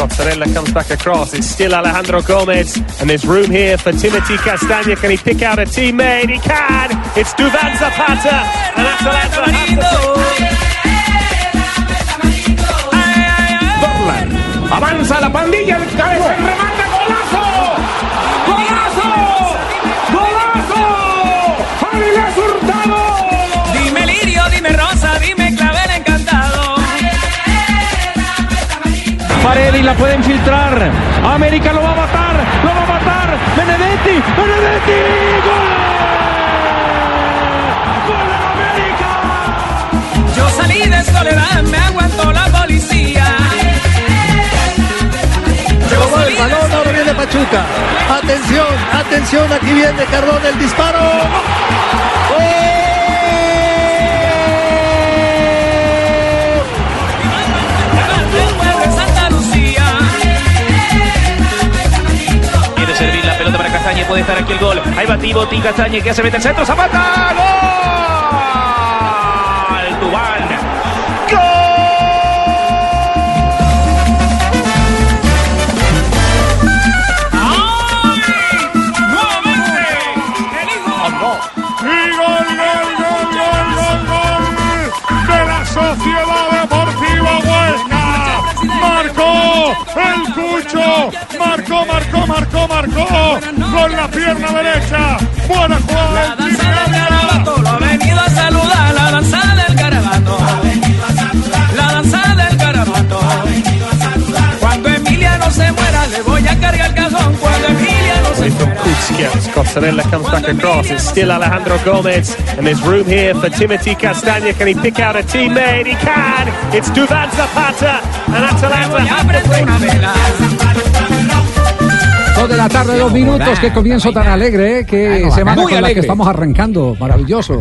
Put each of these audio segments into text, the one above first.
Cozzarella comes back across. It's still Alejandro Gomez. And there's room here for Timothy Castagna. Can he pick out a teammate? He can. It's Duvan Zapata. And Atalanta the Dorlan. Avanza la pandilla, cabeza Paredes la pueden filtrar. América lo va a matar. Lo va a matar. Benedetti. Benedetti. ¡Gol! ¡Gol de América! Yo salí de soledad, me aguantó la policía. Toma el balón, ahora viene Pachuca. Atención, atención, aquí viene Cardón el disparo. del Castañe. Puede estar aquí el gol. Ahí va Tiboti Castañe que se mete el centro. Zapata. ¡Gol! Marcó, marcó. Con la pierna derecha. Buena jugada La danza del garabato, lo ha venido a saludar, la danza del garabato. La danza del garabato. Cuando Emiliano se muera, le voy a cargar el cajón. Cuando Emiliano se muera. Kutska. Cozzarella comes back across. It's still Alejandro Gomez. And there's room here for Timothy Castagna. Can he pick out a teammate? He can. It's Duvan Zapata. And Atalanta Dos de la tarde, dos minutos. Qué comienzo tan alegre, ¿eh? Qué semana con la que estamos arrancando. Maravilloso.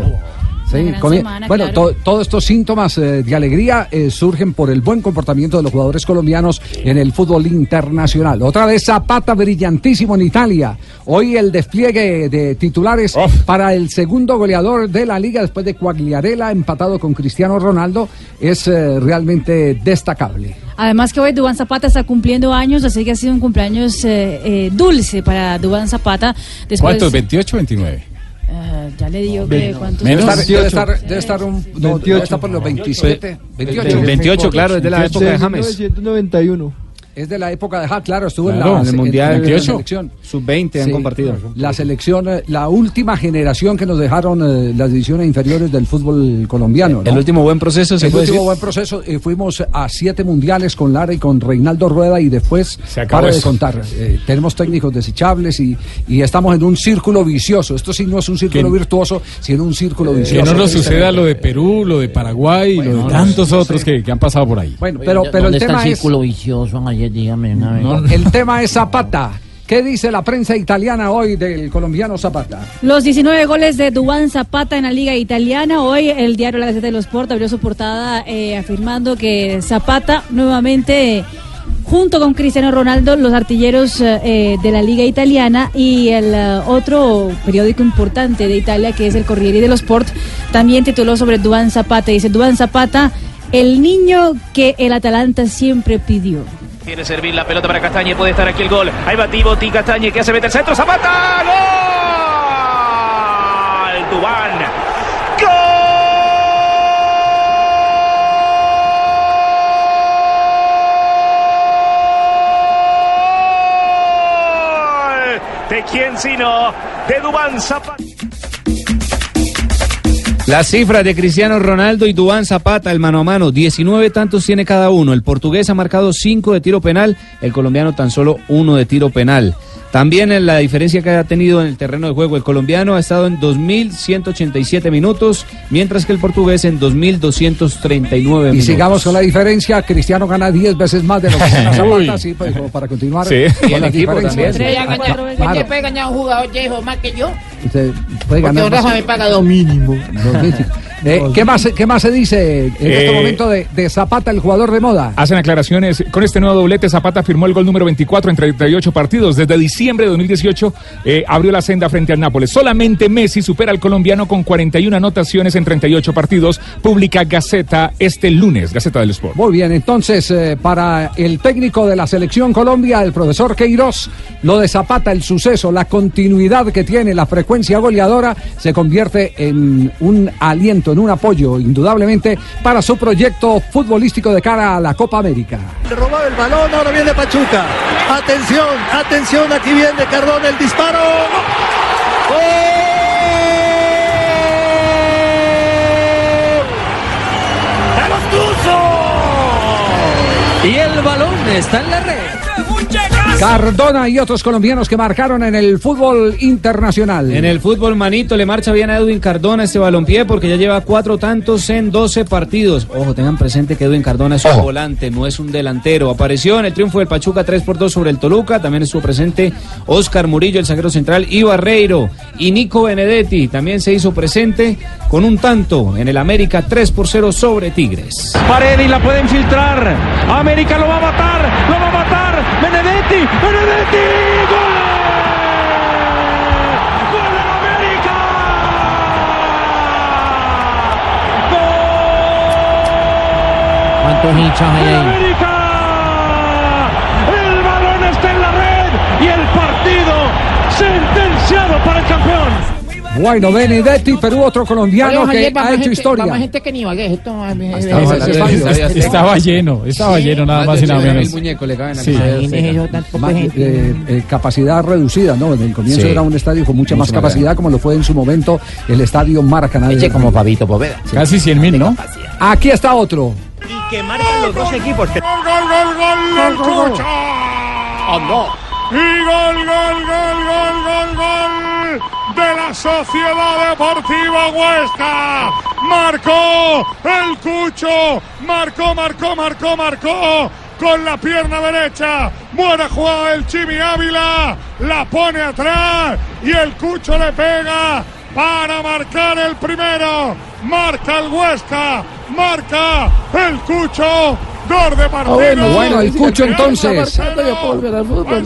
Sí, semana, bueno, claro. to- todos estos síntomas eh, de alegría eh, surgen por el buen comportamiento de los jugadores colombianos en el fútbol internacional. Otra vez Zapata brillantísimo en Italia. Hoy el despliegue de titulares para el segundo goleador de la liga después de Quagliarella empatado con Cristiano Ronaldo es eh, realmente destacable. Además que hoy Dubán Zapata está cumpliendo años, así que ha sido un cumpleaños eh, eh, dulce para Dubán Zapata. Después, ¿Cuántos? ¿28 o 29? Eh, ya le digo que cuántos Menos. Debe estar, debe 28. estar- debe estar un, no, debe estar por los 27, 28. 28, claro, es de la época de James. 1991. Es de la época de Ja, claro, estuvo en la, en el Mundial en la 28. selección. Sub-20 han Sí, compartido. La selección, eh, la última generación que nos dejaron eh, las divisiones inferiores del fútbol colombiano. ¿no? El último buen proceso, se El puede último decir. buen proceso, eh, fuimos a siete mundiales con Lara y con Reinaldo Rueda y después, Se acabó para de eso. contar, eh, tenemos técnicos desechables y, y estamos en un círculo vicioso. Esto sí no es un círculo Que- virtuoso, sino un círculo Que vicioso. no nos suceda lo de Perú, lo de Paraguay y lo de tantos otros que, que han pasado por ahí. Bueno, pero, pero el ¿Dónde está tema el es... círculo vicioso? Ayer dígame una vez. No, El tema es Zapata. ¿Qué dice la prensa italiana hoy del colombiano Zapata? Los 19 goles de Dubán Zapata en la Liga Italiana. Hoy el diario La Gaceta de los Sport abrió su portada eh, afirmando que Zapata nuevamente, junto con Cristiano Ronaldo, los artilleros eh, de la Liga Italiana y el eh, otro periódico importante de Italia, que es el Corriere dello Sport, también tituló sobre Dubán Zapata. Dice Dubán Zapata, el niño que el Atalanta siempre pidió. Tiene servir la pelota para Castañe, puede estar aquí el gol. Ahí va Tiboti Castañe que hace meter el centro, Zapata, gol. Dubán. Gol. De quién sino de Dubán Zapata. Las cifras de Cristiano Ronaldo y Dubán Zapata, el mano a mano, 19 tantos tiene cada uno. El portugués ha marcado 5 de tiro penal, el colombiano tan solo 1 de tiro penal. También en la diferencia que ha tenido en el terreno de juego, el colombiano ha estado en 2.187 minutos, mientras que el portugués en 2.239 Y minutos. sigamos con la diferencia, Cristiano gana 10 veces más de lo que gana Zapata, sí, pues, para continuar Sí, con y el equipo también. Ya ganar un jugador de hijo más que yo. Usted puede Porque ganar Rafa me paga mínimo. Eh, ¿qué, más, ¿Qué más se dice en este Eh, momento de, de Zapata, el jugador de moda? Hacen aclaraciones. Con este nuevo doblete, Zapata firmó el gol número 24 en 38 partidos. Desde diciembre de 2018 eh, abrió la senda frente al Nápoles. Solamente Messi supera al colombiano con 41 anotaciones en 38 partidos. Publica Gaceta este lunes, Gaceta del Sport. Muy bien, entonces eh, para el técnico de la selección Colombia, el profesor Queiroz, lo de Zapata, el suceso, la continuidad que tiene, la frecuencia goleadora, se convierte en un aliento, en un apoyo, indudablemente, para su proyecto futbolístico de cara a la Copa América. Le robaba el balón, ahora viene Pachuca. Atención, atención, aquí viene Cardón el disparo. Y el balón está en la red. Cardona y otros colombianos que marcaron en el fútbol internacional. En el fútbol manito le marcha bien a Edwin Cardona este balompié porque ya lleva cuatro tantos en 12 partidos. Ojo, tengan presente que Edwin Cardona es un volante, no es un delantero. Apareció en el triunfo del Pachuca 3 por 2 sobre el Toluca. También estuvo presente Oscar Murillo, el zaguero central, y Barreiro. Y Nico Benedetti también se hizo presente con un tanto en el América 3 por 0 sobre Tigres. Paredes la pueden filtrar. América lo va a matar, lo va a matar. Benedetti, Benedetti. ¿Cuántos hinchas hay ¡Gol ahí? América! El balón está en la red y el partido sentenciado para el campeón. Bueno, Benedetti, Perú, otro colombiano Oye, que Javier, ha hecho gente- historia. va más gente que ni Ibagué, esto, eh, eh, Estaba, estaba lleno, estaba lleno nada más y nada menos. Capacidad reducida, ¿no? En el comienzo Sí. era un estadio con mucha más capacidad, como lo fue en su momento el estadio Maracaná. Eche como Fabito Poveda. Casi 100 mil, ¿no? Aquí está otro. Y que marcan los dos equipos. Gol, gol, gol, gol, del Cucho. Y gol, gol, gol, gol, gol, gol de la Sociedad Deportiva Huesca. Marcó el Cucho. Marcó, marcó, marcó, marcó. Con la pierna derecha. Buena jugada del Chimi Ávila. La pone atrás. Y el Cucho le pega para marcar el primero. Marca el Huesca. Marca el Cucho. Gol de partido. bueno, bueno, el Cucho entonces. ya puedo volver al fútbol.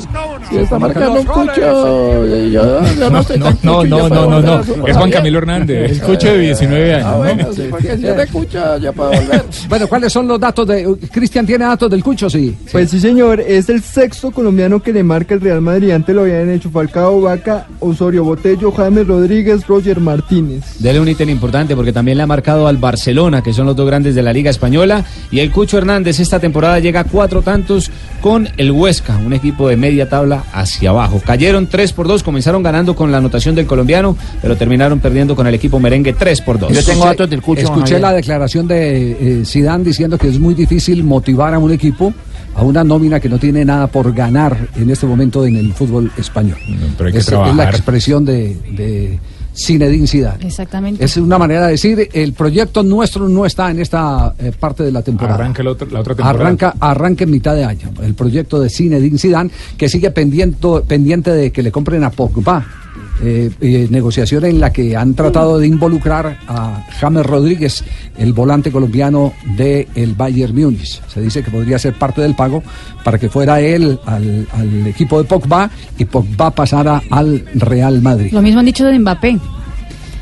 Si está marcando un cucho, yo, yo no estoy tan No, cucho, no, no, no, no. Es Juan. Camilo Hernández, el coche de 19 años. Ah, ¿no? bueno, sí, porque si es de cucho, ya puedo volver. Bueno, ¿cuáles son los datos de. Cristian tiene datos del Cucho, sí. Pues sí, señor, es el sexto colombiano que le marca el Real Madrid. Antes lo habían hecho Falcao, Vaca, Osorio Botello, James Rodríguez, Roger Martínez. Dele un ítem importante porque también le ha marcado al Barcelona, que son los dos grandes de la Liga Española. Y el Cucho Hernández esta temporada llega a cuatro tantos con el Huesca, un equipo de media tabla hacia abajo. Cayeron 3 por 2, comenzaron ganando con la anotación del colombiano, pero terminaron perdiendo con el equipo merengue 3 por 2. Yo tengo datos del cucho. Escuché la declaración de eh, Zidane diciendo que es muy difícil motivar a un equipo a una nómina que no tiene nada por ganar en este momento en el fútbol español. pero hay que es, es la expresión de, de Zinedine Zidane. Exactamente. Es una manera de decir, el proyecto nuestro no está en esta eh, parte de la temporada. Arranca la otra, la otra temporada. Arranca, arranca en mitad de año. El proyecto de Zinedine Zidane que sigue pendiente, pendiente de que le compren a Pogba. Eh, eh, negociación en la que han tratado de involucrar a James Rodríguez, el volante colombiano del el Bayern Múnich. Se dice que podría ser parte del pago para que fuera él al, al equipo de Pogba y Pogba pasara al Real Madrid. Lo mismo han dicho de Mbappé,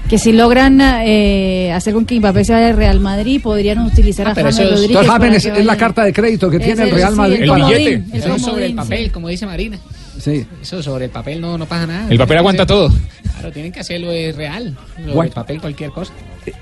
que si logran eh, hacer con que Mbappé se vaya al Real Madrid, podrían utilizar a Ah, pero James Rodríguez. Entonces, James es la carta de crédito que tiene el Real sí, Madrid. el para- comodín, es sobre el sí. papel, como dice Marina. Sí. Eso sobre el papel no, no pasa nada. El papel aguanta todo. Claro, tienen que hacerlo es real. Sobre Bueno. el papel cualquier cosa.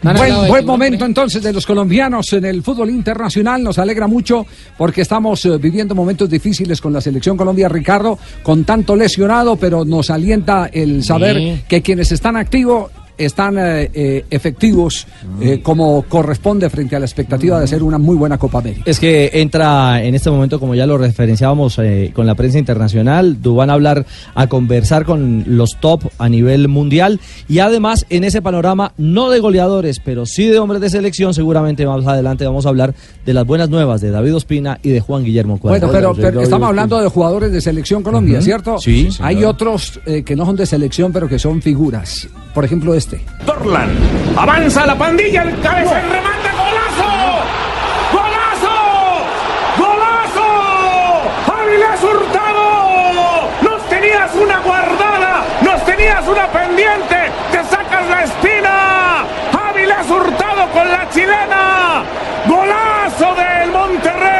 No hablado Buen, buen momento entonces de los colombianos en el fútbol internacional. Nos alegra mucho porque estamos eh, viviendo momentos difíciles con la selección Colombia, Ricardo, con tanto lesionado, pero nos alienta el saber Sí. que quienes están activos están eh, eh, efectivos eh, como corresponde frente a la expectativa de hacer una muy buena Copa América. Es que entra en este momento, como ya lo referenciábamos eh, con la prensa internacional, van a hablar, a conversar con los top a nivel mundial y además en ese panorama, no de goleadores, pero sí de hombres de selección, seguramente más adelante vamos a hablar de las buenas nuevas de David Ospina y de Juan Guillermo Cuadra. Bueno, pero, pero estamos hablando de jugadores de selección Colombia. ¿cierto? Sí, señor. Hay otros eh, que no son de selección, pero que son figuras. Por ejemplo, este. Dorlan. Avanza la pandilla, el cabeza, el remate, golazo. ¡Golazo! ¡Golazo! ¡Avilés Hurtado! Nos tenías una guardada, nos tenías una pendiente, te sacas la espina. Avilés Hurtado con la chilena. ¡Golazo del Monterrey!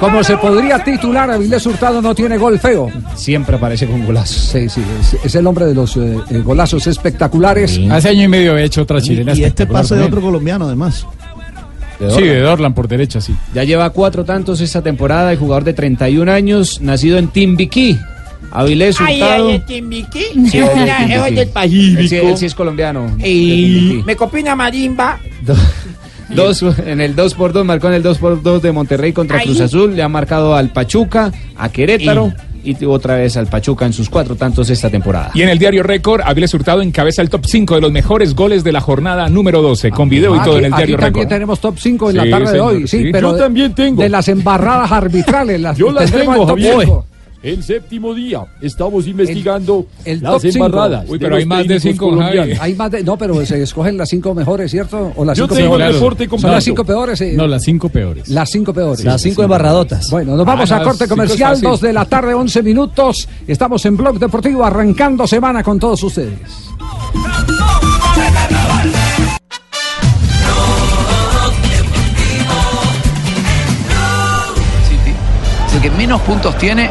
¡Que lo Como se podría titular, Avilés Hurtado no tiene gol feo. Siempre aparece con golazos. Sí, sí, es, es el hombre de los eh, eh, golazos espectaculares. Hace año y medio he hecho otra chilena. Y este espectacular pase de otro colombiano, además. Sí, de Dorlan por derecha, sí. Ya lleva cuatro tantos esta temporada, el jugador de 31 años, nacido en Timbiquí. Avilés Ay, Hurtado. ay, Timbiquí. Sí, Es del Pacífico. Él sí- él sí es colombiano. Y me copié una marimba. Dos, en el 2x2, marcó en el 2x2 de Monterrey contra. Cruz Azul. Le ha marcado al Pachuca, a Querétaro y otra vez al Pachuca en sus cuatro tantos esta temporada. Y en el diario Récord, Avilés Hurtado encabeza el top 5 de los mejores goles de la jornada número 12, con video y Aquí- todo en el diario también Récord. tenemos top 5 en la tarde de hoy, sí, sí. pero Yo de- también tengo. de las embarradas arbitrales. Las, Yo las tengo, el top Javier. El séptimo día estamos investigando El las top cinco. embarradas. Uy, pero hay más de cinco, colombianos. Hay más de, no, pero se escogen las cinco mejores, ¿cierto? O las Yo cinco tengo el peores. reporte Son completo. las cinco peores. eh. No, las cinco peores. Las cinco peores. Las cinco embarradotas. Bueno, nos vamos Ah, a no, corte comercial, dos de la tarde, 11 minutos. Estamos en Blog Deportivo, arrancando semana con todos ustedes. El que menos puntos tiene,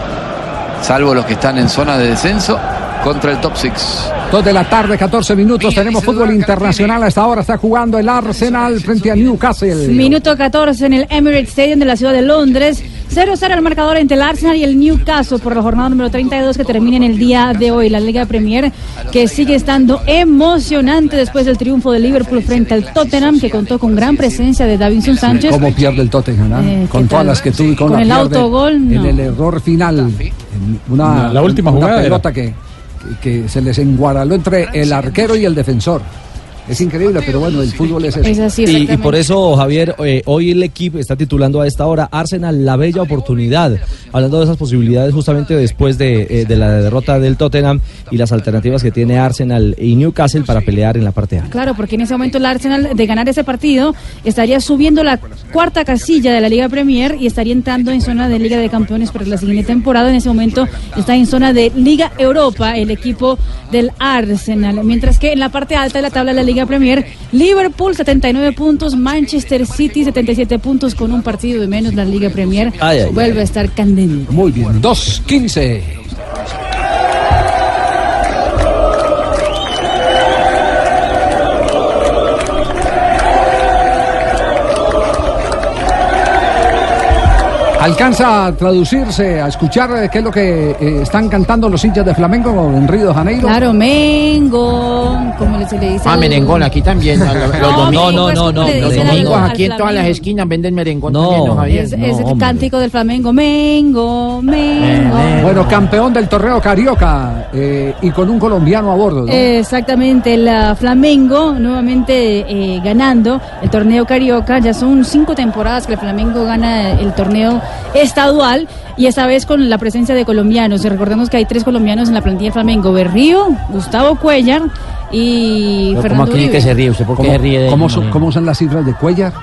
salvo los que están en zona de descenso, contra el top 6. Dos de la tarde, 14 minutos. Tenemos fútbol internacional. Hasta ahora está jugando el Arsenal frente a Newcastle. Minuto 14 en el Emirates Stadium de la ciudad de Londres. 0-0 el marcador entre el Arsenal y el Newcastle por la jornada número 32 que termina en el día de hoy. La Liga Premier que sigue estando emocionante después del triunfo de Liverpool frente al Tottenham que contó con gran presencia de Davinson Sánchez. ¿Cómo pierde el Tottenham? ah? Eh, con ¿qué todas las que tuvo y con, Con la el pierde autogol, En el error final. en Una, La- última una jugada pelota que, que, que se les enguaraló entre el arquero y el defensor. Es increíble, pero bueno, el fútbol es eso. y, y por eso, Javier, eh, hoy el equipo está titulando a esta hora Arsenal la bella oportunidad, hablando de esas posibilidades justamente después de, eh, de la derrota del Tottenham y las alternativas que tiene Arsenal y Newcastle para pelear en la parte alta. Claro, porque en ese momento el Arsenal de ganar ese partido estaría subiendo la cuarta casilla de la Liga Premier y estaría entrando en zona de Liga de Campeones para la siguiente temporada. En ese momento está en zona de Liga Europa el equipo del Arsenal. Mientras que en la parte alta de la tabla de la Liga Premier, Liverpool 79 puntos, Manchester City 77 puntos con un partido de menos. La Liga Premier Ay, ay, vuelve a estar candente. Muy bien, 2-15. ¿Alcanza a traducirse, a escuchar eh, qué es lo que eh, están cantando los hinchas de Flamengo en Río de Janeiro? Claro, Mengo, como se le dice. Ah, al- merengón, aquí también. Los No, domingos. no, no, no, Los no, domingos aquí al en todas las esquinas venden merengón No, también, ¿no, Javier? Es, es el cántico del Flamengo. Mengo, Mengo. Bueno, campeón del torneo Carioca eh, y con un colombiano a bordo. ¿no? Exactamente, el Flamengo nuevamente eh, ganando el torneo Carioca. Ya son cinco temporadas que el Flamengo gana el torneo estadual y esta vez con la presencia de colombianos. Y recordemos que hay tres colombianos en la plantilla del Flamengo: Berrío, Gustavo Cuellar y Pero ¿cómo Fernando aquí Uribe. que se ríe usted? ¿Por qué ¿Cómo, se ríe de cómo son, cómo son las cifras de Cuellar?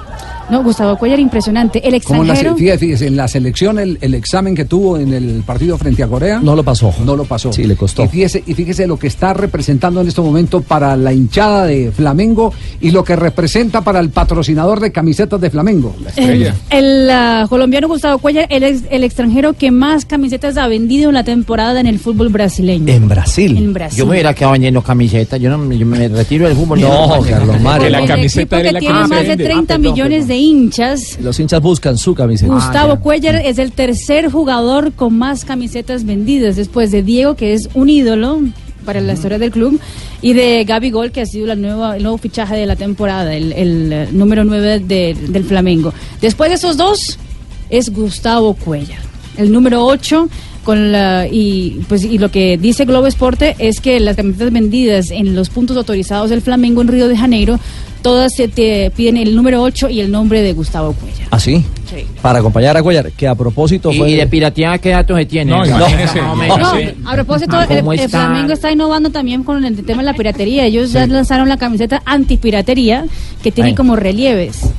No, Gustavo Cuellar, impresionante. El Como en la, se- extranjero. fíjese, fíjese, en la selección, el, el examen que tuvo en el partido frente a Corea. No lo pasó. No lo pasó. Sí, le costó. Y fíjese, y fíjese lo que está representando en este momento para la hinchada de Flamengo y lo que representa para el patrocinador de camisetas de Flamengo. La El, el, ah, colombiano Gustavo Cuellar, él es el extranjero que más camisetas ha vendido en la temporada en el fútbol brasileño. En Brasil. En Brasil. Yo me hubiera quedado vendiendo camisetas. Yo, no, yo me retiro del fútbol. No, Carlos Mario. la el camiseta que la que tiene más de vende. 30 Ah, perdón, millones de hinchas. Los hinchas buscan su camiseta. Gustavo Cuellar es el tercer jugador con más camisetas vendidas después de Diego, que es un ídolo para la historia del club, y de Gaby Gol, que ha sido la nueva, el nuevo fichaje de la temporada, el, el, eh, número 9 de- del Flamengo. Después de esos dos, es Gustavo Cuellar. El número 8 con la, y pues y lo que dice Globo Esporte es que las camisetas vendidas en los puntos autorizados del Flamengo en Río de Janeiro todas se te piden el número 8 y el nombre de Gustavo Cuellar. ¿Ah, sí? Sí. Para acompañar a Cuellar, que a propósito ¿Y, fue... y de pirateada qué datos se tiene? No. No, sí. a propósito, el, ¿Cómo el? Flamengo está innovando también con el tema de la piratería. Ellos ya lanzaron la camiseta antipiratería que tiene como relieves.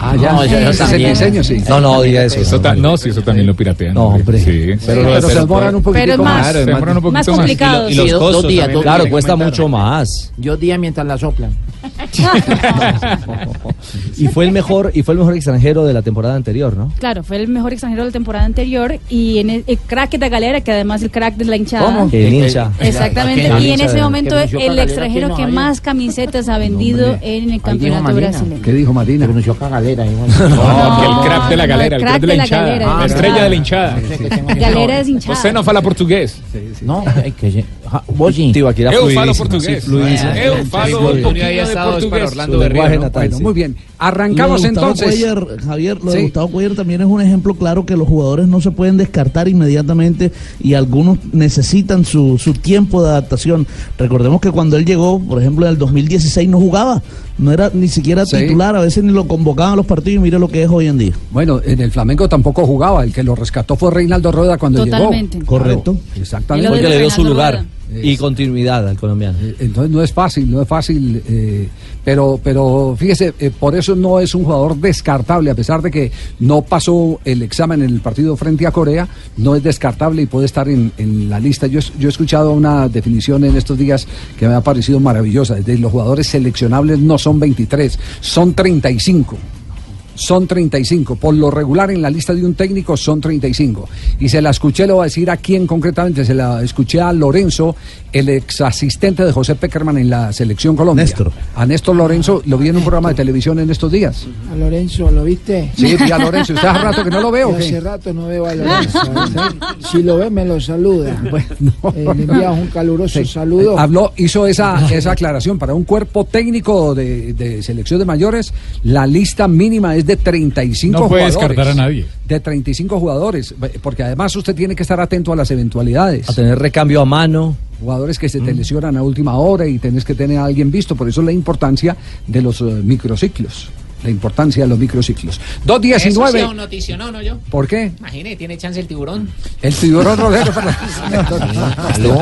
Ah, ya. No, yo- yo Ese es el también. diseño, sí. No, no, diga eso. No, sí, eso también lo piratean. No, hombre. Sí. Pero, se demoran un poquito Pero es más, Se demoran un poquito más más. complicado. Y los Sí, dos- costos dos días, dos Claro, cuesta mucho más. Yo día mientras la soplan. Y fue el mejor, y fue el mejor extranjero de la temporada anterior, ¿no? Claro, fue el mejor extranjero de la temporada anterior y en el, el crack de Galera, que además el crack de la hinchada. ¿Cómo? El hincha. Exactamente, y en ese momento anunció el extranjero ¿quién que más camisetas ha vendido en el campeonato brasileño. ¿Qué dijo Marina? Cagalera. igual. No, que el No, crack de la no, galera, el el crack crack de la hinchada. galera, La estrella de la hinchada. No. Galera es hinchada. Você não fala português? No, hay que... sí. Tibaquira Eu falo fluidísimo, portugués. muy bien. Arrancamos Lo entonces. Cuellar, Javier, lo de. Gustavo Cuellar también es un ejemplo claro que los jugadores no se pueden descartar inmediatamente y algunos necesitan su, su tiempo de adaptación. Recordemos que cuando él llegó, por ejemplo, en el 2016 no jugaba, no era ni siquiera Sí. titular, a veces ni lo convocaban a los partidos y mire lo que es hoy en día. Bueno, en el Flamengo tampoco jugaba. El que lo rescató fue Reinaldo Rueda cuando Totalmente. llegó. Correcto. Claro, exactamente. Porque le dio su lugar Rueda. Y continuidad al colombiano. Eh, Entonces no es fácil, no es fácil, eh, pero, pero fíjese, eh, por eso no es un jugador descartable, a pesar de que no pasó el examen en el partido frente a Corea, no es descartable y puede estar en, en la lista. Yo, yo he escuchado una definición en estos días que me ha parecido maravillosa, de los jugadores seleccionables no son 23, son 35 son 35. Por lo regular en la lista de un técnico son 35. Y se la escuché, le voy a decir a quién concretamente, se la escuché a Lorenzo, el ex asistente de José Peckerman en la selección Colombia. Néstor. A Néstor Lorenzo, lo vi en un programa de televisión en estos días. A Lorenzo, ¿lo viste? Sí, vi a Lorenzo. ¿Usted hace rato que no lo veo? Yo hace rato no veo a Lorenzo. ¿eh? Si lo ve, me lo saluda. Eh, le enviamos un caluroso saludo. Habló, hizo esa, esa aclaración. Para un cuerpo técnico de, de selección de mayores, la lista mínima es de 35 No puede jugadores. descartar a nadie. De 35 jugadores. Porque además usted tiene que estar atento a las eventualidades. A tener recambio a mano. Jugadores que se te lesionan a última hora y tenés que tener a alguien visto. Por eso la importancia de los eh, microciclos. La importancia de los microciclos. Eso sí es 2.19. un noticionó, ¿no yo? ¿Por qué? Imagine, tiene chance el tiburón. El tiburón rolero. Aló,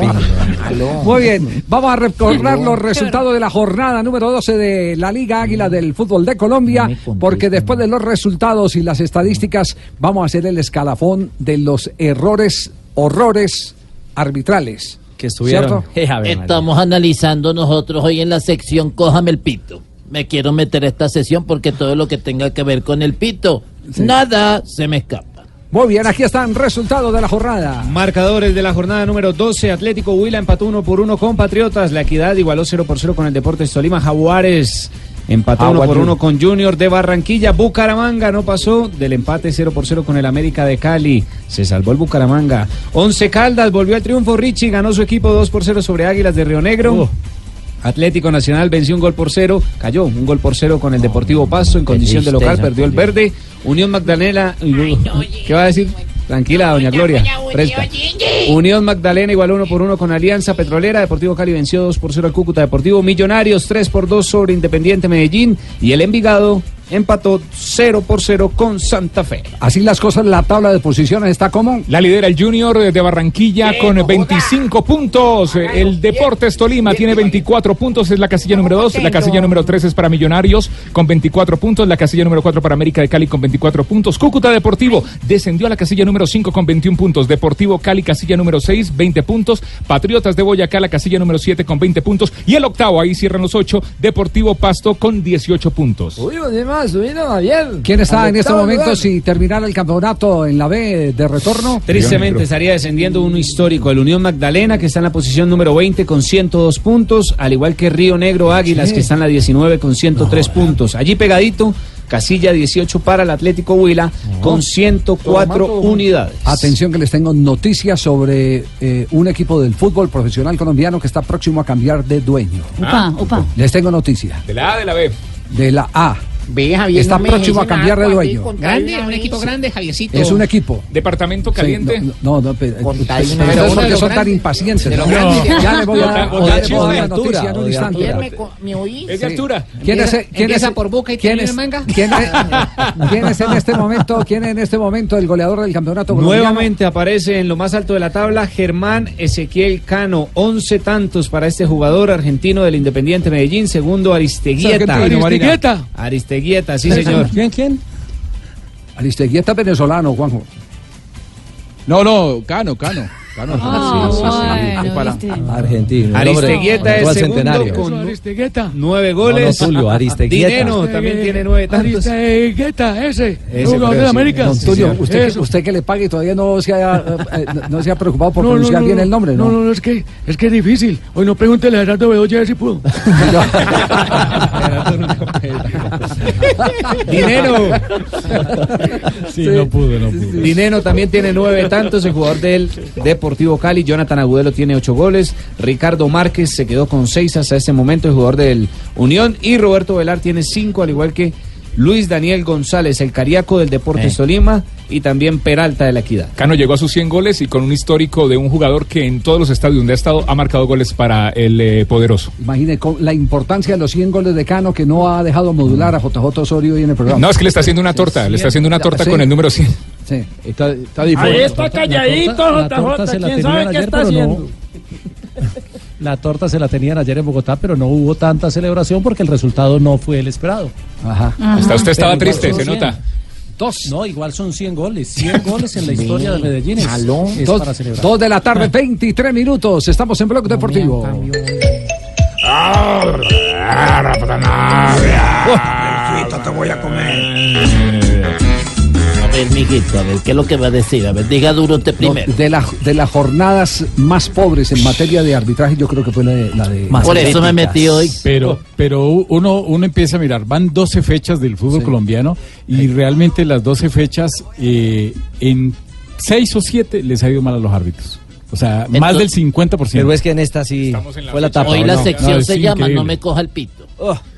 aló. Muy bien, vamos a recordar los resultados de la jornada número 12 de la Liga Águila del Fútbol de Colombia, porque después de los resultados y las estadísticas vamos a hacer el escalafón de los errores, horrores arbitrales. Que estuvieron. ¿Cierto? Estamos analizando nosotros hoy en la sección Cójame el pito. Me quiero meter a esta sesión porque todo lo que tenga que ver con el pito, nada se me escapa. Muy bien, aquí están resultados de la jornada. Marcadores de la jornada número 12. Atlético Huila empató uno por uno con Patriotas. La Equidad igualó 0 por 0 con el Deportes Tolima. Jaguares empató Ah, 1 por bueno. 1 con Junior de Barranquilla. Bucaramanga no pasó del empate 0 por 0 con el América de Cali. Se salvó el Bucaramanga. Once Caldas volvió al triunfo. Richie ganó su equipo 2 por 0 sobre Águilas de Río Negro. Atlético Nacional venció un gol por cero, cayó un gol por cero con el Deportivo Pasto en condición de local, perdió el verde. Unión Magdalena, ¿qué va a decir? Tranquila, doña Gloria. Presta. Unión Magdalena igual uno por uno con Alianza Petrolera. Deportivo Cali venció 2 por 0 al Cúcuta Deportivo. Millonarios 3 por 2 sobre Independiente Medellín. Y el Envigado empató 0 por 0 con Santa Fe. Así las cosas, la tabla de posiciones está como. La lidera el Junior de Barranquilla con 25 puntos. El Deportes Tolima tiene 24 puntos, es la casilla número 2. La casilla número 3 es para Millonarios con 24 puntos. La casilla número 4 para América de Cali con 24 puntos. Cúcuta Deportivo descendió a la casilla número 5 con 21 puntos. Deportivo Cali, casilla número 6, 20 puntos. Patriotas de Boyacá, la casilla número 7 con 20 puntos. Y el octavo, ahí cierran los 8, Deportivo Pasto con 18 puntos. De más, Javier. ¿Quién está en este momento lugar. si terminara el campeonato en la B de retorno? Tristemente estaría descendiendo uno histórico, el Unión Magdalena, que está en la posición número 20 con 102 puntos, al igual que Río Negro Águilas, que está en la 19 con 103 puntos. Allí pegadito, casilla 18 para el Atlético Huila con 104 unidades. Atención que les tengo noticias sobre eh, un equipo del fútbol profesional colombiano que está próximo a cambiar de dueño. Upa, upa. Les tengo noticia. De la A de la B. De la A. Ve, Javier, Está no me próximo a dejes cambiar de dueño. con Grande, un vez. equipo grande, Javiercito. Es un equipo. Departamento Sí, caliente. no, no, no, pero, Con tal pero una de ustedes los porque son tan impacientes. Ya le voy a dar O de- o de la altura, noticia en o un de instante. Ayer me, co- ¿me oí? Es de altura. ¿Quién es, Empieza- quién es, empieza por boca y quién termina es, en manga. quién es- quién es en este momento, quién es en este momento el goleador del campeonato colombiano? Nuevamente aparece en lo más alto de la tabla Germán Ezequiel Cano, 11 tantos para este jugador argentino del Independiente Medellín, segundo Aristeguieta. argentino, Marina. Aristeguieta. Aristeguieta, sí señor. ¿Quién, quién? Aristeguieta venezolano, Juanjo. No, no, Cano, Cano. Ah, Sí, sí, sí. bueno, Para- viste. Argentino. Aristeguieta es segundo centenario. con Aristegueta. nueve goles. No, no, Tulio, Aristeguieta. Dineno también tiene nueve tantos. Aristegueta, ese. Ese, jugador de. América. Don Tulio, usted, que, usted que le pague todavía no se ha, eh, eh, no, no se ha preocupado por pronunciar no, bien no. el nombre, ¿no? No, no, es que es que es difícil. Hoy no pregúntele a Gerardo Bedoya si pudo. Dinero. Sí, no pudo, no pudo. Dineno también tiene nueve tantos, el jugador del Deportivo Cali. Jonathan Agudelo tiene ocho goles. Ricardo Márquez se quedó con seis hasta este momento, el jugador del Unión. Y Roberto Velar tiene cinco, al igual que Luis Daniel González, el cariaco del Deportes Eh. Tolima. Y también Peralta de la Equidad. Cano llegó a sus 100 goles y con un histórico de un jugador que en todos los estadios donde ha estado ha marcado goles para el eh, poderoso. Imagine la importancia de los 100 goles de Cano que no ha dejado modular a JJ Osorio hoy en el programa. No, es que le está haciendo una torta, le está haciendo una torta Sí. con el número 100. Sí. Está, está Ahí difícil. está calladito, la torta se JJ. la ¿Quién sabe qué ayer, está pero no. haciendo? La torta se la tenían ayer en Bogotá, pero no hubo tanta celebración porque el resultado no fue el esperado. Ajá. Hasta usted estaba Pero triste, se 100. nota. Dos. No, igual son 100 goles. 100 goles en la historia de Medellín. Es Dos, para celebrar. dos de la tarde, 23 minutos. Estamos en Blog Deportivo. te voy a comer. Ver, mijito, a ver, ¿qué es lo que va a decir? A ver, diga duro usted No, primero. de, la- de las jornadas más pobres en materia de arbitraje, yo creo que fue la de. La de Por eso me metí hoy. Pero, pero uno, uno empieza a mirar, van 12 fechas del fútbol colombiano y realmente las 12 fechas, eh, en 6 o 7 les ha ido mal a los árbitros. O sea, más del 50%. Pero es que en esta sí fue la tapa. Hoy ¿o la no? sección No, se llama. No me coja el pito.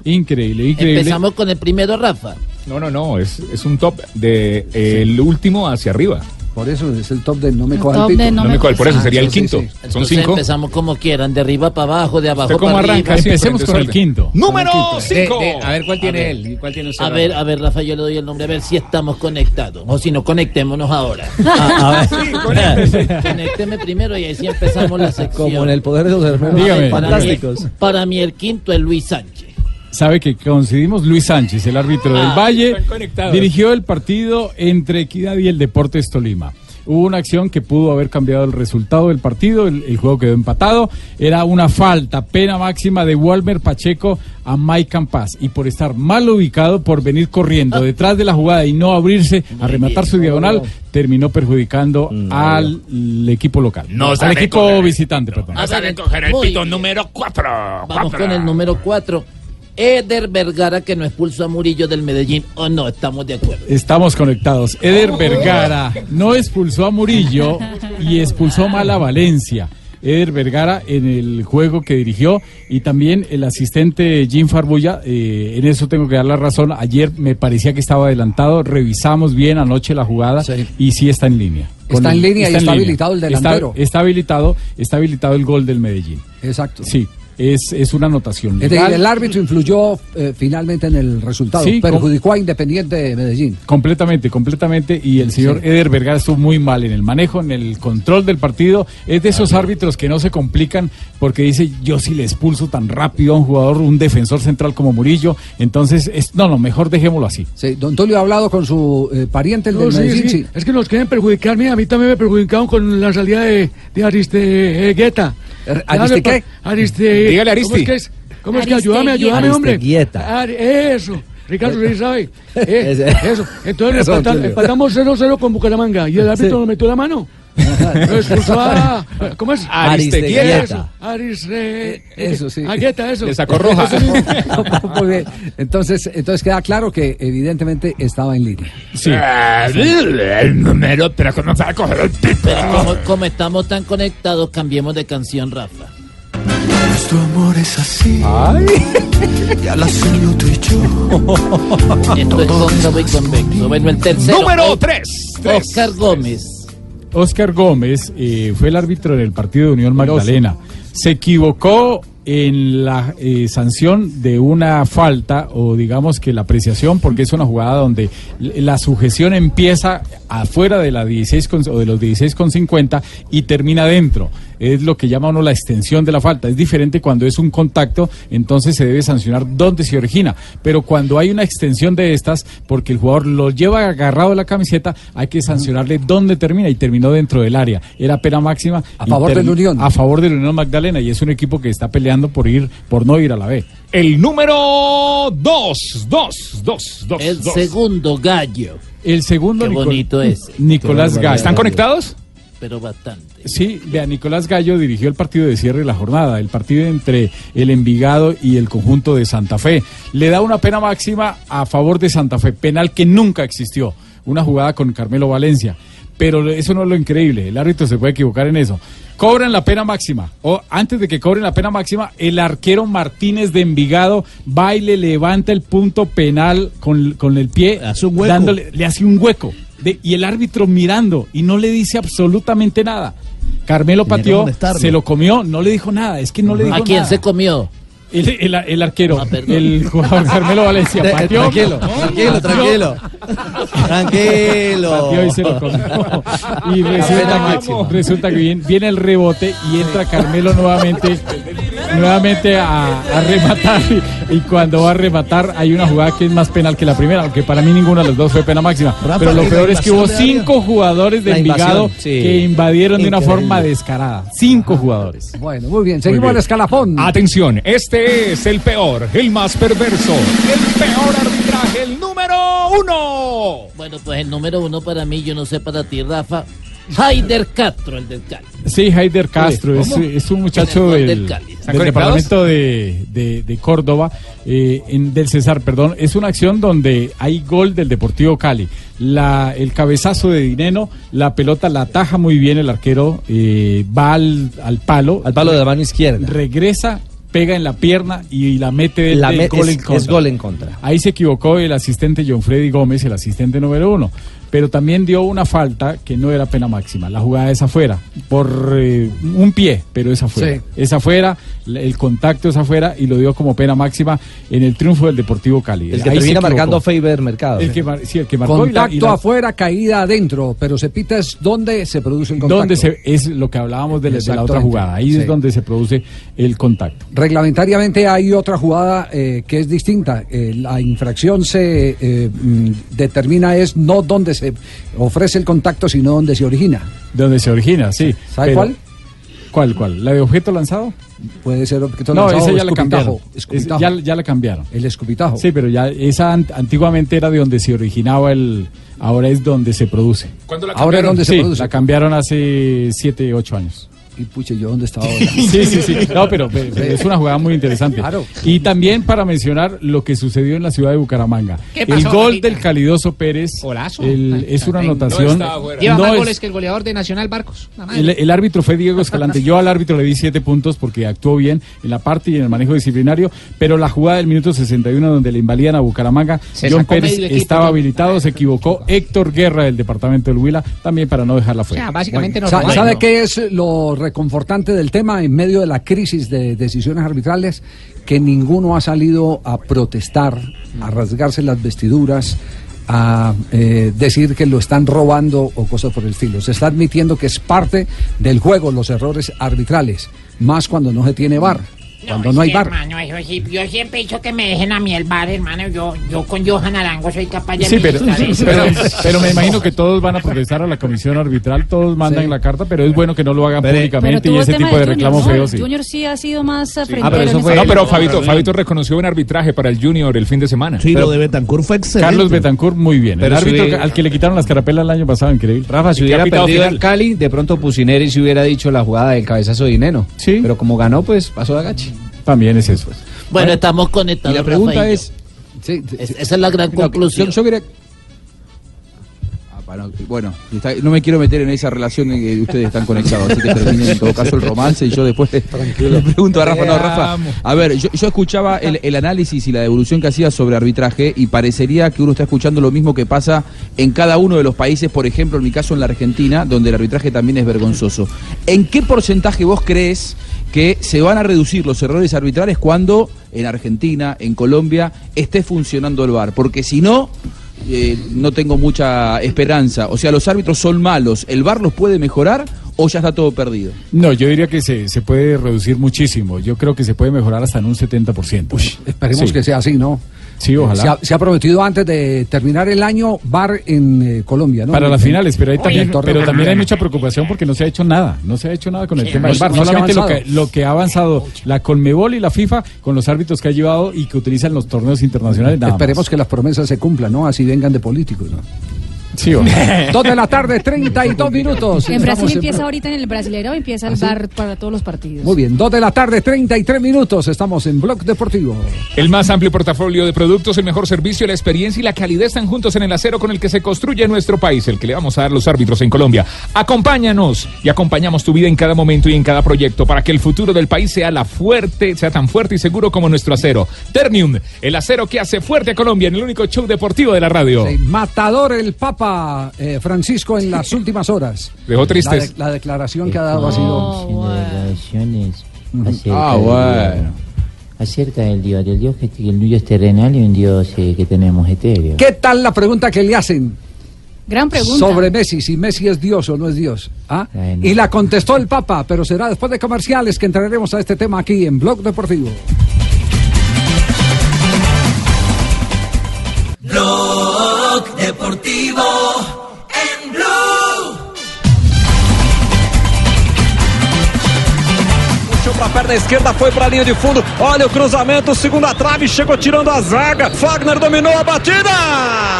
Increíble, increíble. Empezamos con el primero, Rafa. No, no, no, es, es un top de eh, el último hacia arriba. Por eso es el top de no me El coja el top pito. de no No me coja, por eso Ah, sería el sí, sí, quinto. sí. Son Entonces cinco. empezamos como quieran, de arriba para abajo, de abajo ¿Usted cómo para arranca? arriba. Sí, Empecemos con el quinto. Número De- 5. de- a ver cuál tiene él y cuál tiene usted. A ver, a ver, Rafa, yo le doy el nombre, a ver si estamos conectados. O si no, conectémonos ahora. Ah, a ver. Conécteme primero y ahí sí empezamos la sección. Como en el poder de los hermanos Dígame. para, mí, fantásticos. para mí el quinto es Luis Sánchez. Sabe que coincidimos Luis Sánchez, el árbitro del Ah, Valle, dirigió el partido entre Equidad y el Deportes Tolima. Hubo una acción que pudo haber cambiado el resultado del partido, el, el juego quedó empatado. Era una falta, pena máxima de Walmer Pacheco a Mike Campas. Y por estar mal ubicado, por venir corriendo detrás de la jugada y no abrirse a rematar su diagonal, terminó perjudicando al equipo local. No al equipo visitante, perdón. Vas a recoger el pito número 4. Vamos con el número cuatro. Eder Vergara que no expulsó a Murillo del Medellín. ¿O no? Estamos de acuerdo. Estamos conectados. Eder Vergara no expulsó a Murillo y expulsó mal a Valencia. Eder Vergara en el juego que dirigió y también el asistente Jim Farbulla, eh, en eso tengo que dar la razón, ayer me parecía que estaba adelantado, revisamos bien anoche la jugada y sí está en línea. Está en línea y está habilitado el Está- delantero. Está, habilitado, está habilitado el gol del Medellín. Exacto. Sí. Es, es una anotación. Es decir, legal. el árbitro influyó eh, finalmente en el resultado, Sí, perjudicó a Independiente de Medellín. Completamente, completamente. Y el señor Eder Vergara estuvo muy mal en el manejo, en el control del partido. Es de esos árbitros que no se complican porque dice, yo si le expulso tan rápido a un jugador, un defensor central como Murillo. Entonces, es, no, no, mejor dejémoslo así. Sí, don Tulio ha hablado con su eh, pariente, el No, del Medellín. sí. sí. Es que nos quieren perjudicarme. A mí también me perjudicaron con la salida de, de Aristegueta. ¿Ariste qué? Ariste. Dígale Aristi. ¿Cómo es que es? ¿Cómo es que? Ayúdame, ayúdame, hombre. Ari- eso. Ricardo sí sabe. Eh, eso. Entonces empatamos 0-0 con Bucaramanga. Y el árbitro Sí. nos metió la mano. Expulsó a- ¿Cómo es? Aristeguieta. Eso. Ariste. Eso sí. Agueta, eso. Le sacó roja. Muy bien. Entonces, entonces queda claro que evidentemente estaba en línea. Sí. El número, pero que no sabe coger el Como, como estamos tan conectados, cambiemos de canción, Rafa. Nuestro amor es así. Y al hacerlo tú y yo. Esto es cóncavo y convexo. Bueno, el tercero. Número Os- tres. Oscar Gómez. Oscar Gómez eh, fue el árbitro en el partido de Unión Magdalena. Se equivocó en la eh, sanción de una falta o digamos que la apreciación porque es una jugada donde la sujeción empieza afuera de la 16 con- o de los 16 con 50 y termina dentro. Es lo que llama uno la extensión de la falta. Es diferente cuando es un contacto, entonces se debe sancionar donde se origina. Pero cuando hay una extensión de estas, porque el jugador lo lleva agarrado de la camiseta, hay que sancionarle dónde termina y terminó dentro del área. Era pena máxima. A favor del Unión. A favor del Unión Magdalena y es un equipo que está peleando por ir, por no ir a la B. El número 2, 2, 2, 2. El segundo gallo. El segundo Qué Nicol- bonito ese. Nicolás Gallo. ¿Están conectados? Pero bastante. Sí, vea, Nicolás Gallo dirigió el partido de cierre de la jornada, el partido entre el Envigado y el conjunto de Santa Fe. Le da una pena máxima a favor de Santa Fe, penal que nunca existió, una jugada con Carmelo Valencia. Pero eso no es lo increíble, el árbitro se puede equivocar en eso. Cobran la pena máxima, o antes de que cobren la pena máxima, el arquero Martínez de Envigado va y le levanta el punto penal con, con el pie, dándole, le hace un hueco. De- y el árbitro mirando y no le dice absolutamente nada. Carmelo pateó, se lo comió, no le dijo nada, es que no le dijo ¿A quién nada. se comió? El, el- el arquero, Ah, el jugador Carmelo Valencia Eh, pateó. tranquilo, tranquilo, tranquilo. Tranquilo. Pateó y se lo comió. Y resulta que, resulta que viene, viene el rebote y entra Carmelo nuevamente nuevamente a, a rematar y, y cuando va a rematar hay una jugada que es más penal que la primera, aunque para mí ninguna de las dos fue pena máxima. Pero lo ¿y la peor es que hubo cinco jugadores de Envigado sí. que invadieron de una forma descarada. Cinco jugadores. Bueno, muy bien, seguimos bien. el escalafón. Atención, este es el peor, el más perverso, el peor arbitraje, el número uno. Bueno, pues el número uno para mí, yo no sé para ti, Rafa. Haider Castro, el del Cali. Sí, Haider Castro es, es un muchacho del, del Cali. del ¿Están conectados? departamento de, de- de Córdoba, eh, en- del César, perdón. Es una acción donde hay gol del Deportivo Cali. La, el cabezazo de Dineno, la pelota la ataja muy bien el arquero, eh, va al, al palo. Al palo de la mano izquierda. Regresa, pega en la pierna y la mete La del me- gol es- en contra. es gol en contra. Ahí se equivocó el asistente John Freddy Gómez, el asistente número uno. Pero también dio una falta que no era pena máxima. La jugada es afuera, por eh, un pie, pero es afuera. Sí. Es afuera, el contacto es afuera y lo dio como pena máxima en el triunfo del Deportivo Cali. El que Ahí termina marcando Faber Mercado. El que, mar- sí, el que marcó y la- Contacto y la- afuera, caída adentro, pero se pita es donde se produce el contacto. donde se, es lo que hablábamos de, la- de la otra jugada. Ahí Sí. es donde se produce el contacto. Reglamentariamente hay otra jugada eh, que es distinta. Eh, la infracción se eh, mm, determina es no donde se ofrece el contacto, sino donde se origina. Donde se origina, sí. ¿Sabe Pero- cuál? ¿Cuál, cuál? ¿La de objeto lanzado? Puede ser objeto No, lanzado esa o ya la cambiaron. Escupitajo. Es- ya, ya la cambiaron. El escupitajo. Sí, pero ya esa ant- antiguamente era de donde se originaba el. Ahora es donde se produce. ¿Cuándo la Ahora es donde se produce. La cambiaron hace 7, 8 años. Y puche, ¿yo dónde estaba ahora? Sí, sí, sí. No, pero, pero- pero es una jugada muy interesante. Claro. Y también para mencionar lo que sucedió en la ciudad de Bucaramanga. ¿Qué el pasó, gol Carita? del Calidoso Pérez Golazo. el- es una anotación. Lleva no más es- goles que el goleador de Nacional Barcos. El, el árbitro fue Diego Escalante. Yo al árbitro le di siete puntos porque actuó bien en la parte y en el manejo disciplinario, pero la jugada del minuto 61 donde le invalidan a Bucaramanga, Se John Pérez equipo, estaba habilitado, se equivocó. Héctor Guerra del departamento del Huila también para no dejarla O fuera. sea, básicamente no. ¿Sabe qué es lo reconfortante del tema en medio de la crisis de decisiones arbitrales que ninguno ha salido a protestar, a rasgarse las vestiduras, a eh, decir que lo están robando o cosas por el estilo. Se está admitiendo que es parte del juego los errores arbitrales, más cuando no se tiene bar. Cuando no hay Sí, bar. Hermano, eso sí, yo siempre he dicho que me dejen a mí el bar, hermano. Yo, yo con Johan Arango soy capaz de Sí, pero, pero, pero me imagino que todos van a protestar a la comisión arbitral, todos mandan la carta, pero es bueno que no lo hagan Pero públicamente y ese tipo de Junior, reclamos ¿no? feos. sí. Junior sí ha sido más eh, Ah, frentero pero eso en fue- No, pero. Fabito, Fabito reconoció un arbitraje para el Junior el fin de semana. Sí, Pero lo de Betancourt fue excelente. Carlos Betancourt, muy bien. Pero el árbitro si al que le quitaron las carapelas el año pasado, increíble. Rafa, si hubiera perdido el Cali, de pronto Pusineri se hubiera dicho la jugada del cabezazo de Dineno. Sí. Pero como ganó, pues pasó de agache. También es eso. Bueno, estamos conectados. Y la pregunta es- Es- esa es la gran No, conclusión. Yo, yo quería- Ah, bueno, no me quiero meter en esa relación en que ustedes están conectados, así que termine en todo caso el romance y yo después le pregunto a Rafa, no, Rafa, a ver, yo, yo escuchaba el, el análisis y la devolución que hacía sobre arbitraje y parecería que uno está escuchando lo mismo que pasa en cada uno de los países, por ejemplo, en mi caso en la Argentina, donde el arbitraje también es vergonzoso. ¿En qué porcentaje vos crees que se van a reducir los errores arbitrales cuando en Argentina, en Colombia, esté funcionando el VAR? Porque si no, eh, no tengo mucha esperanza. O sea, los árbitros son malos, ¿el VAR los puede mejorar o ya está todo perdido? No, yo diría que se, se puede reducir muchísimo. Yo creo que se puede mejorar hasta en un 70%. Esperemos Sí. que sea así, ¿no? Sí, ojalá. Se ha, se ha prometido antes de terminar el año bar en eh, Colombia, ¿no? Para las finales, pero, hay también, pero hay mucha preocupación porque no se ha hecho nada. No se ha hecho nada con el Sí, tema del ha Solamente lo que, lo que ha avanzado la Conmebol y la FIFA con los árbitros que ha llevado y que utilizan los torneos internacionales. Nada más. Esperemos que las promesas se cumplan, ¿no? Así vengan de políticos, ¿no? Sí. Dos de la tarde, 32 minutos. En Estamos Brasil en- empieza ahorita en el Brasileiro, empieza el bar para todos los partidos. Muy bien, dos de la tarde, 33 minutos. Estamos en Blog Deportivo. El más amplio portafolio de productos, el mejor servicio, la experiencia y la calidad están juntos en el acero con el que se construye nuestro país, el que le vamos a dar los árbitros en Colombia. Acompáñanos y acompañamos tu vida en cada momento y en cada proyecto para que el futuro del país sea la fuerte, sea tan fuerte y seguro como nuestro acero. Ternium, el acero que hace fuerte a Colombia en el único show deportivo de la radio. Sí, matador el Papa eh, Francisco en las últimas horas. Dejó tristes. La, de- la declaración que ha dado ha sido. declaraciones acerca, Ah, del- bueno. acerca del Dios, del Dios que el Dios terrenal y un Dios eh, que tenemos etéreo. ¿Qué tal la pregunta que le hacen Gran pregunta. sobre Messi? Si Messi es Dios o no es Dios. ¿Ah? Y la contestó el Papa, pero será después de comerciales que entraremos a este tema aquí en Blog Deportivo. Blog Deportivo en Blue. Puxou pra perna esquerda, foi pra linha de fundo. Olha o cruzamento, segunda trave, chegou tirando a zaga. Fagner dominou a batida.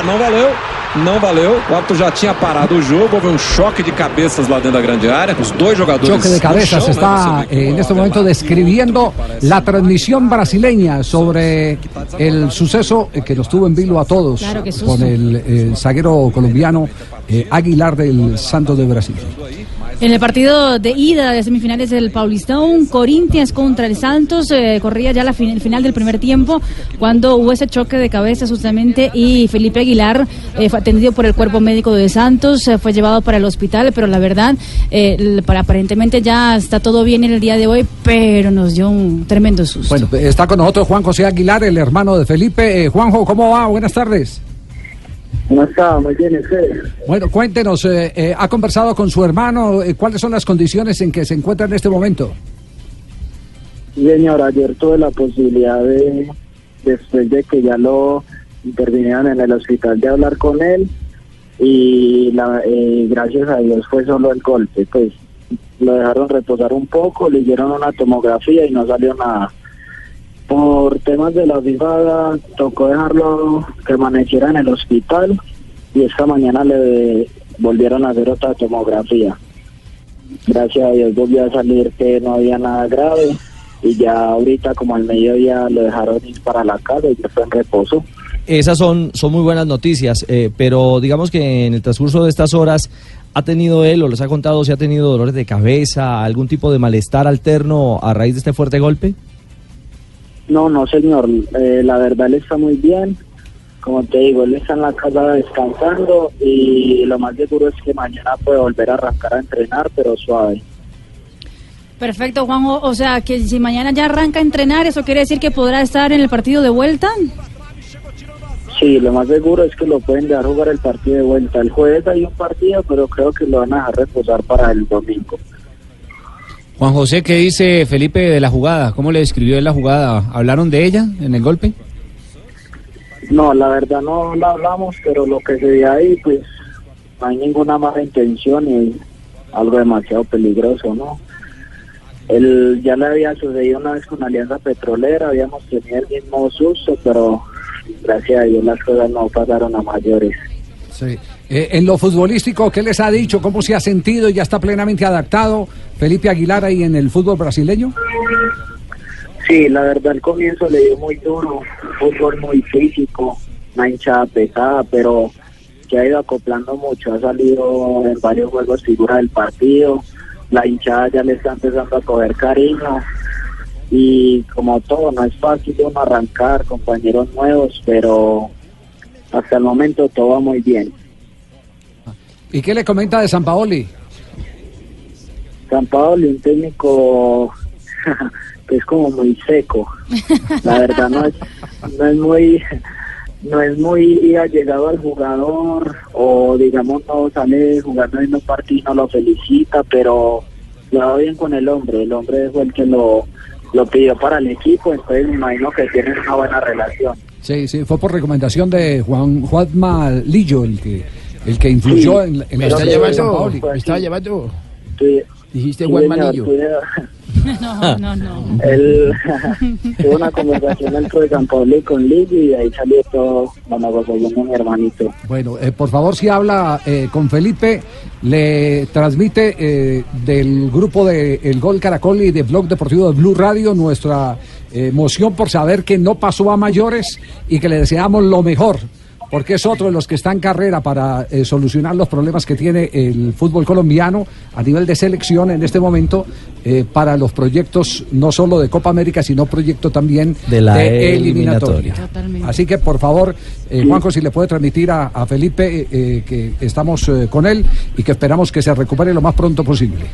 Não valeu. Não valeu. O árbitro já tinha parado o jogo. Houve um choque de cabeças lá dentro da grande área. Os dois jogadores. Choque de chão, está né? Eh, en este momento describiendo la transmisión brasileña sobre el suceso eh, que nos tuvo en vilo a todos Claro, con el eh, zaguero colombiano eh, Aguilar del Santos de Brasil. En el partido de ida de semifinales del Paulistón, Corinthians contra el Santos, eh, corría ya la fin- el final del primer tiempo cuando hubo ese choque de cabeza justamente y Felipe Aguilar eh, fue atendido por el cuerpo médico de Santos, eh, fue llevado para el hospital, pero la verdad, eh, para aparentemente ya está todo bien en el día de hoy, pero nos dio un tremendo susto. Bueno, está con nosotros Juan José Aguilar, el hermano de Felipe. Juanjo, ¿cómo va? Buenas tardes. ¿Cómo está? Muy bien, usted. Bueno, cuéntenos, eh, eh, ¿ha conversado con su hermano? Eh, ¿Cuáles son las condiciones en que se encuentra en este momento? Sí, señor, ayer tuve la posibilidad de, después de que ya lo intervinieron en el hospital, de hablar con él y la, eh, gracias a Dios fue solo el golpe, pues lo dejaron reposar un poco, le hicieron una tomografía y no salió nada. Por temas de la FIFA tocó dejarlo que en el hospital y esta mañana le volvieron a hacer otra tomografía. Gracias a Dios volvió a salir que no había nada grave y ya ahorita como al mediodía lo dejaron ir para la casa y ya fue en reposo. Esas son, son muy buenas noticias, eh, pero digamos que en el transcurso de estas horas ha tenido él o les ha contado si ha tenido dolores de cabeza, algún tipo de malestar alterno a raíz de este fuerte golpe. No, no señor, Eh, la verdad él está muy bien, como te digo, él está en la casa descansando y lo más seguro es que mañana puede volver a arrancar a entrenar, pero suave. Perfecto, Juanjo. O sea, que si mañana ya arranca a entrenar, ¿eso quiere decir que podrá estar en el partido de vuelta? Sí, lo más seguro es que lo pueden dejar jugar el partido de vuelta. El jueves hay un partido, pero creo que lo van a dejar reposar para el domingo. Juan José, ¿qué dice Felipe de la jugada? ¿Cómo le describió él la jugada? ¿Hablaron de ella en el golpe? No, la verdad no la hablamos, pero lo que se ve ahí, pues no hay ninguna mala intención y algo demasiado peligroso, ¿no? Él ya le había sucedido una vez con Alianza Petrolera, habíamos tenido el mismo susto, pero gracias a Dios las cosas no pasaron a mayores. Sí. Eh, en lo futbolístico, ¿qué les ha dicho? ¿Cómo se ha sentido? ¿Ya está plenamente adaptado Felipe Aguilar ahí en el fútbol brasileño? Sí, la verdad al comienzo le dio muy duro, fútbol muy físico, una hinchada pesada, pero que ha ido acoplando mucho, ha salido en varios juegos figura del partido, la hinchada ya le está empezando a coger cariño y como todo, no es fácil uno arrancar, compañeros nuevos, pero hasta el momento todo va muy bien. ¿Y qué le comenta de San Paoli? San Paolo, un técnico que es como muy seco. La verdad no es, no es muy no es muy allegado al jugador o digamos no sale jugando en un partido no lo felicita, pero lo va bien con el hombre. El hombre fue el que lo, lo pidió para el equipo, entonces me imagino que tienen una buena relación. Sí, sí, fue por recomendación de Juan Juanma Lillo el que el que influyó en, en Me está de San llevando, Paoli. me está llevando. Sí. Dijiste Sí, Juan señor, Manillo. No, no, no. Él tuvo una conversación entre San Pablo y con Liz y de ahí salió todo de mi hermanito. Bueno, eh, por favor, si habla eh, con Felipe, le transmite eh, del grupo de El Gol Caracol y de Blog Deportivo de Blue Radio nuestra eh, emoción por saber que no pasó a mayores y que le deseamos lo mejor. Porque es otro de los que está en carrera para eh, solucionar los problemas que tiene el fútbol colombiano a nivel de selección en este momento eh, para los proyectos no solo de Copa América, sino proyecto también De la eliminatoria. eliminatoria. Así que por favor, eh, Juanjo, si le puede transmitir a, a Felipe eh, que estamos eh, con él y que esperamos que se recupere lo más pronto posible.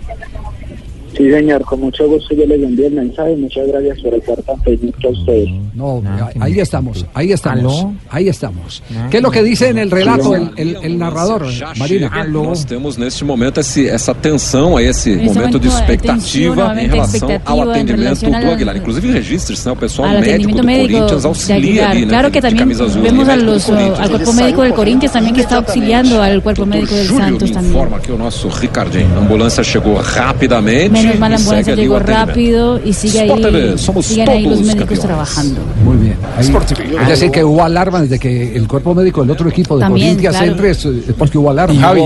Sí, señor, con mucho gusto yo les envío el mensaje. Muchas gracias por estar tan pendiente a ustedes. No, ahí estamos, ahí estamos, ahí estamos. ¿Qué es lo que dice en el relato el, el- el narrador, Marina? Nós temos neste momento esse, essa tensão, aí, esse momento de momento, é, tensão, expectativa em novamente, relação ao expectativa em atendimento relação do ao- Aguilar. Inclusive registre-se, né? O pessoal al médico atendimiento do médico Corinthians de auxilia Aguilar. ali, né? Claro que de también camisa azul, vemos o a médico do los, al cuerpo médico del saiu Corinthians también que está auxiliando al cuerpo médico del Júlio Santos me también. informa aqui o nosso Ricardinho. A ambulância chegou rapidamente Menos mal la segue ambulancia llegó rápido y sigue TV, ahí, somos siguen ahí los médicos campeones. trabajando. Muy bien. Ahí- es decir, que hubo alarma desde que el cuerpo médico del otro equipo de También, Corinthians claro. entre, es, es porque hubo alarma. Y, Javi,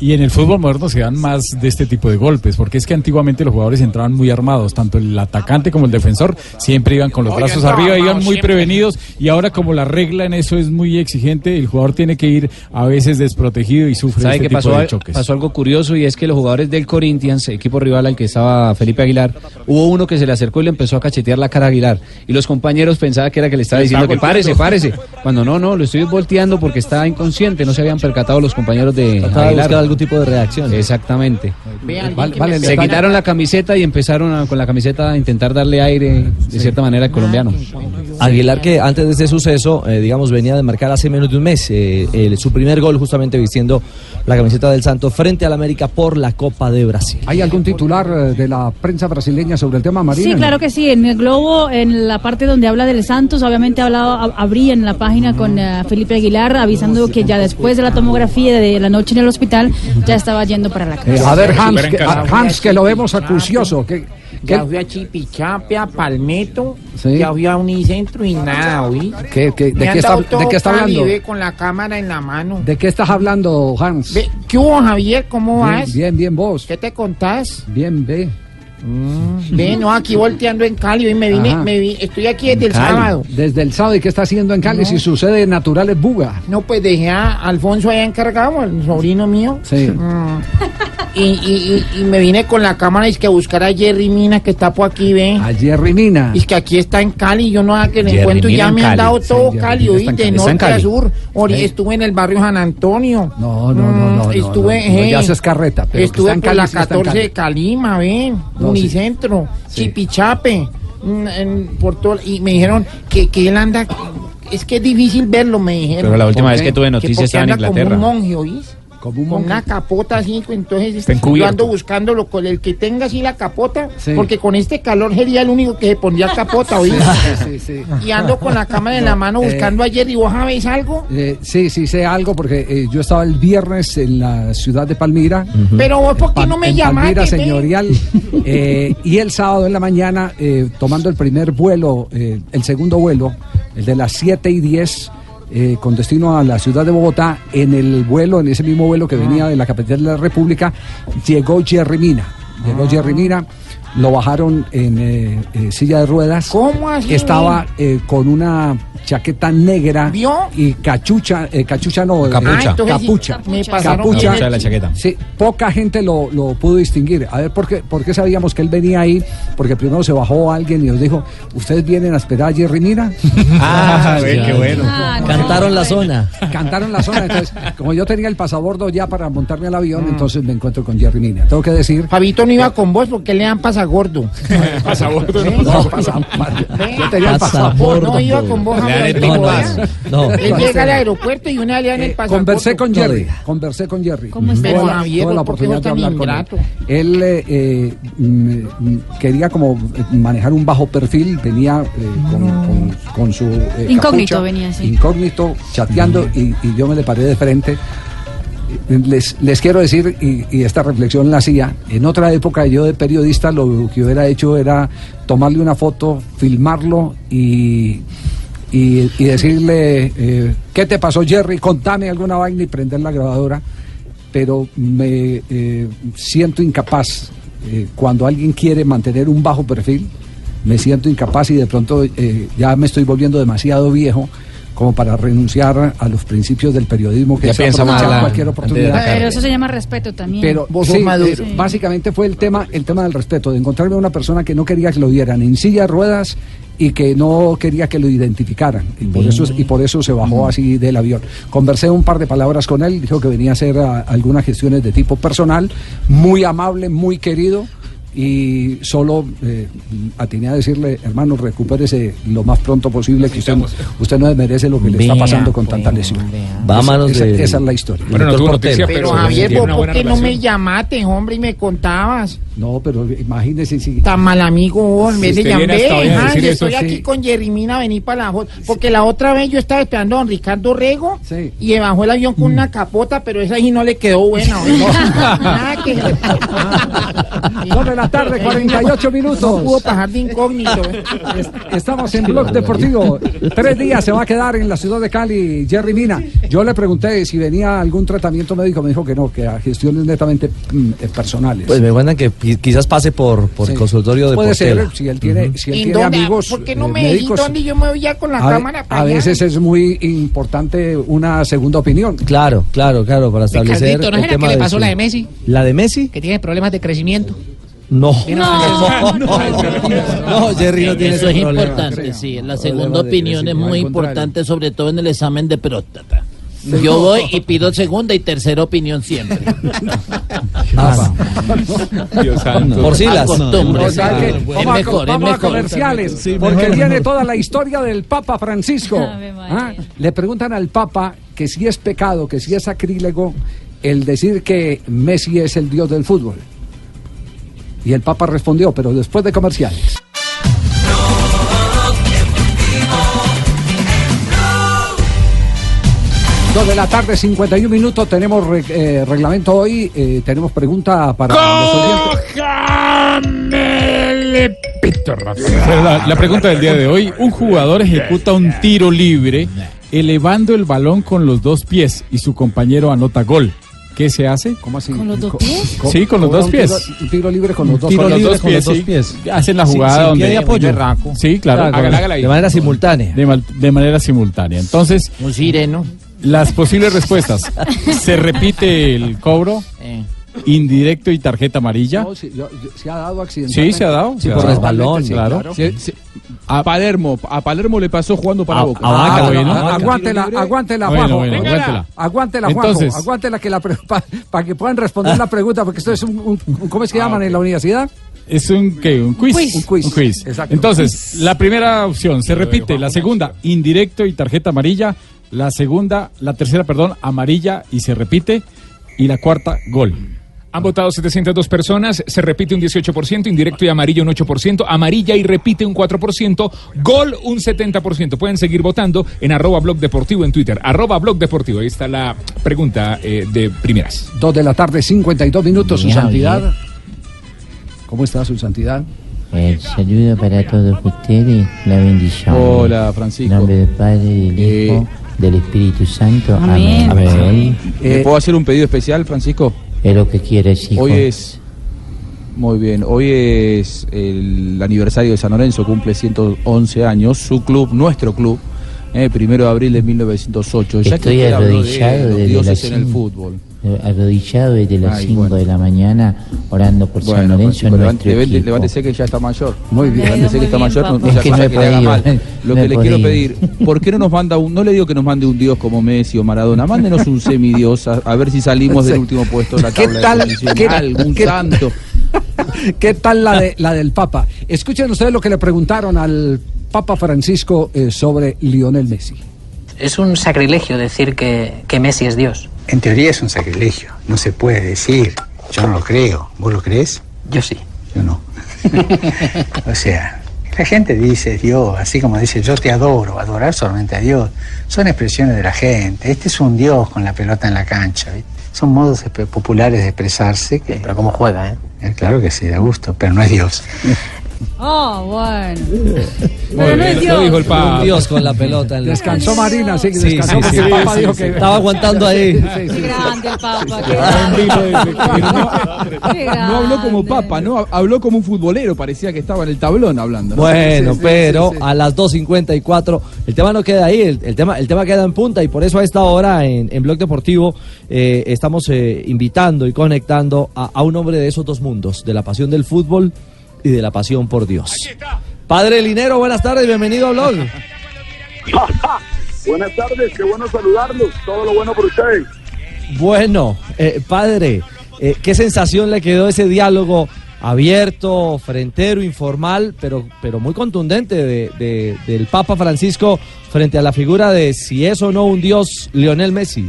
y en el fútbol moderno se dan más de este tipo de golpes, porque es que antiguamente los jugadores entraban muy armados, tanto el atacante como el defensor, siempre iban con los Oye, brazos arriba, iban muy siempre. prevenidos, y ahora como la regla en eso es muy exigente, el jugador tiene que ir a veces desprotegido y sufre ¿Sabe este qué tipo pasó? de choques. Pasó algo curioso y es que los jugadores del Corinthians, equipo rival al que estaba Felipe Aguilar, hubo uno que se le acercó y le empezó a cachetear la cara a Aguilar. Y los compañeros pensaban que era que le estaba diciendo que párese, párese. Cuando no, no, lo estoy volteando porque estaba inconsciente, no se habían percatado los compañeros de Aguilar. Algún tipo de reacción. Exactamente. Vean, Vale, vale, Se quitaron la camiseta y empezaron a- con la camiseta a intentar darle aire de cierta manera al colombiano. Aguilar que antes de este suceso, eh, digamos, venía de marcar hace menos de un mes eh, el- su primer gol justamente vistiendo la camiseta del Santos frente al América por la Copa de Brasil. ¿Hay algún titular eh, de la prensa brasileña sobre el tema, Marina? Sí, claro que sí. En el Globo, en la parte donde habla del Santos, obviamente hablaba, ab- abría en la página con eh, Felipe Aguilar avisando que ya después de la tomografía de la noche en el hospital ya estaba yendo para la casa. Eh, a ver, Hans, que, a- Hans, que lo vemos acucioso. Que, que- Ya fui a Chipichape, a Palmetto, Sí. ya fui a Unicentro y nada, ¿oí? que- Me ¿de, han qué está, dado ¿De qué está hablando? Con la cámara en la mano. ¿De qué estás hablando, Hans? Ve, ¿Qué hubo, Javier? ¿Cómo Bien, vas? bien, bien, vos. ¿Qué te contás? Bien, ve. Ve, no, aquí volteando en Cali, y me vine, Ajá. me vi- estoy aquí desde el sábado. Desde el sábado, ¿y qué está haciendo en Cali? Si su sede natural es Buga. No, pues dejé a Alfonso allá encargado, el sobrino mío. Sí. Mm. Y, y, y, me vine con la cámara y es que a buscar a Jerry Mina que está por aquí, ve. A Jerry Mina. Y es que aquí está en Cali, yo no sé que le Jerry encuentro, Mina ya en me han dado todo Cali, en de norte a sur. Ori-. Estuve en el barrio San Antonio. No, no, no, no, Estuve, no, no, eh, ya se es carreta, pero Estuve en por Cali, la sí está en 14 Cali. de Calima, ven, No, sí. Unicentro, Chipichape, mm, en, por todo, y me dijeron que, que él anda, es que es difícil verlo, me dijeron. Pero la última ¿Por vez que tuve noticias estaba en Inglaterra. Como un monje, ¿oís? Como un Con una capota así, entonces Está yo ando buscándolo con el que tenga así la capota, Sí. porque con este calor sería el único que se pondría capota, ¿oís? Sí, sí, sí. Y ando con la cámara en la mano eh, buscando a Jerry, ¿vos sabéis algo? Eh, sí, sí, sé algo porque eh, yo estaba el viernes en la ciudad de Palmira. Pero vos, ¿por qué no me llamaste? Palmira señorial. eh, y el sábado en la mañana, eh, tomando el primer vuelo, eh, el segundo vuelo, el de las 7 y 10, eh, con destino a la ciudad de Bogotá, en el vuelo, en ese mismo vuelo que venía de la capital de la República, llegó Jerry Mina. Llegó Jerry Mina. Lo bajaron en eh, eh, silla de ruedas. ¿Cómo así? Estaba eh, con una chaqueta negra y cachucha, eh, cachucha no, eh, Capucha. Ah, sí, capucha, me pasaron capucha, Capucha de la chaqueta. Sí, poca gente lo, lo pudo distinguir. A ver, ¿por qué, por qué sabíamos que él venía ahí? Porque primero se bajó alguien y nos dijo, ¿ustedes vienen a esperar a Jerry Mina? Ah, Sí, qué bueno. Cantaron la zona. Cantaron la zona. Entonces, como yo tenía el pasabordo ya para montarme al avión, entonces me encuentro con Jerry Mina. Tengo que decir... Fabito no iba con vos porque le dan pasagordo. Pasabordo, ¿Eh? no, pasa- Yo tenía el pasaporte. No iba con vos, pin jodas. pass. No, Él no, llega al no. aeropuerto y una le dan el pasaporte. Conversé con Jerry, conversé con Jerry. ¿Cómo está? Tuve Pero, la- Javier, la ¿por qué oportunidad de hablar con él. Él eh, eh, mm, mm, quería como eh, manejar un bajo perfil, venía eh, con, con- con su eh, Incógnito capucha, venía, sí. incógnito, chateando y, y yo me le paré de frente. Les, les quiero decir, y, y esta reflexión la hacía, en otra época yo de periodista lo que hubiera hecho era tomarle una foto, filmarlo y, y, decirle, eh, ¿qué te pasó Jerry? Contame alguna vaina y prender la grabadora. Pero me eh, siento incapaz eh, cuando alguien quiere mantener un bajo perfil, me siento incapaz y de pronto ya me estoy volviendo demasiado viejo como para renunciar a los principios del periodismo que Ya es piensa mal cualquier oportunidad. Pero eso se llama respeto también. Pero sí, eh, básicamente fue el tema, el tema del respeto, de encontrarme a una persona que no quería que lo vieran en silla de ruedas y que no quería que lo identificaran. Y por eso, y por eso se bajó así del avión. Conversé un par de palabras con él, dijo que venía a hacer ah, algunas gestiones de tipo personal, muy amable, muy querido. Y solo eh, atiné a decirle, hermano, recupérese lo más pronto posible, que usted, usted no merece lo que le está Vea, pasando con tanta lesión. Va a Esa- esa, de- esa es la historia. Bueno, no tuvo noticias, Pero pero Javier, tiene ¿vos una por qué no me llamaste, hombre, y me contabas? No, pero imagínese si... Tan mal amigo vos, en Si vez de usted viene llamar, hasta hoy a decir yo eso, estoy sí. aquí con Jerrimina, vení para la Porque la otra vez yo estaba esperando a don Ricardo Rego y me bajó el avión con una capota, pero esa ahí no le quedó buena. ¿oí? Nada que... Dos de la tarde, 48 minutos. No pudo pasar de incógnito. ¿eh? Estamos en Blog Deportivo. Tres días se va a quedar en la ciudad de Cali, Jerry Mina. Yo le pregunté si venía algún tratamiento médico, me dijo que no, que a gestiones netamente mm, eh, personales. Pues me cuentan que qui- quizás pase por, por Sí. consultorio de Puede ser, si él tiene, si él ¿En tiene dónde? amigos ¿Por qué no eh, me médicos. dónde yo me voy ya con la A, cámara para a allá? veces es muy importante una segunda opinión. Claro, claro, claro, para establecer Ricardito, ¿no el que le pasó la de Messi? ¿La de Messi? Que tiene problemas de crecimiento. No. No, No, Jerry no tiene Eso es problema. importante, sí. La segunda opinión es muy importante, sobre todo en el examen de próstata. Yo voy y pido segunda y tercera opinión siempre. Dios santo. Por sí las- Costumbre, O sea que sí. vamos Es a- mejor, es mejor. comerciales, Sí, porque mejor, viene mejor. toda la historia del Papa Francisco. ¿Ah? Le preguntan al Papa que si es pecado, que si es sacrílego el decir que Messi es el dios del fútbol. Y el Papa respondió, pero después de comerciales. Dos de la tarde, 51 minutos. Tenemos eh, reglamento hoy. eh, tenemos pregunta para. Pero la, la pregunta del día de hoy, un jugador ejecuta un tiro libre elevando el balón con los dos pies y su compañero anota gol. ¿Qué se hace? ¿Cómo así? ¿Con los dos pies? Sí, con los dos pies. tiro- un tiro libre con los dos Tiro con los libre dos con los dos sí. pies. Hacen la jugada sin donde pie de apoyo. Sí, claro. Claro, hágala, hágala ahí. de manera simultánea. De, mal- de manera simultánea. Entonces, un sireno. Las posibles respuestas. ¿Se repite el cobro? Eh. Indirecto y tarjeta amarilla. No, sí, yo- yo- se ha dado accidente. Sí, se ha dado. Sí, se por resbalón, Sí, claro. A Palermo, a Palermo le pasó jugando para A- Boca. a Vaca, Ah, bueno. ah, Aguántela, aguántela, Juanjo. bueno, aguántela. Aguántela, Juanjo. Entonces- aguántela que la para que puedan responder la pregunta, porque esto es un, un- un- ¿cómo es que llaman en la universidad? Es un, ¿qué? un quiz. Quiz. Un quiz. Exacto. Entonces, la primera opción se repite, la segunda, indirecto y tarjeta amarilla, la segunda, la tercera, perdón, amarilla y se repite, y la cuarta, gol. Han votado 702 personas, se repite un 18%, indirecto y amarillo un 8%, amarilla y repite un 4%, gol un 70%. Pueden seguir votando en arroba blog deportivo en Twitter, arroba blog deportivo. Ahí está la pregunta eh, de primeras. Dos de la tarde, 52 minutos, su santidad. ¿Cómo está su santidad? El saludo para todos ustedes, la bendición. Hola, Francisco. En nombre del Padre, del Hijo, del Espíritu Santo. Amén. Amén. Amén. ¿Le puedo hacer un pedido especial, Francisco? Lo que. Hoy es. Muy bien, hoy es el aniversario de San Lorenzo, cumple 111 años, su club, nuestro club, eh, primero de abril de 1908. Ya que Estoy de arrodillado los desde dioses las en el cinco- fútbol. Arrodillado desde las Ay, 5 bueno. de la mañana, orando por San Bueno, Lorenzo, levante- equipo. levántese que ya está mayor. Muy bien. Levántese que está bien, mayor, no, Es que no he que le haga podido, mal. no Lo que he le quiero podido. pedir, ¿por qué no nos manda un, no le digo que nos mande un dios como Messi o Maradona, mándenos un semidios a, a ver si salimos del último puesto de la ¿Qué tabla tal- de qué- algún qué- santo. ¿Qué tal la, de, la del Papa? Escuchen ustedes lo que le preguntaron al Papa Francisco eh, sobre Lionel Messi. Es un sacrilegio decir que, que Messi es Dios. En teoría es un sacrilegio, no se puede decir. Yo no lo creo. ¿Vos lo crees? Yo sí. Yo no. o sea, la gente dice Dios, así como dice yo te adoro, adorar solamente a Dios. Son expresiones de la gente. Este es un Dios con la pelota en la cancha. ¿viste? Son modos populares de expresarse que... Pero cómo juega, ¿eh? Claro que sí, da gusto, pero no es Dios. Oh, bueno. Muy Pero no bien, es lo dijo el Dios. Papa. Un Dios con la pelota. en la Descansó cancha. Marina, sí, Sí, descansó sí, sí, el Papa sí, dijo sí. que... Estaba aguantando ahí. Sí, sí, Qué sí. grande el Papa. Qué Pero no, habló como grande. papa, no habló como un futbolero, parecía que estaba en el tablón hablando. ¿no? Bueno, Sí, sí, pero sí, sí. a las 2.54 el tema no queda ahí, el, el tema, el tema queda en punta y por eso a esta hora en, en Blog Deportivo eh, estamos eh, invitando y conectando a, a un hombre de esos dos mundos, de la pasión del fútbol y de la pasión por Dios. Padre Linero, buenas tardes, bienvenido a Blog. Buenas tardes, qué bueno saludarlos. Todo lo bueno por ustedes. Bueno, eh, padre, eh, ¿qué sensación le quedó ese diálogo abierto, frentero, informal, pero, pero muy contundente de- de- del Papa Francisco frente a la figura de si es o no un dios Lionel Messi?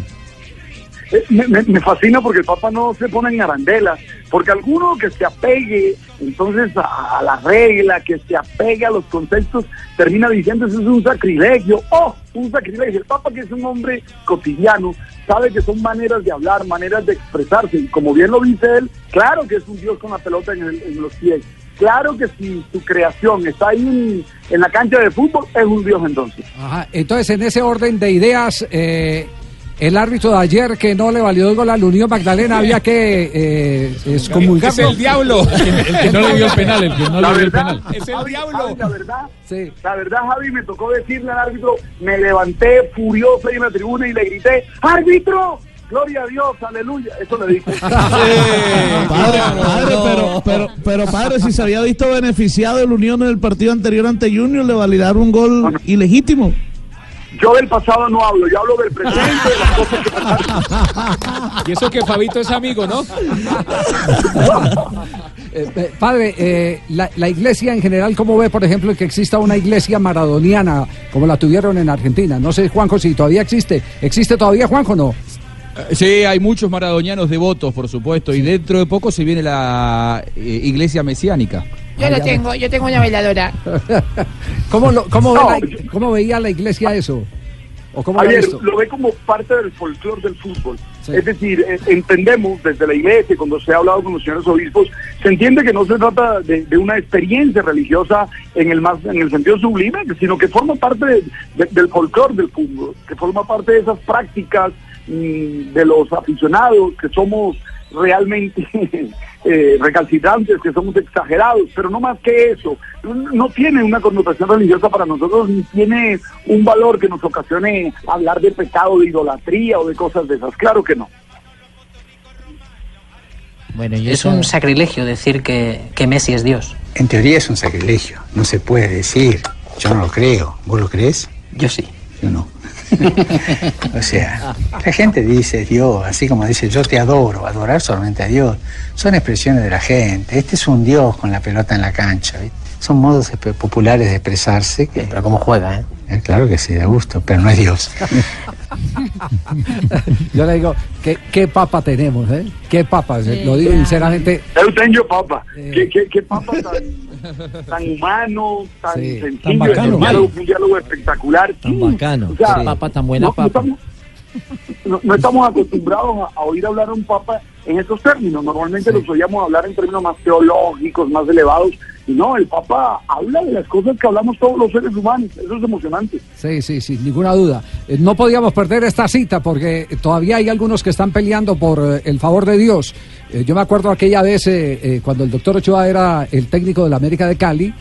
Eh, Me, me- fascina porque el Papa no se pone en arandelas, porque alguno que se apegue entonces a, a la regla, que se apegue a los conceptos, termina diciendo eso es un sacrilegio, oh, un sacrilegio. El Papa que es un hombre cotidiano, sabe que son maneras de hablar, maneras de expresarse, y como bien lo dice él, claro que es un Dios con la pelota en, el- en los pies. Claro que si su creación está ahí en, en la cancha de fútbol, es un Dios entonces. Ajá, entonces, en ese orden de ideas, eh, el árbitro de ayer que no le valió el gol a la Unión Magdalena había que eh, excomulgarlo. Es el diablo. El que no le dio el penal, el que no La le dio el verdad, penal. Es el diablo. Javi, la verdad, la verdad, Javi, me tocó decirle al árbitro, me levanté furioso ahí en la tribuna y le grité, ¡árbitro! Gloria a Dios, aleluya. Eso le dije. Padre, padre, pero, pero, pero padre, si se había visto beneficiado el Unión en el partido anterior ante Junior, le validaron un gol ilegítimo. Yo del pasado no hablo, yo hablo del presente, de las cosas que pasaron. Y eso que Fabito es amigo, ¿no? Eh, eh, padre, eh, la, la iglesia en general, ¿cómo ve, por ejemplo, que exista una iglesia maradoniana como la tuvieron en Argentina? No sé, Juanjo, si todavía existe. ¿Existe todavía, Juanjo, no? Sí, hay muchos maradonianos devotos, por supuesto, y dentro de poco se viene la eh, iglesia mesiánica. Yo lo tengo, yo tengo una veladora. ¿Cómo, lo- cómo, ve No, la- cómo veía la iglesia eso? ¿O cómo lo Ayer visto? lo ve como parte del folclore del fútbol. Es decir, eh, entendemos desde la iglesia, cuando se ha hablado con los señores obispos, se entiende que no se trata de, de una experiencia religiosa en el más en el sentido sublime, sino que forma parte de- de- del folclore del fútbol, que forma parte de esas prácticas mm, de los aficionados, que somos realmente eh, recalcitrantes, que somos exagerados, pero no más que eso. No, tiene una connotación religiosa para nosotros, ni tiene un valor que nos ocasione hablar de pecado, de idolatría o de cosas de esas. Claro que no. Es un sacrilegio decir que, que Messi es Dios. En teoría es un sacrilegio, no se puede decir. Yo no lo creo. ¿Vos lo crees? Yo sí. Yo no. o sea, la gente dice Dios, así como dice yo te adoro, adorar solamente a Dios. Son expresiones de la gente. Este es un Dios con la pelota en la cancha. ¿viste? Son modos populares de expresarse. Que, pero cómo juega, ¿eh? Claro que sí, da gusto, pero no es Dios. Yo le digo, ¿qué, qué papa tenemos, eh? ¿Qué papa? Sí, Lo digo sinceramente. Eu tengo papa. ¿Qué, qué, qué papa tan, tan humano, tan Sí, sencillo? tan bacano. un, diálogo, un diálogo espectacular. Sí. bacano, O sea, sí. Papa tan buena no, papa. No estamos, no- no estamos acostumbrados a, a oír hablar a un papa en estos términos. Normalmente los oíamos hablar en términos más teológicos, más elevados. Y no, el papa habla de las cosas que hablamos todos los seres humanos. Eso es emocionante. Sí, sí, sin ninguna duda. Eh, No podíamos perder esta cita porque todavía hay algunos que están peleando por eh, el favor de Dios. Eh, Yo me acuerdo aquella vez eh, eh, cuando el doctor Ochoa era el técnico de la América de Cali.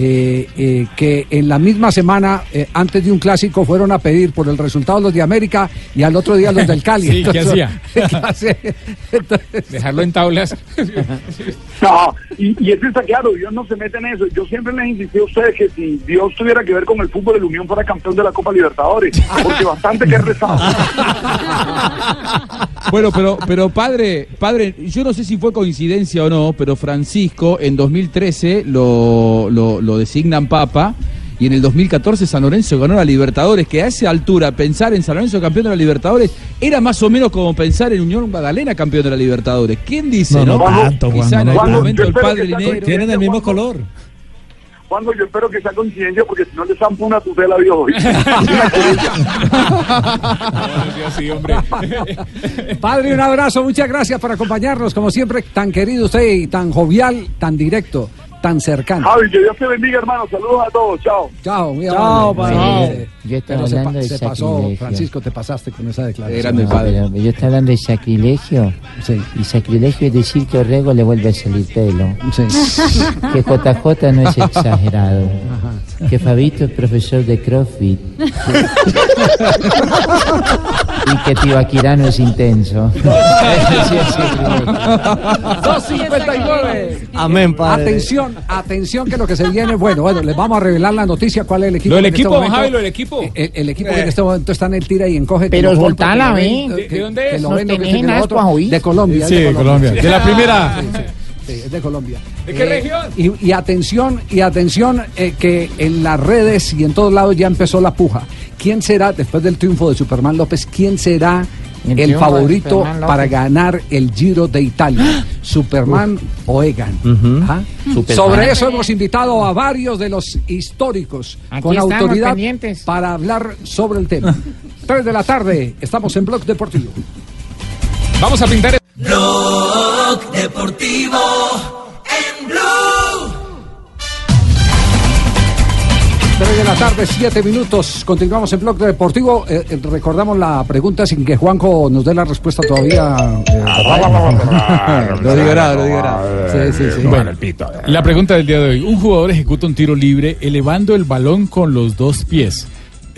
Eh, eh, que en la misma semana, eh, antes de un clásico, fueron a pedir por el resultado los de América y al otro día los del Cali. Sí, ¿qué hacía? Dejarlo en tablas. No, y, y eso está claro, Dios no se mete en eso. Yo siempre les insistí a ustedes que si Dios tuviera que ver con el fútbol, el Unión fuera campeón de la Copa Libertadores, porque bastante que he rezado. Bueno, pero, pero padre, padre, yo no sé si fue coincidencia o no, pero Francisco en 2013 lo, lo, lo designan papa y en el 2014 San Lorenzo ganó la Libertadores, que a esa altura pensar en San Lorenzo campeón de la Libertadores era más o menos como pensar en Unión Magdalena campeón de la Libertadores. ¿Quién dice, No, no? no tanto, Quizá Juan, en algún momento el padre Linero. Tienen el mismo color. Cuando yo espero que sea coincidencia, porque si no le zampo una tutela a Dios hoy. sí, hombre. Padre, un abrazo, muchas gracias por acompañarnos, como siempre, tan querido usted y tan jovial, tan directo, tan cercano. Javi, que Dios te bendiga, hermano. Saludos a todos. Chao. Chao, muy Chao, padre. Eh, Yo estaba pero se, hablando pa- de se pasó, sacrilegio. Francisco, te pasaste con esa declaración. No, padre. pero yo estaba hablando de sacrilegio. Y sacrilegio es decir que Orrego le vuelve a salir pelo. Que JJ no es exagerado. Que Fabito es profesor de CrossFit. y que Tibaquirano es intenso. Eso sí es sacrilegio. 259. Amén, padre. Atención, atención que lo que se viene, bueno, bueno, les vamos a revelar la noticia cuál es el equipo. Lo del este equipo, momento- Javi, lo del equipo. El, el equipo que en este momento está en el tira y encoge. Pero ¿eh? vende, ¿De- que- de dónde que es? De Colombia. es Sí, de Colombia. De la primera. Sí, sí, sí, es de Colombia. ¿De qué Eh, región? Y, y atención, y atención, eh, que en las redes y en todos lados ya empezó la puja. ¿Quién será, después del triunfo de Superman López, quién será El favorito para ganar el Giro de Italia? ¿Superman o Egan? ¿Ah? Superman. Sobre eso hemos invitado a varios de los históricos Aquí con autoridad pendientes. para hablar sobre el tema. Tres de la tarde, estamos en Blog Deportivo. Vamos a pintar. el- Blog Deportivo en Blue. 3 de la tarde, 7 minutos. Continuamos en Blog Deportivo. Eh, eh, recordamos la pregunta sin que Juanjo nos dé la respuesta todavía. eh, Rafael. Lo nada, lo nada. Sí, sí, sí. Bueno, la pregunta del día de hoy. Un jugador ejecuta un tiro libre elevando el balón con los dos pies.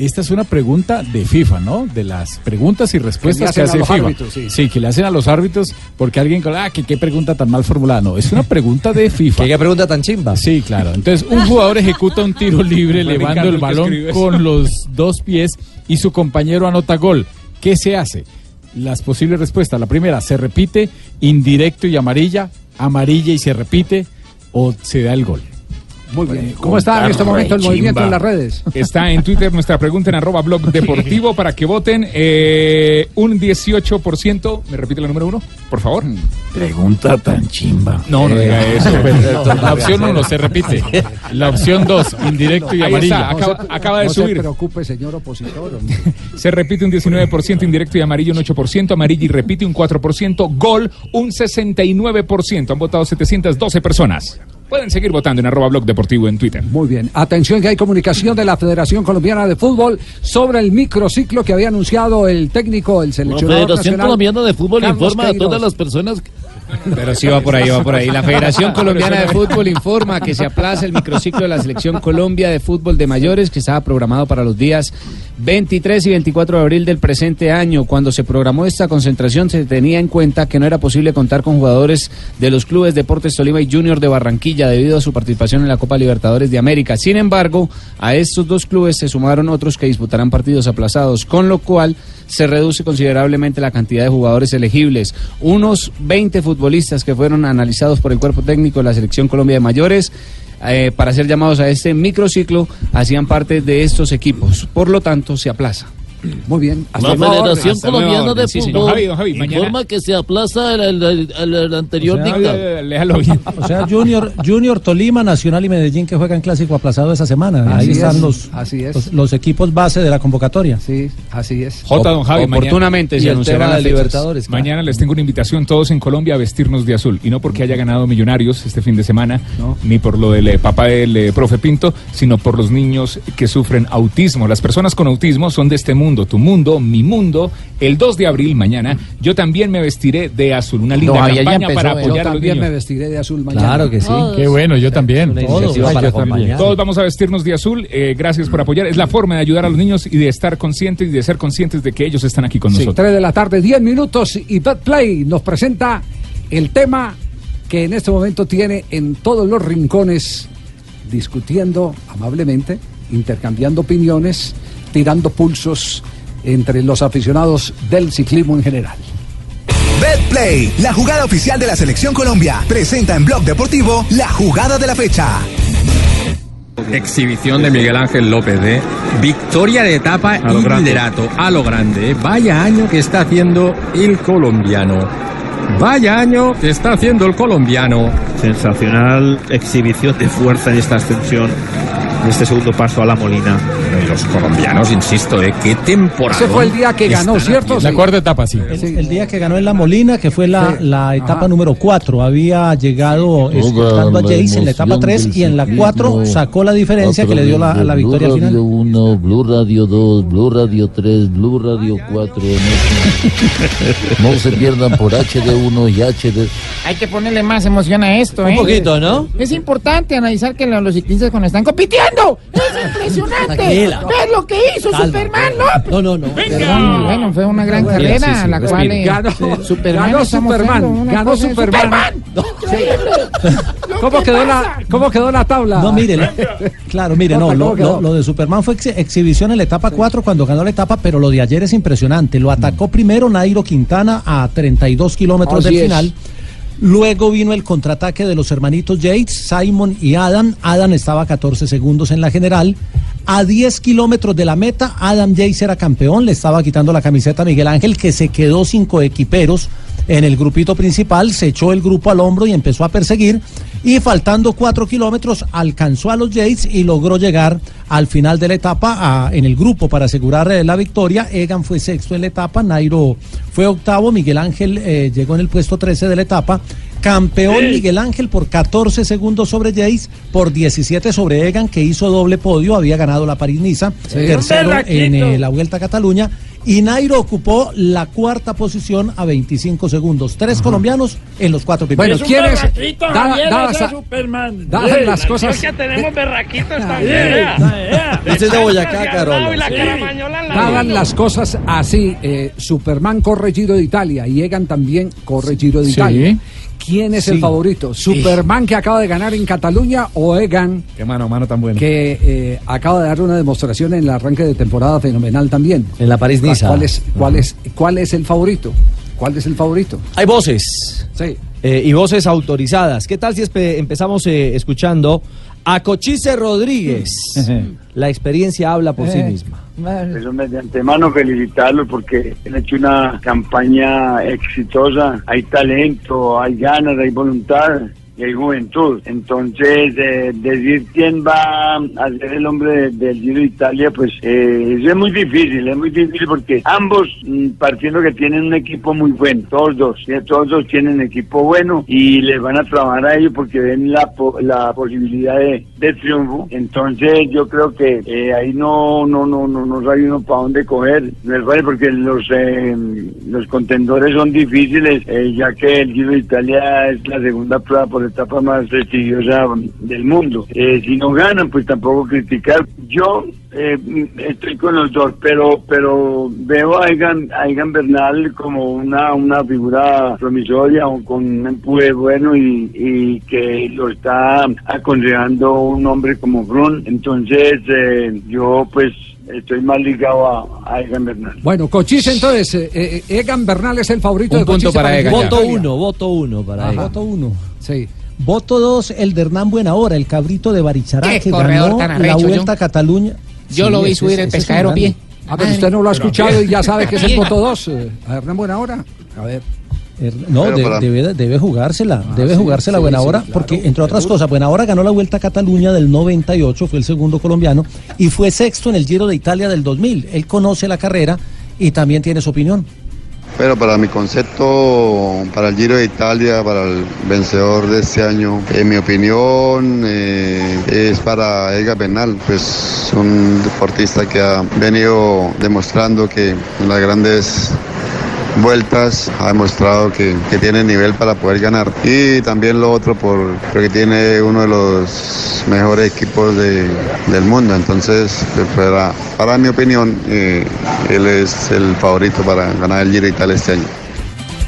Esta es una pregunta de FIFA, ¿no? De las preguntas y respuestas Que hace FIFA. árbitros, sí. que le hacen a los árbitros porque alguien, ah, que qué pregunta tan mal formulada. No, es una pregunta de FIFA. ¿Qué pregunta tan chimba? Sí, claro. Entonces, un jugador ejecuta un tiro libre elevando el balón con los dos pies y su compañero anota gol. ¿Qué se hace? Las posibles respuestas. La primera, se repite, indirecto y amarilla, amarilla y se repite, o se da el gol. Muy bien. ¿Cómo está en este momento el movimiento en las redes? Está en Twitter nuestra pregunta en arroba blog deportivo para que voten eh, un 18%. ¿Me repite la número uno? Por favor. Pregunta tan chimba. No, no Eh, diga eso. no, La opción uno se repite. La opción dos, indirecto y Ahí está. Acaba, No de no subir. se preocupe, señor opositor. hombre. Se repite un 19%, indirecto y amarillo un 8%, amarillo y repite un 4%, gol un 69%. Han votado 712 personas. Pueden seguir votando en arroba blog deportivo en Twitter. Muy bien. Atención que hay comunicación de la Federación Colombiana de Fútbol sobre el microciclo que había anunciado el técnico, el La seleccionador Federación nacional, Colombiana de Fútbol Carlos informa a todas las personas que... Pero sí va por ahí, va por ahí. La Federación Colombiana de Fútbol informa que se aplaza el microciclo de la Selección Colombia de Fútbol de Mayores que estaba programado para los días 23 y 24 de abril del presente año. Cuando se programó esta concentración se tenía en cuenta que no era posible contar con jugadores de los clubes Deportes Tolima y Junior de Barranquilla debido a su participación en la Copa Libertadores de América. Sin embargo, a estos dos clubes se sumaron otros que disputarán partidos aplazados, con lo cual se reduce considerablemente la cantidad de jugadores elegibles. Unos 20 futbolistas que fueron analizados por el cuerpo técnico de la Selección Colombia de Mayores eh, para ser llamados a este microciclo hacían parte de estos equipos. Por lo tanto, se aplaza. Muy bien. La Federación Hasta Colombiana de sí. Fútbol Javi, Javi, mañana- informa que se aplaza el, el- el- el anterior dictamen. O sea, Junior, Junior Tolima, Nacional y Medellín que juegan clásico aplazado esa semana. Así Ahí están es, los, así es. los, los equipos base de la convocatoria. Sí, así es. J. Don Javi, Oportunamente mañana. se anunciarán las fechas. Mañana les tengo una invitación todos en Colombia a vestirnos de azul. Y no porque haya ganado Millonarios este fin de semana, ni por lo del eh, papá del eh, profe Pinto, sino por los niños que sufren autismo. Las personas con autismo son de este mundo, tu mundo, mi mundo. El 2 de abril, mañana, yo también me vestiré de azul. Una linda No, campaña empezó, para apoyar Yo a los también niños. me vestiré de azul mañana. Claro que sí. Qué bueno, yo también. Todos. Ay, yo también. Todos vamos a vestirnos de azul. eh, gracias por apoyar. Es la forma de ayudar a los niños y de estar conscientes y de ser conscientes de que ellos están aquí con Sí, nosotros. 3 de la tarde, 10 minutos y Betplay nos presenta el tema que en este momento tiene en todos los rincones discutiendo amablemente, intercambiando opiniones, tirando pulsos entre los aficionados del ciclismo en general. BetPlay, la jugada oficial de la Selección Colombia, presenta en Blog Deportivo la jugada de la fecha. Exhibición de Miguel Ángel López de victoria de etapa A lo y liderato a lo grande. Vaya año que está haciendo el colombiano. Vaya año que está haciendo el colombiano. Sensacional exhibición de fuerza en esta ascensión, en este segundo paso a la Molina. Los colombianos, insisto, ¿eh? qué temporada. Ese fue el día que ganó, ¿cierto? La Sí. cuarta etapa, sí. El, el día que ganó en La Molina, que fue la, la etapa número 4, había llegado escoltando a la Jace en la etapa emoción 3 del y en la 4 ciclismo sacó la diferencia que le dio la, la victoria Blue al final. Radio 1, Blue Radio 2, Blue Radio 3, Blue Radio 4. No, no se pierdan por HD1 y HD. Hay que ponerle más emoción a esto, Un ¿eh? poquito, ¿no? Es importante analizar que lo- los ciclistas cuando están compitiendo. Es impresionante. Tranquila. Ver lo que hizo Calma. Superman López. No, no, no. Perdón, bueno, fue una gran carrera, sí, sí, la respira. cual eh, Ganó- Superman ganó Superman, ganó Superman. ¿Cómo quedó, la, ¿Cómo quedó la tabla? No, mire, la- claro, mire, no, lo, lo- lo de Superman fue ex- exhibición en la etapa 4 cuando ganó la etapa, pero lo de ayer es impresionante. Lo atacó primero Nairo Quintana a 32 kilómetros del es. Luego vino el contraataque de los hermanitos Yates, Simon y Adam. Adam estaba a 14 segundos en la general. A 10 kilómetros de la meta, Adam Yates era campeón, le estaba quitando la camiseta a Miguel Ángel, que se quedó sin coequiperos en el grupito principal, se echó el grupo al hombro y empezó a perseguir. Y faltando 4 kilómetros, alcanzó a los Yates y logró llegar al final de la etapa a- en el grupo para asegurar eh, la victoria. Egan fue sexto en la etapa, Nairo fue octavo, Miguel Ángel eh, llegó en el puesto 13 de la etapa. Campeón Miguel Ángel por 14 segundos sobre Jace, por 17 sobre Egan, que hizo doble podio, había ganado la París-Niza, Sí. tercero en eh, la Vuelta a Cataluña. Y Nairo ocupó la cuarta posición a 25 segundos. Tres colombianos en los cuatro Bueno, primeros. ¿quién es? dadas Superman. dadas las cosas- creo que tenemos berraquitos también. Ese es de Boyacá, Daban mano. las cosas así. eh, Superman corre Giro de Italia y Egan también corre Giro de Sí. Italia. ¿Quién es el favorito? ¿Superman que acaba de ganar en Cataluña o Egan Qué mano a mano tan buena. que eh, acaba de dar una demostración en el arranque de temporada fenomenal también? En la París-Niza. ¿Cuál es, cuál, es, ¿Cuál es el favorito? ¿Cuál es el favorito? Hay voces. Sí. Eh, y voces autorizadas. ¿Qué tal si empezamos eh, escuchando a Cochise Rodríguez? La experiencia habla por sí Eh. Misma. Eso de antemano felicitarlos porque han hecho una campaña exitosa. Hay talento, hay ganas, hay voluntad hay juventud. Entonces, eh, decir quién va a ser el hombre de- del Giro de Italia, pues eh, es muy difícil, es muy difícil porque ambos, mm, partiendo que tienen un equipo muy bueno, todos dos, eh, todos dos tienen equipo bueno y les van a trabajar a ellos porque ven la, la posibilidad de, de triunfo. Entonces, yo creo que eh, ahí no, no, no, no, no sabe uno para dónde coger, no fácil porque los, eh, los contendores son difíciles, eh, ya que el Giro de Italia es la segunda prueba por etapa más prestigiosa del mundo. Eh, si no ganan, pues tampoco criticar. Yo eh, estoy con los dos, pero pero veo a Egan, a Egan Bernal como una, una figura promisoria o con un empuje bueno y, y que lo está aconsejando un hombre como Brun. Entonces, eh, yo pues estoy más ligado a, a Egan Bernal. Bueno, Cochise, entonces, eh, eh, Egan Bernal es el favorito Un de punto Cochise para Egan. Voto uno, voto uno para Egan. Voto uno. Sí. Voto dos, el de Hernán Buenahora, el cabrito de Barichara, Qué que ganó la Vuelta yo. a Cataluña. Yo lo vi subir ese el pescadero pie. Ah, pero usted no lo ha escuchado y ya sabe que es el voto 2. A Hernán Buenahora. A ver. Er- No, Pero de- para- debe, debe jugársela, debe sí, jugársela sí, Buena sí, Hora, claro, porque entre otras cosas, Buena Hora ganó la Vuelta a Cataluña del 98, fue el segundo colombiano, y fue sexto en el Giro de Italia del 2000. Él conoce la carrera y también tiene su opinión. Pero para mi concepto, para el Giro de Italia, para el vencedor de este año, en mi opinión, eh, es para Ega Bernal, pues un deportista que ha venido demostrando que las grandes vueltas ha demostrado que, que tiene nivel para poder ganar. Y también lo otro por, porque tiene uno de los mejores equipos de- del mundo. Entonces, pues, para, para mi opinión, eh, él es el favorito para ganar el Giro Italia este año.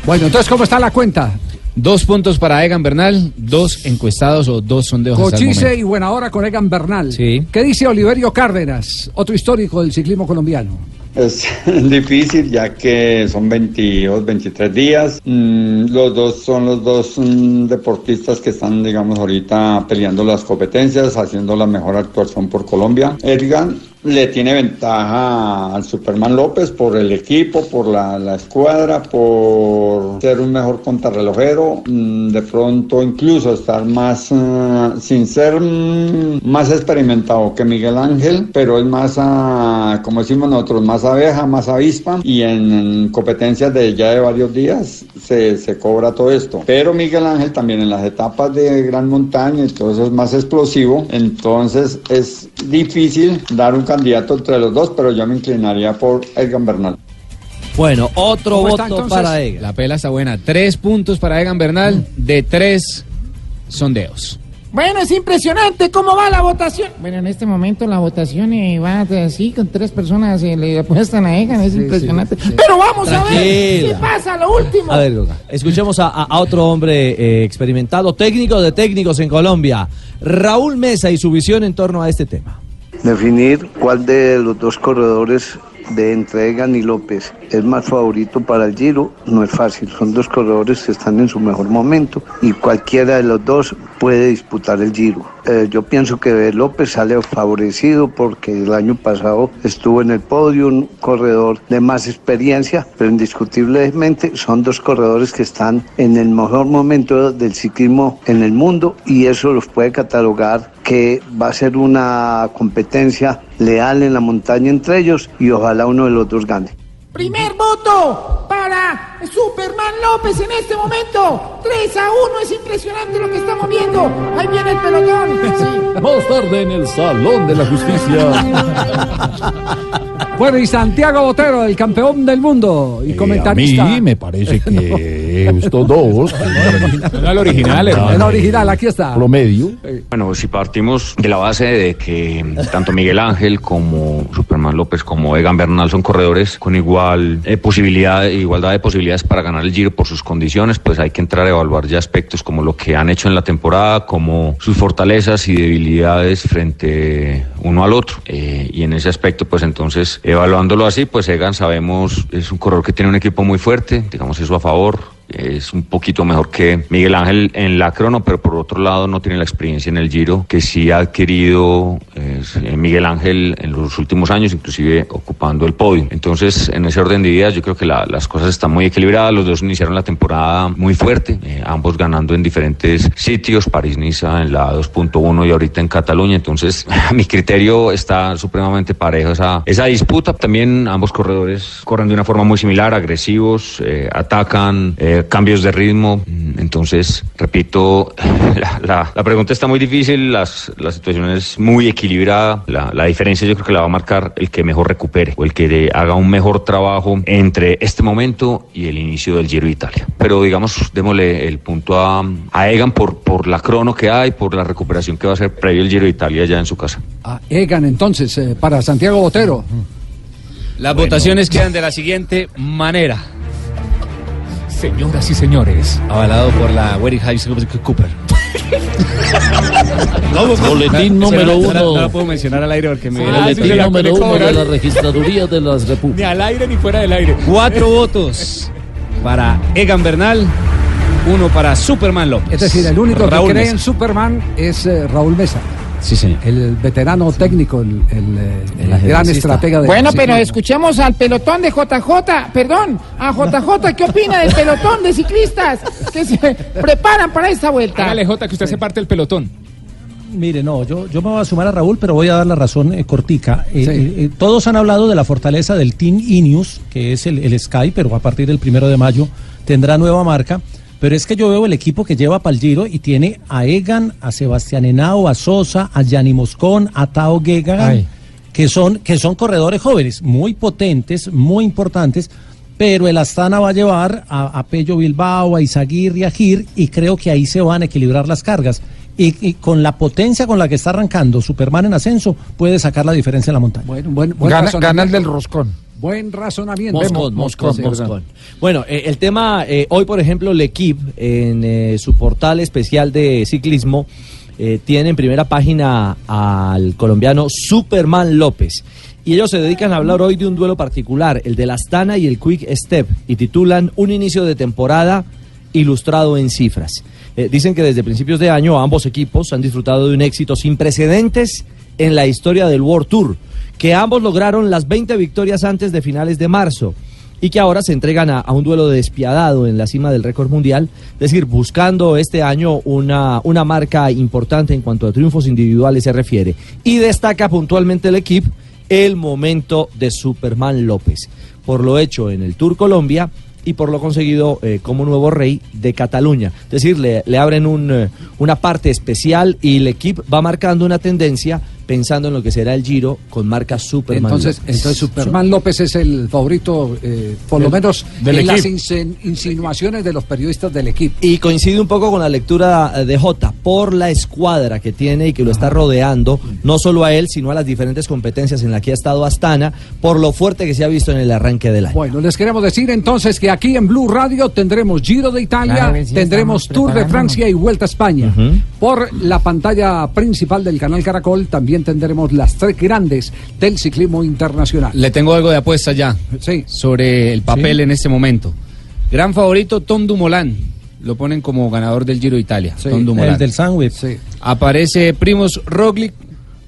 Bueno, entonces, ¿cómo está la cuenta? Dos puntos para Egan Bernal, dos encuestados o dos sondeos Cochise y Buenahora con Egan Bernal. ¿Qué dice Oliverio Cárdenas, otro histórico del ciclismo colombiano? Es difícil ya que son 22, 23 días. Mm, los dos son los dos mm, deportistas que están, digamos, ahorita peleando las competencias, haciendo la mejor actuación por Colombia. Edgar le tiene ventaja al Superman López por el equipo, por la, la escuadra, por ser un mejor contrarrelojero, mm, de pronto incluso estar más, eh, sin ser mm, más experimentado que Miguel Ángel, pero es más, ah, como decimos nosotros, más abeja, más avispa y en, en competencias de ya de varios días se, se cobra todo esto. Pero Miguel Ángel también en las etapas de gran montaña eso es más explosivo, entonces es difícil dar un candidato entre los dos, pero yo me inclinaría por Edgar Bernal. Bueno, otro ¿Cómo voto está, para Egan. La pela está buena. Tres puntos para Egan Bernal de tres sondeos. Bueno, es impresionante cómo va la votación. Bueno, en este momento la votación eh, va así, con tres personas eh, le apuestan a Egan, es impresionante. Pero vamos a ver qué pasa, lo último. A ver, Luca, escuchemos a otro hombre eh, experimentado, técnico de técnicos en Colombia, Raúl Mesa y su visión en torno a este tema. Definir cuál de los dos corredores de entre Egan y López es más favorito para el Giro no es fácil. Son dos corredores que están en su mejor momento y cualquiera de los dos puede disputar el Giro. Eh, yo pienso que López sale favorecido porque el año pasado estuvo en el podio, un corredor de más experiencia, pero indiscutiblemente son dos corredores que están en el mejor momento del ciclismo en el mundo y eso los puede catalogar que va a ser una competencia leal en la montaña entre ellos y ojalá uno de los dos gane. Primer voto para Superman López en este momento. 3 a 1, es impresionante lo que estamos viendo. Ahí viene el pelotón. Sí. Más tarde en el Salón de la Justicia. Bueno, y Santiago Botero, el campeón del mundo y A comentarista. mí me parece que estos dos. No el original, hermano. El original, aquí está. Promedio. Bueno, si partimos de la base de que tanto Miguel Ángel como Superman López como Egan Bernal son corredores con igual eh, posibilidad, igualdad de posibilidades para ganar el Giro por sus condiciones, pues hay que entrar a evaluar ya aspectos como lo que han hecho en la temporada, como sus fortalezas y debilidades frente uno al otro. Eh, y en ese aspecto, pues entonces, evaluándolo así, pues Egan sabemos es un corredor que tiene un equipo muy fuerte, digamos eso a favor, es un poquito mejor que Miguel Ángel en la crono, pero por otro lado no tiene la experiencia en el Giro que sí ha adquirido eh, Miguel Ángel en los últimos años, inclusive ocupando el podio. Entonces, en ese orden de ideas, yo creo que la- las cosas están muy equilibradas. Los dos iniciaron la temporada muy fuerte, eh, ambos ganando en diferentes sitios, París-Niza en la 2.1 y ahorita en Cataluña. Entonces, a mi criterio está supremamente parejo esa, esa disputa. También ambos corredores corren de una forma muy similar, agresivos, eh, atacan, eh, eh, cambios de ritmo. Entonces, repito, la, la- la pregunta está muy difícil, las, la situación es muy equilibrada. La, la diferencia yo creo que la va a marcar el que mejor recupere o el que de- haga un mejor trabajo entre este momento y el inicio del Giro de Italia. Pero digamos, démosle el punto a, a Egan por, por la crono que hay, por la recuperación que va a hacer previo el Giro de Italia ya en su casa. A Egan, entonces, eh, para Santiago Botero. Las votaciones quedan de la siguiente manera. Señoras y señores. Avalado por la Very High Cooper. Boletín número No, no, uno. No la puedo mencionar al aire porque me... El boletín número uno de la registraduría de las Ni repúblicas. al aire ni fuera del aire. Cuatro votos para Egan Bernal, uno para Superman López. Es decir, el único Raúl que cree Mesa. en Superman es eh, Raúl Mesa. Sí, señor. El veterano técnico, el, el, eh, el gran estratega de Bueno, pero escuchemos al pelotón de JJ, perdón, a JJ, ¿qué opina del pelotón de ciclistas que se preparan para esta vuelta? Hágale, Jota, que usted hace parte del pelotón. Mire, no, yo, yo me voy a sumar a Raúl, pero voy a dar la razón eh, cortica. Eh, eh, eh, todos han hablado de la fortaleza del Team Ineos, que es el, el Sky, pero a partir del primero de mayo tendrá nueva marca. Pero es que yo veo el equipo que lleva para el Giro y tiene a Egan, a Sebastián Henao, a Sosa, a Gianni Moscón, a Tao Ay. que son, que son corredores jóvenes, muy potentes, muy importantes. Pero el Astana va a llevar a, a Pello Bilbao, a Izaguirre y a Gir, y creo que ahí se van a equilibrar las cargas. Y, y con la potencia con la que está arrancando Superman en ascenso, puede sacar la diferencia en la montaña. Bueno, buen, buen Gana, gana el del roscón. Buen razonamiento. Moscón, Moscón. Bueno, eh, el tema, eh, hoy por ejemplo, L'Equipe en eh, su portal especial de ciclismo tiene en primera página al colombiano Superman López. Y ellos se dedican a hablar hoy de un duelo particular, el de la Astana y el Quick Step, y titulan Un inicio de temporada ilustrado en cifras. Dicen que desde principios de año ambos equipos han disfrutado de un éxito sin precedentes en la historia del World Tour, que ambos lograron las 20 victorias antes de finales de marzo y que ahora se entregan a, un duelo despiadado en la cima del récord mundial, es decir, buscando este año una, una marca importante en cuanto a triunfos individuales se refiere. Y destaca puntualmente el equipo el momento de Superman López, por lo hecho en el Tour Colombia y por lo conseguido eh, como nuevo rey de Cataluña. Es decir, le, le abren un, eh, una parte especial y el equipo va marcando una tendencia pensando en lo que será el Giro con marca Superman. Entonces, López. entonces Superman López es el favorito, eh, por lo menos del en las equipo. insinuaciones de los periodistas del equipo. Y coincide un poco con la lectura eh, de Jota por la escuadra que tiene y que lo está rodeando, no solo a él, sino a las diferentes competencias en las que ha estado Astana, por lo fuerte que se ha visto en el arranque del año. Bueno, les queremos decir entonces que aquí en Blue Radio tendremos Giro de Italia, Claro que sí, tendremos Tour de. Francia y Vuelta a España. Por la pantalla principal del canal Caracol también tendremos las tres grandes del ciclismo internacional. Le tengo algo de apuesta ya sobre el papel Sí. en este momento. Gran favorito Tom Dumoulin. Lo ponen como ganador del Giro de Italia. Tom Dumoulin. el del Sandwich. Aparece Primos Roglic.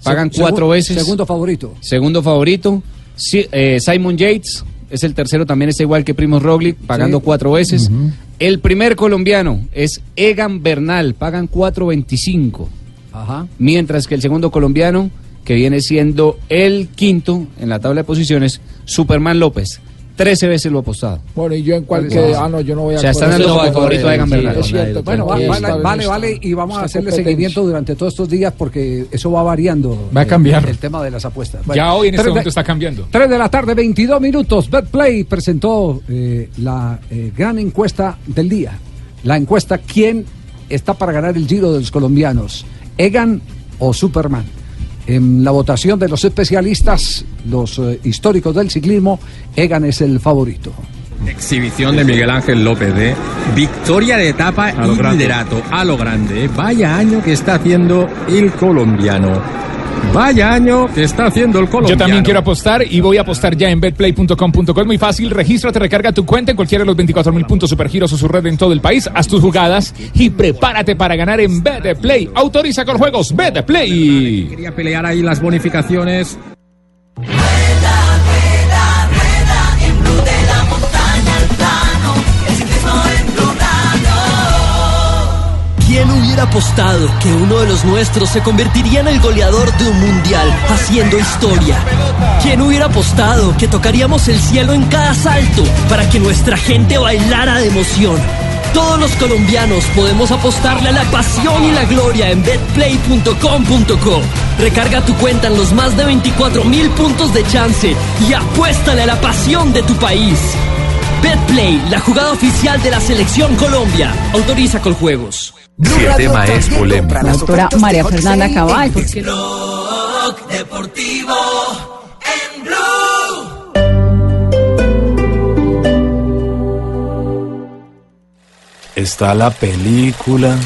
Pagan Se- cuatro segu- veces. Segundo favorito. Segundo favorito. Si- eh, Simon Yates es el tercero, también está igual que Primos Roglic, pagando Sí. cuatro veces. El primer colombiano es Egan Bernal, pagan 4.25. Ajá. Mientras que el segundo colombiano, que viene siendo el quinto en la tabla de posiciones, Superman López. 13 veces lo ha apostado. Bueno, y yo en ¿Cuál cualquier. Ah, no, yo no voy a. O sea, están favorito Sí, Bernal. Es cierto. Bueno, vale, vale, y vamos a hacerle seguimiento durante todos estos días porque eso va variando. Va a eh, cambiar. El, tema de las apuestas. Ya hoy en este de- momento está cambiando. 3 de la tarde, 22 minutos. BetPlay presentó eh, la eh, gran encuesta del día. La encuesta: ¿quién está para ganar el Giro de los colombianos? ¿Egan o Superman? En la votación de los especialistas, los eh, históricos del ciclismo, Egan es el favorito. Exhibición de Miguel Ángel López de victoria de etapa A lo y grande. liderato a lo grande. Vaya año que está haciendo el colombiano. Vaya año que está haciendo el colombiano. Yo también quiero apostar y voy a apostar ya en betplay.com.co. Es muy fácil. Regístrate, recarga tu cuenta en cualquiera de los 24 mil puntos supergiros o su red en todo el país. Haz tus jugadas y prepárate para ganar en Betplay. Autoriza con juegos Betplay. Quería pelear ahí las bonificaciones. Hubiera apostado que uno de los nuestros se convertiría en el goleador de un mundial, haciendo historia? ¿Quién hubiera apostado que tocaríamos el cielo en cada salto para que nuestra gente bailara de emoción? Todos los colombianos podemos apostarle a la pasión y la gloria en betplay.com.co. Recarga tu cuenta en los más de 24 mil puntos de chance y apuéstale a la pasión de tu país. Betplay, la jugada oficial de la Selección Colombia. Autoriza con juegos. Si el tema es polémico. La doctora María Fernanda Cabal. porque- Blog Deportivo en Blue. Está la película,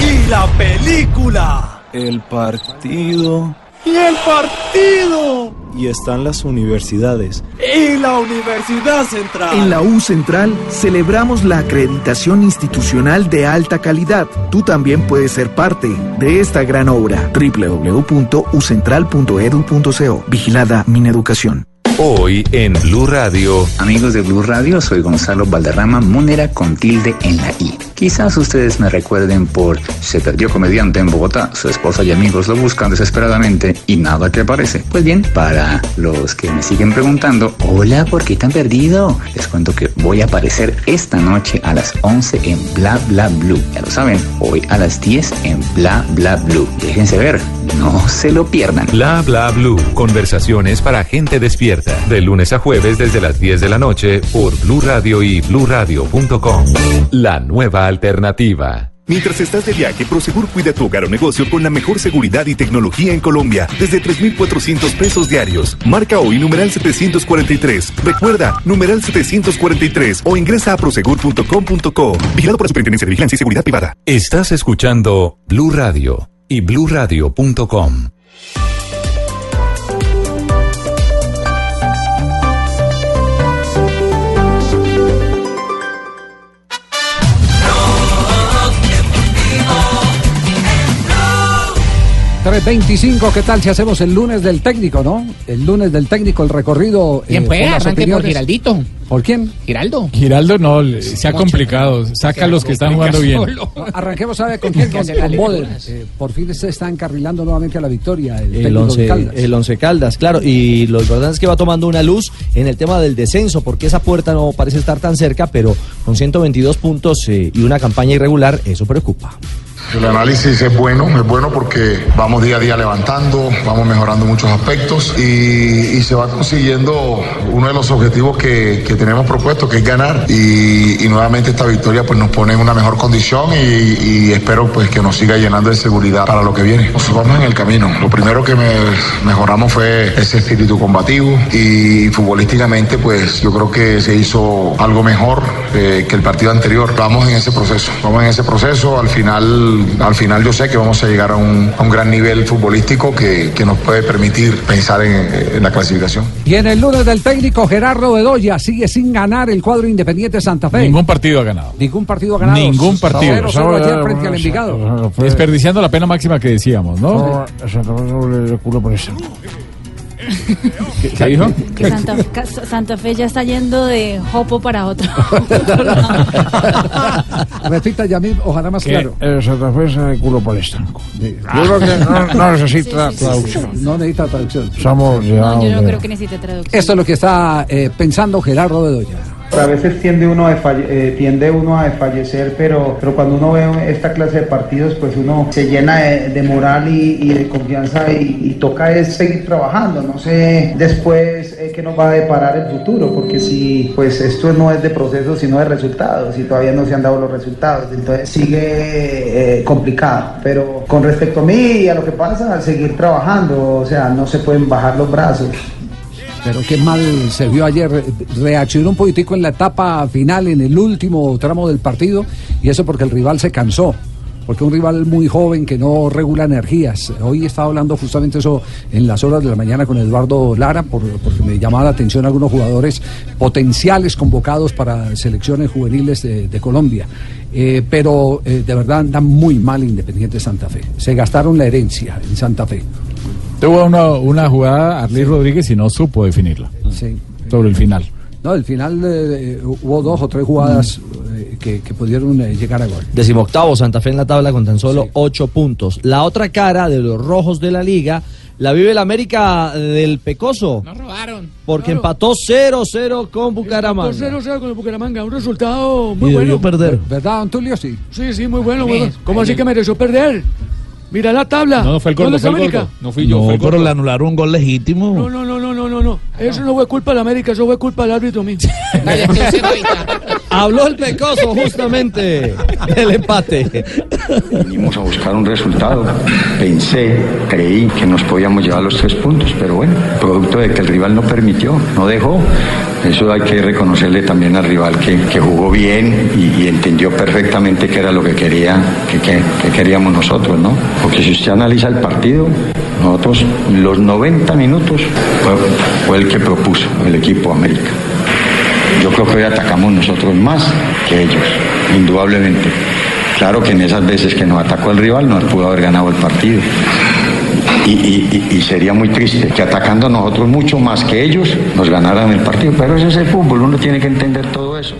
Y la película. el partido Y el partido. Y están las universidades. Y la Universidad Central. En la U Central celebramos la acreditación institucional de alta calidad. Tú también puedes ser parte de esta gran obra. www.ucentral.edu.co. Vigilada Mineducación. Hoy en Blue Radio. Amigos de Blue Radio, soy Gonzalo Valderrama Múnera con tilde en la I. Quizás ustedes me recuerden por Se perdió comediante en Bogotá, su esposa y amigos lo buscan desesperadamente y nada que aparece. Pues bien, para los que me siguen preguntando, hola, ¿por qué tan perdido? Les cuento que voy a aparecer esta noche a las 11 en Bla Bla Blue. Ya lo saben, hoy a las 10 en Bla Bla Blue. Déjense ver, no se lo pierdan. Bla bla blue. Conversaciones para gente despierta. De lunes a jueves desde las 10 de la noche por Blue Radio y bluradio.com. La nueva alternativa. Mientras estás de viaje, Prosegur cuida tu hogar o negocio con la mejor seguridad y tecnología en Colombia, desde 3,400 pesos diarios. Marca hoy numeral 743. Recuerda, numeral 743 o ingresa a prosegur.com.co. Vigilado por la Superintendencia de Vigilancia y Seguridad Privada. Estás escuchando Blue Radio y bluradio.com. 325, ¿qué tal si hacemos el lunes del técnico, no? El lunes del técnico, el recorrido. eh, pues, por las arranque por. Giraldito. ¿Por quién? Giraldo. Giraldo no, le- se ha complicado. Saca a los que están jugando bien. Arranquemos a ver con quién, con, con. Eh, por fin se está encarrilando nuevamente a la victoria. El, El técnico de once, Caldas. el once Caldas, claro. Y lo importante es que va tomando una luz en el tema del descenso, porque esa puerta no parece estar tan cerca, pero con 122 puntos eh, y una campaña irregular, eso preocupa. El análisis es bueno, es bueno porque vamos día a día levantando, vamos mejorando muchos aspectos y, y se va consiguiendo uno de los objetivos que, tenemos propuesto, que es ganar. Y, nuevamente esta victoria pues nos pone en una mejor condición y, y espero pues que nos siga llenando de seguridad para lo que viene. Nos vamos en el camino. Lo primero que me- mejoramos fue ese espíritu combativo y futbolísticamente pues yo creo que se hizo algo mejor eh, que el partido anterior. Vamos en ese proceso, vamos en ese proceso. Al final, al final yo sé que vamos a llegar a un, a un gran nivel futbolístico que, que nos puede permitir pensar en, en la clasificación. Y en el lunes del técnico Gerardo Bedoya sigue sin ganar el cuadro Independiente Santa Fe. Ningún partido ha ganado. Ningún partido ganado. Ningún partido. 0-0 ayer frente al Envigado. Desperdiciando la pena máxima que decíamos, ¿no? ¿Qué, qué dijo? Que Santa, Fe ya está yendo de Jopo para otro. Repita, Yamil, ojalá más Que claro. el Santa Fe es el culo por el estanco. Yo creo que no, no necesita Sí, sí, sí, traducción. No necesita traducción. Somos ya. No, yo no creo que necesite traducción. Esto es lo que está eh, pensando Gerardo Bedoya. A veces tiende uno, a eh, tiende uno a desfallecer, pero, pero cuando uno ve esta clase de partidos, pues uno se llena de, moral y, de confianza y, y toca es seguir trabajando. No sé después eh, qué nos va a deparar el futuro, porque si pues esto no es de procesos, sino de resultados, y todavía no se han dado los resultados, entonces sigue eh, complicado. Pero con respecto a mí y a lo que pasa, al seguir trabajando, o sea, no se pueden bajar los brazos. Pero qué mal se vio ayer. Reaccionó un poquitico en la etapa final, en el último tramo del partido, y eso porque el rival se cansó. Porque un rival muy joven que no regula energías. Hoy estaba hablando justamente eso en las horas de la mañana con Eduardo Lara, por- porque me llamaba la atención algunos jugadores potenciales convocados para selecciones juveniles de, Colombia. Eh, pero eh, de verdad anda muy mal Independiente Santa Fe. Se gastaron la herencia en Santa Fe. Tuvo una, una jugada Arley Rodríguez y no supo definirla Sí. sobre el final. No, al final eh, eh, hubo dos o tres jugadas eh, que, que pudieron eh, llegar a gol. Decimoctavo Santa Fe en la tabla con tan solo ocho puntos. La otra cara de los rojos de la liga la vive el América del Pecoso. Nos robaron. Porque empató 0-0 con Bucaramanga. 0-0 con el Bucaramanga, un resultado Y muy debió bueno. perder. ¿Verdad, Antulio? Sí. Sí, sí, muy bueno. muy bueno. ¿Cómo así que mereció perder? Mira la tabla. No, no fue el gordo, ¿Dónde fue el está América? gordo. No fui yo, fue el pero gordo. le anularon un gol legítimo. No, no, no, no, no, no, no. Eso no fue culpa de la América, eso fue culpa del árbitro mío. Habló el Pecoso justamente del empate. Vinimos a buscar un resultado. Pensé, creí que nos podíamos llevar los tres puntos, pero bueno, producto de que el rival no permitió, no dejó. Eso hay que reconocerle también al rival que, jugó bien y, entendió perfectamente qué era lo que quería, que, que- que queríamos nosotros, ¿no? Porque si usted analiza el partido, nosotros los 90 minutos fue, fue el que propuso el equipo América. Yo creo que hoy atacamos nosotros más que ellos, indudablemente. Claro que en esas veces que nos atacó el rival nos pudo haber ganado el partido. Y, y- y- y sería muy triste que atacando nosotros mucho más que ellos nos ganaran el partido. Pero ese es el fútbol, uno tiene que entender todo eso.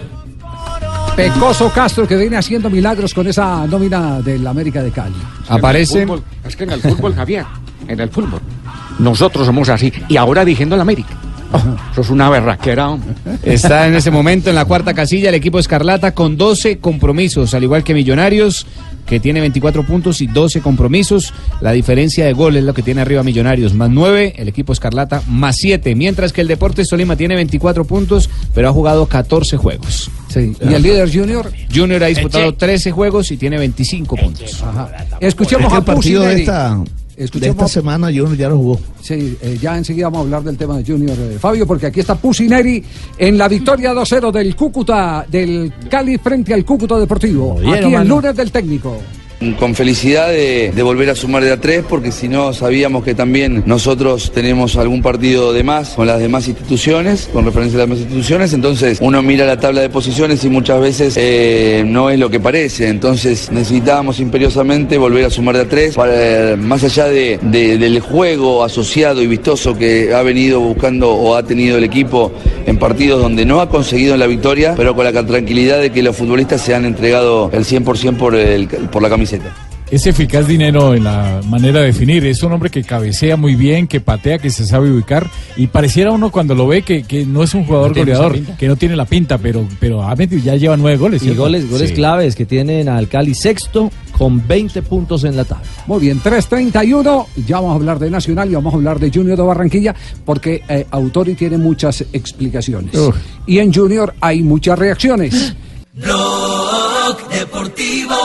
Pecoso Castro que viene haciendo milagros con esa nómina del América de Cali. Aparece. Es que en el fútbol, Javier, en el fútbol, nosotros somos así. Y ahora diciendo la América. Eso es una berraquera. Está en ese momento en la cuarta casilla el equipo Escarlata con 12 compromisos, al igual que Millonarios, que tiene 24 puntos y 12 compromisos. La diferencia de goles es lo que tiene arriba Millonarios, más 9, el equipo Escarlata más 7, mientras que el Deportes Tolima tiene 24 puntos, pero ha jugado 14 juegos. Sí. ¿Y el líder Junior? Junior ha disputado 13 juegos y tiene 25 puntos. Escuchemos Es que a partido de Pusineri. Esta, de esta semana Junior ya lo jugó. Sí, eh, ya enseguida vamos a hablar del tema de Junior eh, Fabio, porque aquí está Pusineri en la victoria 2-0 del Cúcuta, del Cali frente al Cúcuta Deportivo. aquí el lunes del técnico. Con felicidad de, volver a sumar de a tres, porque si no sabíamos que también nosotros tenemos algún partido de más con las demás instituciones, con referencia a las demás instituciones, entonces uno mira la tabla de posiciones y muchas veces eh, no es lo que parece, entonces necesitábamos imperiosamente volver a sumar de a tres, para, más allá de- del juego asociado y vistoso que ha venido buscando o ha tenido el equipo en partidos donde no ha conseguido la victoria, pero con la tranquilidad de que los futbolistas se han entregado el 100% por, el, por la camiseta. Es eficaz dinero en la manera de definir. Es un hombre que cabecea muy bien, que patea, que se sabe ubicar. Y pareciera uno cuando lo ve que, que no es un jugador No goleador, que no tiene la pinta, pero, pero ha metido- ya lleva nueve goles. Y ¿cierto? goles, goles Sí. claves que tienen al Cali sexto con 20 puntos en la tabla. Muy bien, 3.31. Ya vamos a hablar de Nacional y vamos a hablar de Junior de Barranquilla, porque eh, Autori tiene muchas explicaciones. Uf. Y en Junior hay muchas reacciones. Blog Deportivo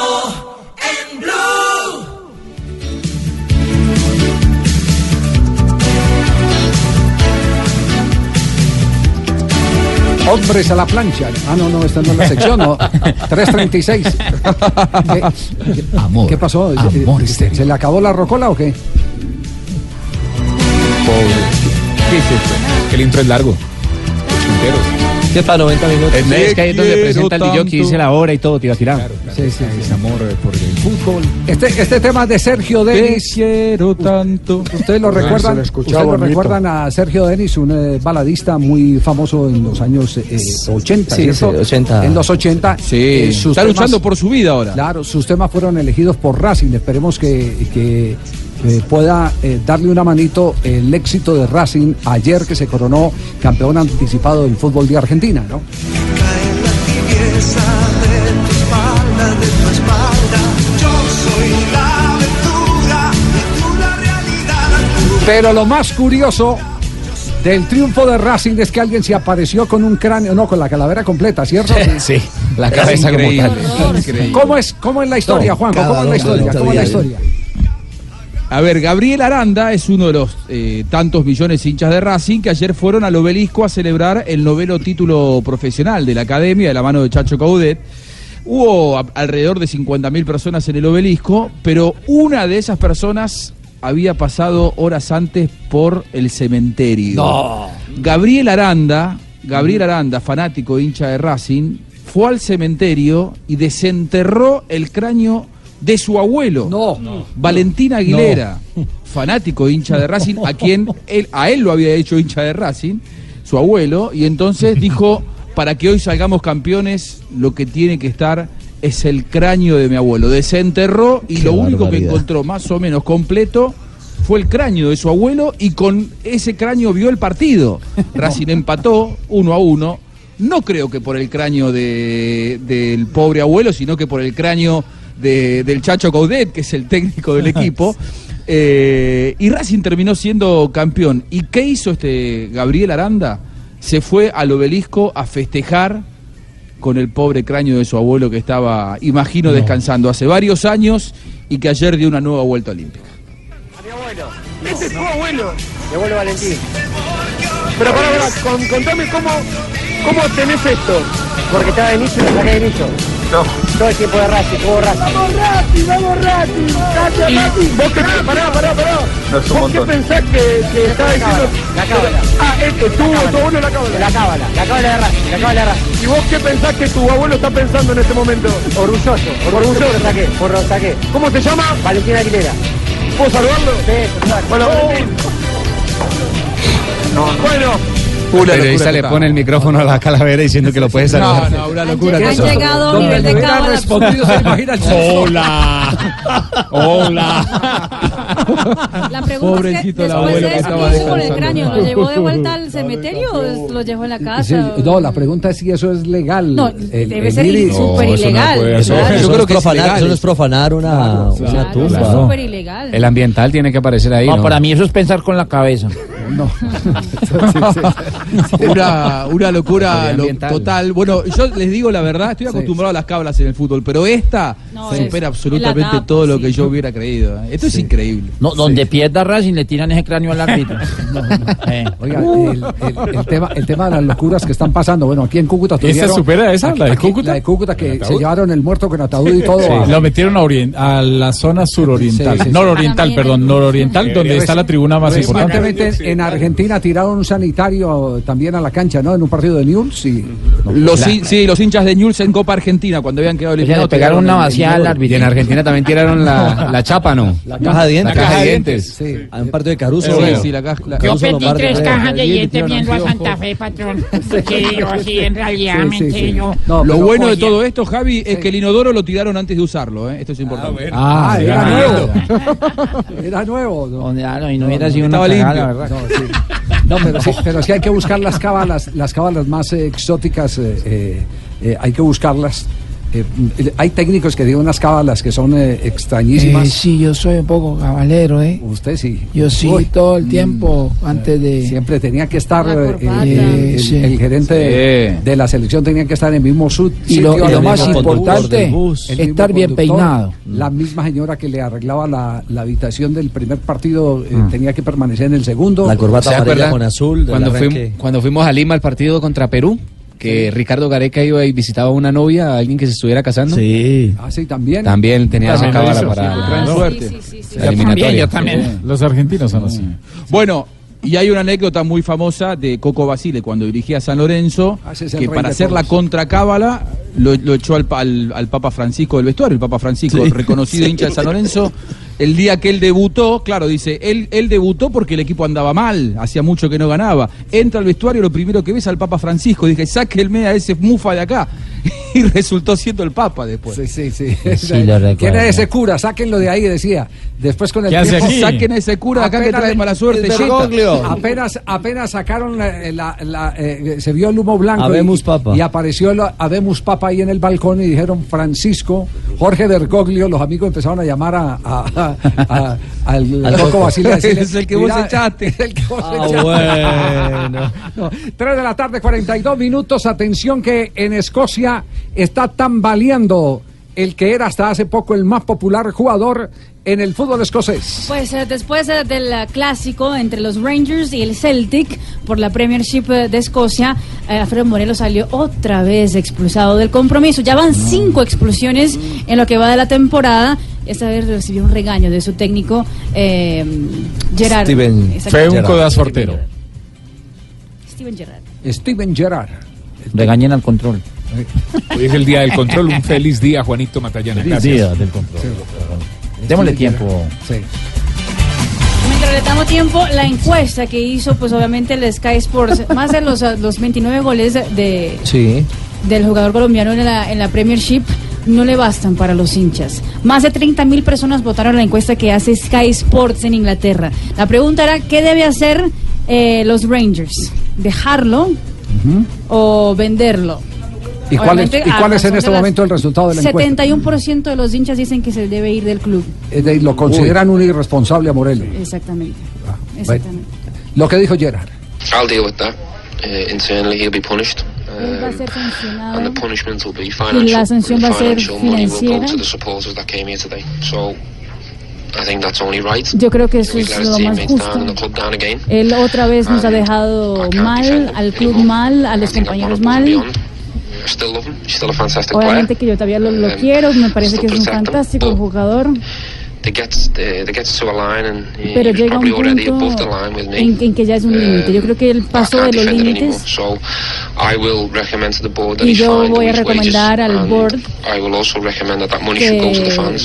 Hombres a la plancha. Ah, no, no, esta no es la sección, no. 336. ¿Qué, Amor, ¿Qué pasó? amor ¿Se, ¿Se le acabó la rocola o qué? ¿Qué es esto? Que el intro es largo. ¿Qué tal 90 minutos? Sí, es que ahí es donde presenta el DJ que dice la hora y todo, te iba a tirar. Sí, sí, sí. Es amor por el fútbol. Este, este tema de Sergio Te Denis. quiero tanto. Ustedes lo Ah, se recuerdan, lo ustedes lo bonito. recuerdan a Sergio Denis, un eh, baladista muy famoso en los años eh, 80, Sí, ¿cierto? sí, 80. En los 80. Sí, eh, sus está temas- luchando por su vida ahora. Claro, sus temas fueron elegidos por Racing. Esperemos que, que, eh, pueda eh, darle una manito el éxito de Racing ayer que se coronó campeón anticipado del fútbol de Argentina, ¿no? Pero lo más curioso del triunfo de Racing es que alguien se apareció con un cráneo, no, con la calavera completa, ¿cierto? Sí, la cabeza como tal. ¿Cómo es, cómo es la historia, No, Juanjo? cada ¿Cómo es la historia? ¿Cómo es la historia? A ver, Gabriel Aranda es uno de los eh, tantos millones de hinchas de Racing que ayer fueron al obelisco a celebrar el noveno título profesional de la academia de la mano de Chacho Caudet. Hubo a- alrededor de 50.000 personas en el obelisco, pero una de esas personas había pasado horas antes por el cementerio. No. Gabriel Aranda, Gabriel Aranda, fanático hincha de Racing, fue al cementerio y desenterró el cráneo de su abuelo. No. Valentín Aguilera, fanático hincha de Racing, a quien él, a él lo había hecho hincha de Racing, su abuelo, y entonces dijo, para que hoy salgamos campeones, lo que tiene que estar es el cráneo de mi abuelo. Desenterró y Qué lo único que encontró más o menos completo fue el cráneo de su abuelo y con ese cráneo vio el partido. Racing empató uno a uno. No creo que por el cráneo de- del pobre abuelo, sino que por el cráneo de- del Chacho Caudet, que es el técnico del equipo. Eh, y Racing terminó siendo campeón. ¿Y qué hizo este Gabriel Aranda? Se fue al obelisco a festejar con el pobre cráneo de su abuelo que estaba, imagino, descansando hace varios años y que ayer dio una nueva vuelta olímpica. Ese es tu abuelo. Mi abuelo Valentín. Pero pará, pará, con- contame cómo, cómo tenés esto. Porque estaba de nicho y lo saqué de nicho. No. Todo el tiempo de Racing, jugó Racing. ¡Vamos Racing, vamos Racing! ¡Gracias Racing! ¿Vos qué, pará, pará, pará. No, es un ¿Vos qué pensás que, que estaba diciendo? La cábala. Ah, este, tu, tu abuelo la cábala. La cábala, la cábala de Racing, la cábala de Racing. ¿Y vos qué pensás que tu abuelo está pensando en este momento? Orgulloso, orgulloso. Por lo saqué, por lo saqué. ¿Cómo se llama? Valentín Aguilera. ¿Puedo saludarlo? Sí, Bueno, Valentín. Bueno, El periodista le pone el micrófono a la calavera diciendo que lo puede saludar. No, no, una locura. Han llegado a nivel de hubiera cábala. respondido, se imagina el Hola. Hola. La pregunta Pobrecito es que después de eso, ¿qué hizo con el cráneo? ¿Lo llevó de vuelta al cementerio o lo llevó en la casa? no, la pregunta es si eso es legal. No, debe ser súper ilegal. Eso, creo es que es profanar, eso no es profanar una, tumba. es súper ilegal. El ambiental tiene que aparecer ahí. No, ¿no? para mí eso es pensar con la cabeza. No. Una, una locura lo- total. Bueno, yo les digo la verdad, estoy acostumbrado a las cablas en el fútbol, pero esta No, supera absolutamente todo lo sí. que yo hubiera creído. ¿eh? Esto es increíble. No, donde pierda Racing le tiran ese cráneo al árbitro. Eh. Oiga, el, el- el tema, el tema de las locuras que están pasando. Bueno, aquí en Cúcuta ¿Esta tuvieron- supera esa, aquí- la de aquí- Cúcuta? La de Cúcuta que ¿El se llevaron el muerto con ataúd y todo. A- lo metieron a, la zona suroriental, Sí, sí, sí. nororiental, perdón, en- nororiental, donde está la tribuna más importante. Recientemente en Argentina tiraron un sanitario también a la cancha, ¿no? En un partido de News y Los, hin- sí, los hinchas de Newell's en Copa Argentina, cuando habían quedado O sea, eliminados. le pegaron una vaciada al. Y árbitro. en Argentina también tiraron la, la chapa, ¿no? La caja de dientes. La caja de dientes. sí. A un partido de Caruso. Sí, sí, la caja- la- Caruso Yo Lombardi, tres cajas de dientes viendo a Santa Fe, patrón. Sí, yo sí, en realidad, yo. lo bueno de todo esto, Javi, es que el inodoro lo tiraron antes de usarlo. ¿eh? Esto es importante. Ah, era Ah, nuevo. Era nuevo. ah, no, y no hubiera sido una cagada, la verdad. Sí. No, pero sí, pero sí hay que buscar las cábalas, las más eh, exóticas, eh, eh, eh, hay que buscarlas. Eh, eh, hay técnicos que digan unas cábalas que son eh, extrañísimas. Eh, sí, yo soy un poco cabalero, ¿eh? Usted sí. Yo sí, Uy. todo el tiempo antes de... Siempre tenía que estar La eh, corbata. el, el- Sí. el gerente de, de la selección tenía que estar en el mismo sud Y lo- y más importante, el estar bien peinado. La misma señora que le arreglaba la, la habitación del primer partido eh, Mm. tenía que permanecer en el segundo. ¿Se acuerdan azul. del Cuando, arranque. fuimos, cuando fuimos a Lima al partido contra Perú, que Ricardo Gareca iba y visitaba a una novia, a alguien que se estuviera casando. Sí. Ah, sí, también. También tenía esa También cábala para Sí, traen suerte. la eliminatoria. Sí. Los argentinos son así. Bueno, y hay una anécdota muy famosa de Coco Basile cuando dirigía a San Lorenzo, Ah, que para hacer la contracábala lo, lo echó al, pa- al- al Papa Francisco del vestuario, el Papa Francisco, Sí. reconocido Sí. hincha de San Lorenzo. El día que él debutó, claro, dice, él, él debutó porque el equipo andaba mal, hacía mucho que no ganaba. Entra al vestuario, lo primero que ves al Papa Francisco, dije, sáquenme a ese mufa de acá. Y resultó siendo el Papa después. Sí, sí, sí. Sí, lo recuerdo. ¿Quién es ese cura? Sáquenlo de ahí, decía. Después con el ¿Qué hace tiempo-? Saquen ese cura de acá que trae mala suerte. Apenas, apenas sacaron la, la- la- eh, se vio el humo blanco Habemos y, Papa. y apareció el Habemos Papa ahí en el balcón y dijeron Francisco, Jorge Bergoglio, los amigos empezaron a llamar a, a- a- a- al, al Coco Basile decirle, Es el que vos "Mira, echaste". es el que vos Ah, echaste. bueno. No, 3 de la tarde, 42 minutos. Atención que en Escocia está tambaleando el que era hasta hace poco el más popular jugador en el fútbol escocés. Pues eh, después eh, del clásico entre los Rangers y el Celtic por la Premiership eh, de Escocia, eh, Alfredo Morelos salió otra vez expulsado del compromiso. Ya van cinco expulsiones en lo que va de la temporada. Esta vez recibió un regaño de su técnico eh, Gerard. Steven. Fue un codazo artero. Steven Gerrard. Steven Gerrard. Regañen al control. Hoy es el día del control. Un feliz día, Juanito Matallana. Gracias. Día del control. Démosle tiempo. Sí. Mientras le damos tiempo, la encuesta que hizo, pues obviamente el Sky Sports, más de los, los 29 goles de, Sí. del jugador colombiano en la, en la Premiership no le bastan para los hinchas. Más de 30 mil personas votaron la encuesta que hace Sky Sports en Inglaterra. La pregunta era, ¿qué debe hacer eh, los Rangers? ¿Dejarlo o venderlo? ¿Y cuál es, y cuál es en este momento el resultado de la encuesta? 71% de los hinchas dicen que se debe ir del club. Es de- lo consideran un irresponsable a Morelli. Exactamente. Bueno, Exactamente. lo que dijo Gerard. I'll deal with that. Uh, internally, he'll be punished. Él va a Um, ser sancionado. and the punishment will be Y financial. la sanción va a ser financial money will go financiera. to the supporters that came here today. So, I think that's only right. Yo creo que eso es lo más justo. Él otra vez nos ha dejado mal, al club mal, a los compañeros mal. Obviamente que yo todavía lo, lo Um, quiero, me parece que es un fantástico jugador, They get, they gets to a line and he, pero llega un probably already punto above the line with me. en, en que ya es un límite. Yo creo que él pasó de los límites So I will recommend to the board that y he yo voy a recomendar al and board I will also recommend that that money should go to the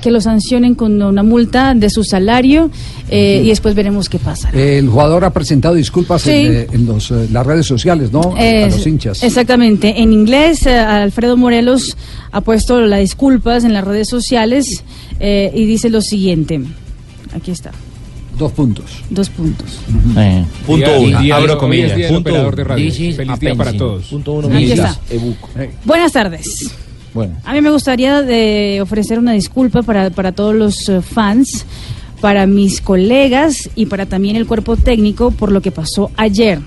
que, lo sancionen con una multa de su salario eh, y después veremos qué pasa. El jugador ha presentado disculpas Sí. en, eh, en los, eh, las redes sociales, ¿no? a los hinchas. Exactamente. En inglés, eh, Alfredo Morelos ha puesto las disculpas en las redes sociales eh, y dice lo siguiente. Aquí está. Dos puntos. Dos puntos. Punto Día- uno. día- Abro comillas. día Punto operador uno. de radio. Feliz día para todos. Punto uno. Aquí está. Buenas tardes. Bueno. A mí me gustaría de ofrecer una disculpa para, para todos los eh, fans, para mis colegas y para también el cuerpo técnico por lo que pasó ayer.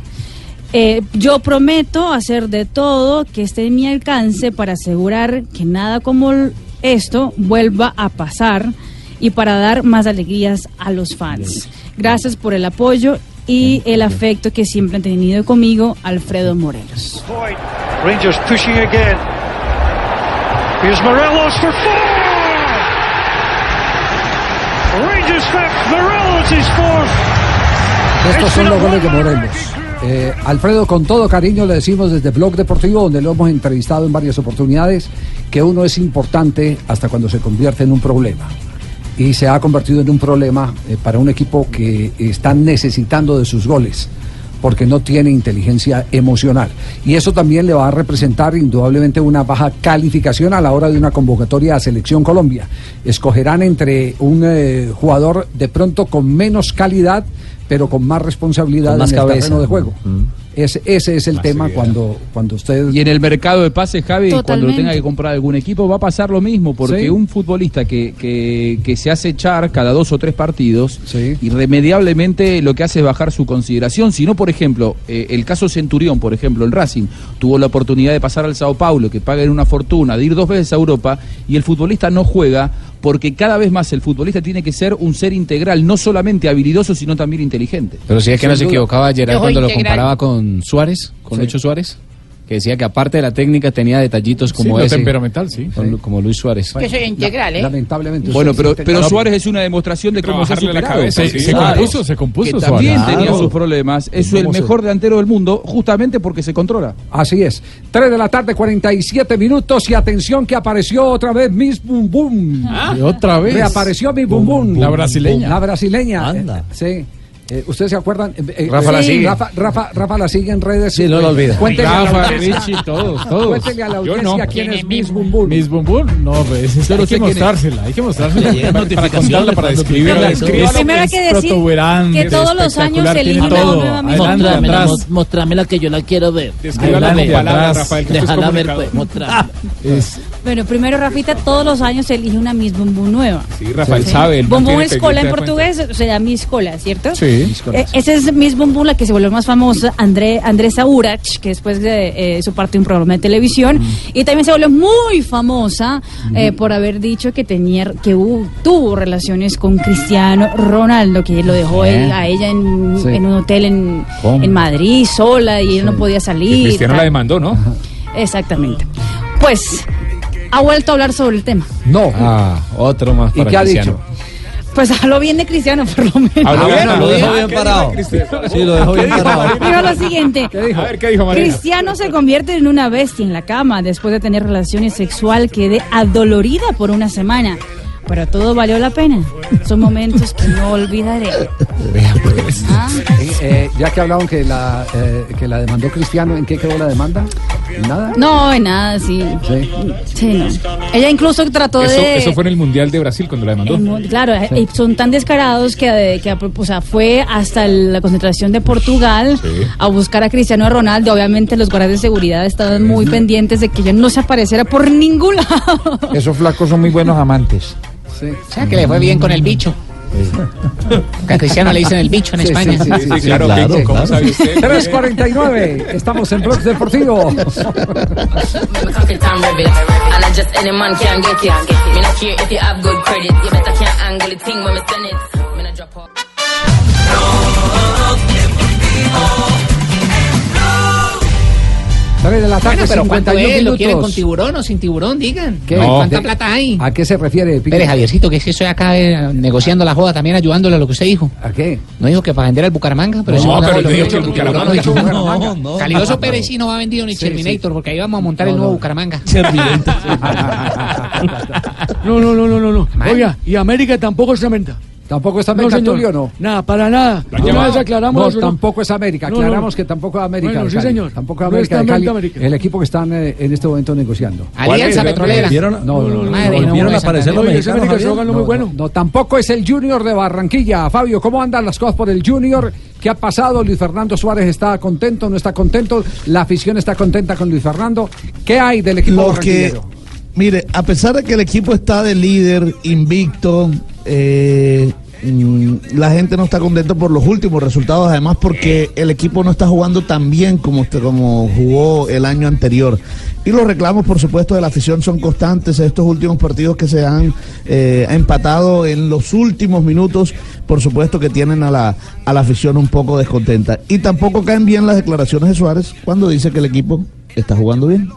Eh, yo prometo hacer de todo que esté en mi alcance para asegurar que nada como esto vuelva a pasar y para dar más alegrías a los fans. Gracias por el apoyo y el afecto que siempre han tenido conmigo, Alfredo Morelos. Rangers pushing again. Here's Morelos for four! Rangers back. Morelos is fourth. Estos son los goles de Morelos. Eh, Alfredo, con todo cariño le decimos desde Blog Deportivo, donde lo hemos entrevistado en varias oportunidades, que uno es importante hasta cuando se convierte en un problema. Y se ha convertido en un problema eh, para un equipo que está necesitando de sus goles, porque no tiene inteligencia emocional. Y eso también le va a representar indudablemente una baja calificación a la hora de una convocatoria a Selección Colombia. Escogerán entre un eh, jugador de pronto con menos calidad, pero con más responsabilidad Con más en el cabeza. terreno de juego. Ese, ese es el tema cuando, cuando usted... Y en el mercado de pases, Javi, cuando lo Totalmente. tenga que comprar algún equipo, va a pasar lo mismo, porque Sí. un futbolista que, que, que se hace echar cada dos o tres partidos, irremediablemente lo que hace es bajar su consideración. Si no, por ejemplo, eh, el caso Centurión, por ejemplo, el Racing, tuvo la oportunidad de pasar al Sao Paulo, que paguen una fortuna, de ir dos veces a Europa, y el futbolista no juega porque cada vez más el futbolista tiene que ser un ser integral, no solamente habilidoso, sino también inteligente. Pero sí es que no se equivocaba Gerard cuando lo comparaba con Suárez, con Sí. Lucho Suárez, que decía que aparte de la técnica tenía detallitos como ese. temperamental, sí. con- Como Luis Suárez. Que soy integral, ¿eh? Lamentablemente. Bueno, pero, pero Suárez es una demostración de cómo se la superado. cabeza, sí. Se compuso, se compuso Que Suárez. también tenía sus problemas. Es el ¿Cómo se- mejor delantero del mundo, justamente porque se controla. Así es. 3 de la tarde, 47 minutos y atención que apareció otra vez Miss Boom Boom. ¿Y otra vez? Reapareció Miss Boom Boom. La brasileña. La brasileña. Anda. Eh, sí. Eh, ¿Ustedes se acuerdan? Eh, eh, Rafa la sí, sigue. Rafa, Rafa, Rafa la sigue en redes. Sí, no lo olvida. Cuéntenle a la Rafa, audiencia- Richie, todos, todos. Cuéntenle a la audiencia no. quién es Miss Boom. Miss Boom, no, pues, no hay que es. mostrársela, hay que mostrársela para, para contarla, para describirla. Es- Primero hay que es decir protuberante, que todos los años se elige todo, una nueva Miss adelante, Mostrámela, mostrámela que yo la quiero ver. Descríbala con palabras, Rafael, es Déjala ver, pues, mostrámela. Es- Bueno, primero Rafita todos los años se elige una Miss Bum Bum nueva. Sí, Rafael sabe, él Bum Bum mantiene Escola en portugués se llama Miss Cola, ¿cierto? Sí. Cola, Eh, esa es Miss Bum Bum la que se volvió más famosa, André, Andresa Urach, que después de eh, su parte de un programa de televisión. Y también se volvió muy famosa eh, por haber dicho que tenía, que tuvo relaciones con Cristiano Ronaldo, que lo dejó él- a ella en, Sí. en un hotel en, en Madrid sola y él no podía Que salir. Cristiano la demandó, ¿no? Exactamente. Pues ha vuelto a hablar sobre el tema. No. Ah, otro más ¿Y para qué ha Cristiano. dicho? Pues habló bien de Cristiano, por lo menos. Ah, bueno, lo dejó bien ¿Qué parado. Sí, lo dejó ¿Qué bien parado. Dijo lo siguiente. A ver, ¿qué dijo Marina? Cristiano se convierte en una bestia en la cama después de tener relaciones sexual. Quedé adolorida por una semana. Pero todo valió la pena. Son momentos que no olvidaré. Ah, Eh, eh, ya que hablaban que la, eh, que la demandó Cristiano, ¿en qué quedó la demanda? Nada. No, en nada, sí. Sí, no. Ella incluso trató Eso, de... eso fue en el Mundial de Brasil cuando la demandó. En Claro, eh, son tan descarados que, que o sea, fue hasta la concentración de Portugal a buscar a Cristiano Ronaldo. Obviamente los guardias de seguridad estaban muy pendientes de que ella no se apareciera por ningún lado. Esos flacos son muy buenos amantes. O sea, que le fue bien con el bicho. A Cristiano le dicen el bicho en Sí, España. sí, sí, sí, sí. claro, Claro, ¿cómo sabe usted? 3.49, estamos en Blog Deportivo. Me cock it and rev it. And I just any man can get it. Me not care if you have good credit. You better can't angle the thing when me send it. Me not drop off. Tres de la tarde, Bueno, pero ¿cuánto 51 es? ¿Lo quieren con minutos. tiburón o sin tiburón? Digan. ¿Qué? ¿Cuánta De- plata hay? ¿A qué se refiere? Espere, Javiercito, que es estoy acá eh, negociando la joda, también ayudándole a lo que usted dijo. ¿A qué? No dijo que para vender al Bucaramanga, pero No, eso pero no dijo que el Bucaramanga. No, No, no, no. Calidoso Pérez sí no va vendido ni Terminator, porque ahí vamos a montar el nuevo Bucaramanga. No, no, no, no, no. no. Oiga, y América tampoco es tremenda. ¿Tampoco es No, América, señor. Tulio, no? Nada, para nada. ¿La han Una vez aclaramos No, tampoco es América. No, no, Aclaramos no. que tampoco es América. Bueno, de sí, señor. Tampoco es No América de está Cali. América. El equipo que están eh, en este momento negociando. Alianza Petrolera. ¿Vieron, No, no, no. No, ¿Volvieron no, a aparecer los mexicanos. No, tampoco es el Junior de Barranquilla. Fabio, ¿cómo andan las cosas por el Junior? ¿Qué ha pasado? Luis Fernando Suárez está contento, no está contento. La afición está contenta con Luis Fernando. ¿Qué hay del equipo barranquillero? mire, a pesar de que el equipo está de líder, invicto, eh, mm, la gente no está contenta por los últimos resultados, además porque el equipo no está jugando tan bien como, como jugó el año anterior. Y los reclamos, por supuesto, de la afición son constantes. Estos últimos partidos que se han eh, empatado en los últimos minutos, por supuesto que tienen a la, a la afición un poco descontenta. Y tampoco caen bien las declaraciones de Suárez cuando dice que el equipo está jugando bien.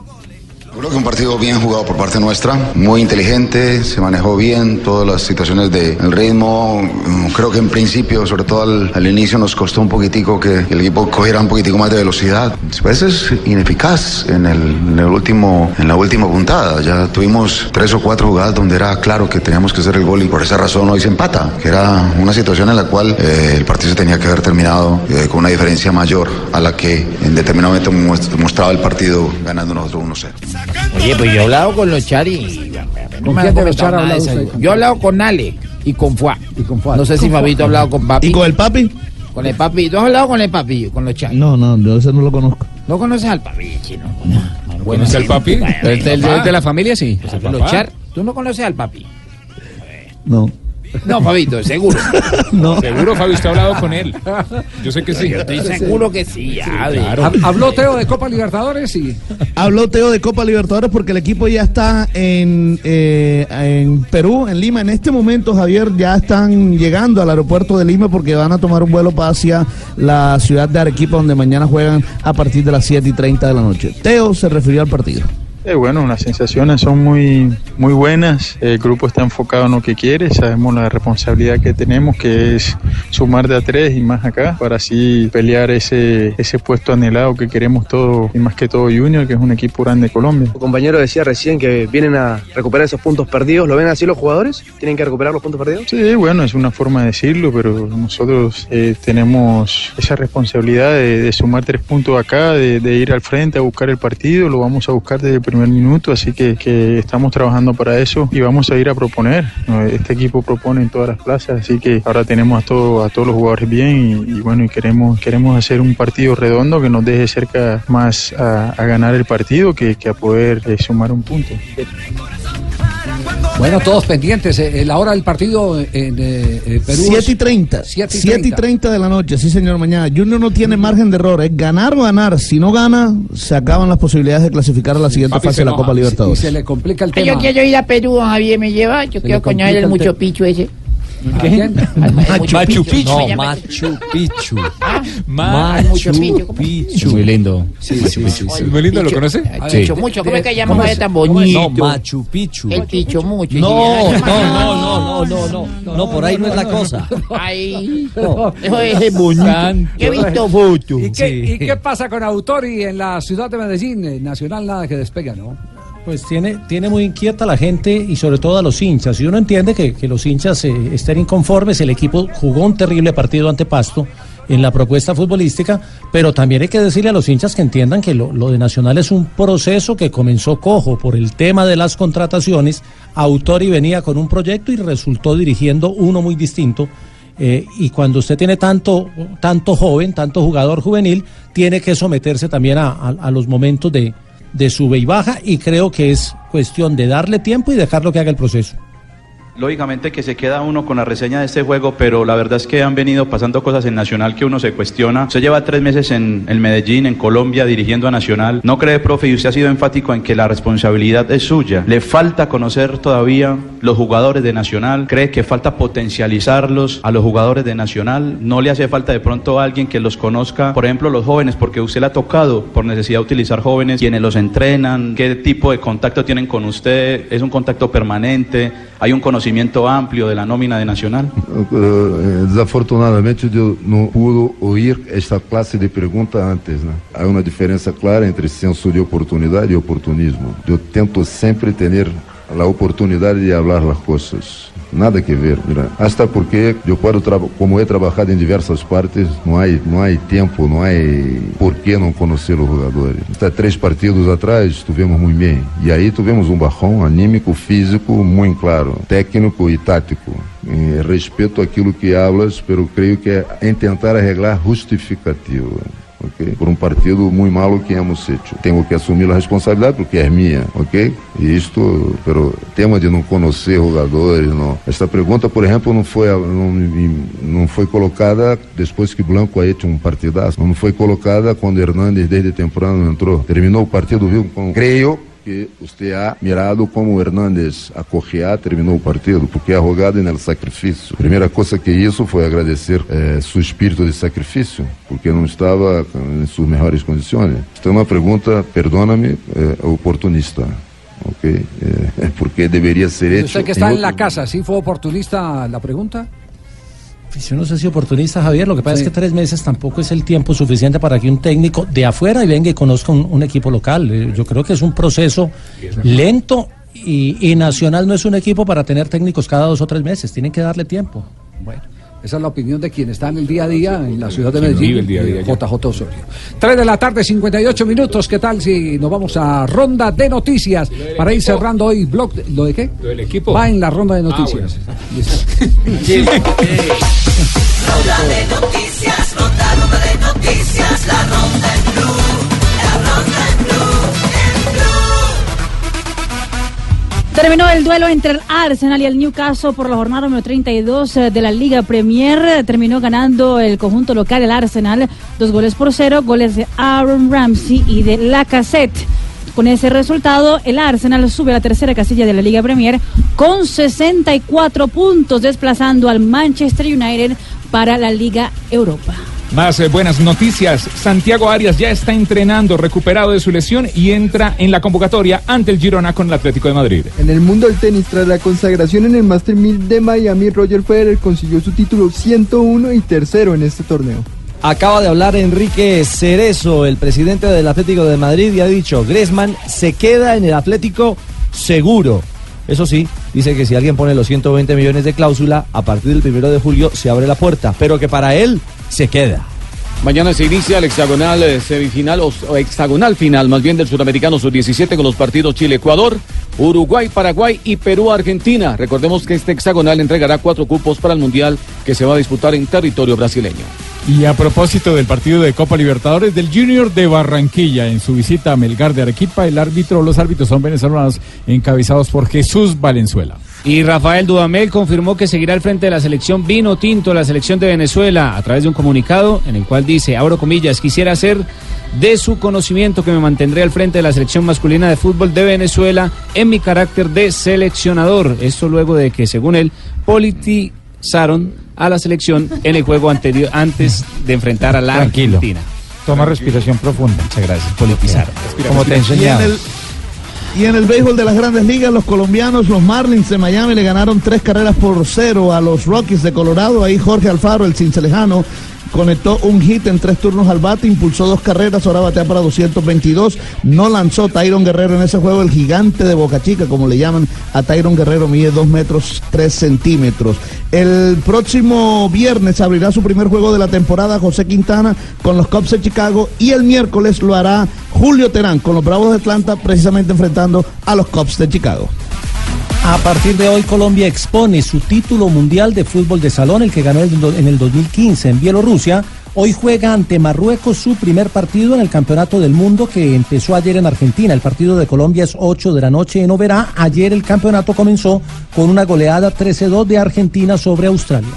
Creo que un partido bien jugado por parte nuestra, muy inteligente, se manejó bien todas las situaciones del ritmo. Mm, Creo que en principio, sobre todo al, al inicio, nos costó un poquitico que el equipo cogiera un poquitico más de velocidad. Después es ineficaz en, el, en el último, en la última puntada. Ya tuvimos tres o cuatro jugadas donde era claro que teníamos que hacer el gol y por esa razón hoy se empata, que era una situación en la cual eh, el partido se tenía que haber terminado eh, con una diferencia mayor a la que en determinado momento mostraba el partido ganando nosotros 1-0. Oye, pues yo he hablado con los Chari. ¿Con quién de los Char ha hablado usted? Yo he hablado con Ale y con Fuá. Y con Fuad. No sé si Fabito ha hablado con Papi. ¿Y con el papi? Con el Papi. ¿Tú has hablado con el Papi? Con los Chari. No, no, yo ese no lo conozco. ¿No conoces al Papi, chino? ¿Conoce al papi? ¿El de, el de la familia sí? Los Char. ¿Tú no conoces al Papi? No. No, Fabito, seguro. No. Seguro, Fabio, usted ha hablado con él. Yo sé que sí. Yo estoy seguro que sí. ya, de- Claro. ¿Hab- ¿Habló Teo de Copa Libertadores? Sí. Habló Teo de Copa Libertadores porque el equipo ya está en, eh, en Perú, en Lima. En este momento, Javier, ya están llegando al aeropuerto de Lima porque van a tomar un vuelo para hacia la ciudad de Arequipa, donde mañana juegan a partir de las 7 y 30 de la noche. Teo se refirió al partido. Eh, bueno, las sensaciones son muy, muy buenas. El grupo está enfocado en lo que quiere. Sabemos la responsabilidad que tenemos, que es sumar de a tres y más acá, para así pelear ese, ese puesto anhelado que queremos todos, y más que todo Junior, que es un equipo grande de Colombia. Tu compañero decía recién que vienen a recuperar esos puntos perdidos. ¿Lo ven así los jugadores? ¿Tienen que recuperar los puntos perdidos? Sí, bueno, es una forma de decirlo, pero nosotros eh, tenemos esa responsabilidad de, de sumar tres puntos acá, de, de ir al frente a buscar el partido, lo vamos a buscar desde el primer minuto, así que, que estamos trabajando para eso y vamos a ir a proponer. Este equipo propone en todas las plazas, así que ahora tenemos a, todo, a todos los jugadores bien y, y bueno, y queremos, queremos hacer un partido redondo que nos deje cerca más a, a ganar el partido que, que a poder eh, sumar un punto. Bueno, todos pendientes. eh, la hora del partido en eh, eh, Perú. 7 y 30. 7 y 7 y 30 de la noche, sí señor, mañana. Junior no tiene margen de error, es ganar o ganar. Si no gana, se acaban las posibilidades de clasificar a la siguiente Papi fase se de la. Copa Y Libertadores. se le complica el Ay, tema. Yo quiero ir a Perú, Javier, ¿me lleva? Yo Se quiero coñar el el mucho picho ese. ¿A quién? Machu Picchu. No, llama- Machu Picchu. Machu Machu Picchu. Muy lindo. Sí, sí, sí. sí. Muy lindo, ¿lo conoce? Picho mucho, ¿cómo es que llama ¿Cómo vaya es? tan No, bonito? Machu Picchu. El picho mucho. No, no, no, no, no, no, no, no, por ahí no es la cosa. Ay, No. eso es bonito. Yo he visto fotos. ¿Y qué, ¿Y qué pasa con Autori en la ciudad de Medellín? Eh, Nacional nada que despega, ¿no? Pues tiene, tiene muy inquieta la gente y sobre todo a los hinchas. Y uno entiende que, que los hinchas eh, estén inconformes. El equipo jugó un terrible partido ante Pasto en la propuesta futbolística, pero también hay que decirle a los hinchas que entiendan que lo, lo de Nacional es un proceso que comenzó cojo por el tema de las contrataciones. Autori venía con un proyecto y resultó dirigiendo uno muy distinto. Eh, y cuando usted tiene tanto, tanto joven, tanto jugador juvenil, tiene que someterse también a, a- a los momentos de, de sube y baja y creo que es cuestión de darle tiempo y dejarlo que haga el proceso. Lógicamente que se queda uno con la reseña de este juego, pero la verdad es que han venido pasando cosas en Nacional que uno se cuestiona. Usted lleva tres meses en, Medellín, en Colombia, dirigiendo a Nacional. ¿No cree, profe, y usted ha sido enfático en que la responsabilidad es suya? ¿Le falta conocer todavía los jugadores de Nacional? ¿Cree que falta potencializarlos a los jugadores de Nacional? ¿No le hace falta de pronto alguien que los conozca? Por ejemplo, los jóvenes, porque usted le ha tocado por necesidad de utilizar jóvenes, quienes los entrenan, qué tipo de contacto tienen con usted, es un contacto permanente, hay un conocimiento amplio de la nómina de Nacional. Eh, Desafortunadamente eu não pude ouvir esta classe de pergunta antes. Né? Há uma diferença clara entre senso de oportunidade e oportunismo. Eu tento sempre ter a oportunidade de falar as coisas. Nada que ver, mira. Hasta porque eu posso como he trabalhado em diversas partes, não há não há tempo, não há por que não conhecer os jogadores. Há três partidos atrás estivemos muito bem e aí tivemos um bajão anímico, físico muito claro, técnico e tático. Respeito aquilo que hablas, pero creio que é em tentar arreglar justificativa. Ok? Por um partido muito malo que hemos hecho. Tenho que assumir a responsabilidade porque é minha, ok? E isto, pero tema de não conhecer jogadores, não. Esta pergunta, por exemplo, não foi não, não foi colocada depois que Blanco ha hecho um partidaço. Não foi colocada quando Hernandes desde temprano entrou. Terminou o partido, viu? Com, creio que usted ha mirado como Hernández Acogiá terminou o partido, porque é arrogado no sacrifício. Primeira coisa que isso foi agradecer eh, seu espírito de sacrifício, porque não estava em suas melhores condições. É uma pergunta, perdona-me, eh, oportunista. Ok, Eh, porque deveria ser hecho. Usted que está en la casa, ¿sí fue oportunista la pregunta? Pues yo no sé si oportunista, Javier. Lo que pasa Sí. es que tres meses tampoco es el tiempo suficiente para que un técnico de afuera y venga y conozca un, un equipo local. Eh, Yo creo que es un proceso lento y, y Nacional no es un equipo para tener técnicos cada dos o tres meses. Tienen que darle tiempo. Bueno, esa es la opinión de quien está en el día a día en la ciudad de Medellín. vive el día a día. JJ Osorio. 3 de la tarde, 58 minutos. ¿Qué tal si nos vamos a ronda de noticias para ir cerrando hoy blog? de- ¿Lo de qué? Lo del equipo. Va en la ronda de Ah, noticias. Ronda de noticias, ronda, ronda de noticias, la ronda en Terminó el duelo entre el Arsenal y el Newcastle por la jornada número 32 eh, de la Liga Premier. Terminó ganando el conjunto local, el Arsenal, dos goles por cero, goles de Aaron Ramsey y de Lacazette. Con ese resultado, el Arsenal sube a la tercera casilla de la Liga Premier con 64 puntos, desplazando al Manchester United para la Liga Europa. Más eh, buenas noticias. Santiago Arias ya está entrenando, recuperado de su lesión y entra en la convocatoria ante el Girona con el Atlético de Madrid. En el mundo del tenis, tras la consagración en el Master 1000 de Miami, Roger Federer consiguió su título 101 y tercero en este torneo. Acaba de hablar Enrique Cerezo, el presidente del Atlético de Madrid, y ha dicho, Griezmann se queda en el Atlético seguro. Eso sí, dice que si alguien pone los 120 millones de cláusula, a partir del primero de julio se abre la puerta, pero que para él se queda. Mañana se inicia el hexagonal eh, semifinal o, hexagonal final, más bien del Sudamericano Sub-17 con los partidos Chile-Ecuador, Uruguay-Paraguay y Perú-Argentina. Recordemos que este hexagonal entregará cuatro cupos para el Mundial que se va a disputar en territorio brasileño. Y a propósito del partido de Copa Libertadores del Junior de Barranquilla, en su visita a Melgar de Arequipa, el árbitro, los árbitros son venezolanos encabezados por Jesús Valenzuela. Y Rafael Dudamel confirmó que seguirá al frente de la selección vino tinto, la selección de Venezuela, a través de un comunicado en el cual dice, abro comillas, quisiera hacer de su conocimiento que me mantendré al frente de la selección masculina de fútbol de Venezuela en mi carácter de seleccionador. Esto luego de que, según él, politizaron a la selección en el juego anterior antes de enfrentar a la Tranquilo. Argentina. Toma respiración profunda. Muchas gracias. Politizaron. Como te Y en, enseñaba. el, y en el béisbol de las grandes ligas, los colombianos, los Marlins de Miami, le ganaron tres carreras por cero a los Rockies de Colorado. Ahí Jorge Alfaro, el cincelejano, conectó un hit en tres turnos al bate, impulsó dos carreras, ahora batea para 222. No lanzó Tyron Guerrero en ese juego, el gigante de Boca Chica, como le llaman a Tyron Guerrero, mide 2 metros 3 centímetros. El próximo viernes abrirá su primer juego de la temporada José Quintana con los Cubs de Chicago y el miércoles lo hará Julio Terán con los Bravos de Atlanta, precisamente enfrentando a los Cubs de Chicago. A partir de hoy Colombia expone su título mundial de fútbol de salón, el que ganó en el do- en el 2015 en Bielorrusia. Hoy juega ante Marruecos su primer partido en el Campeonato del Mundo que empezó ayer en Argentina. El partido de Colombia es 8 de la noche en Oberá. Ayer el campeonato comenzó con una goleada 13-2 de Argentina sobre Australia.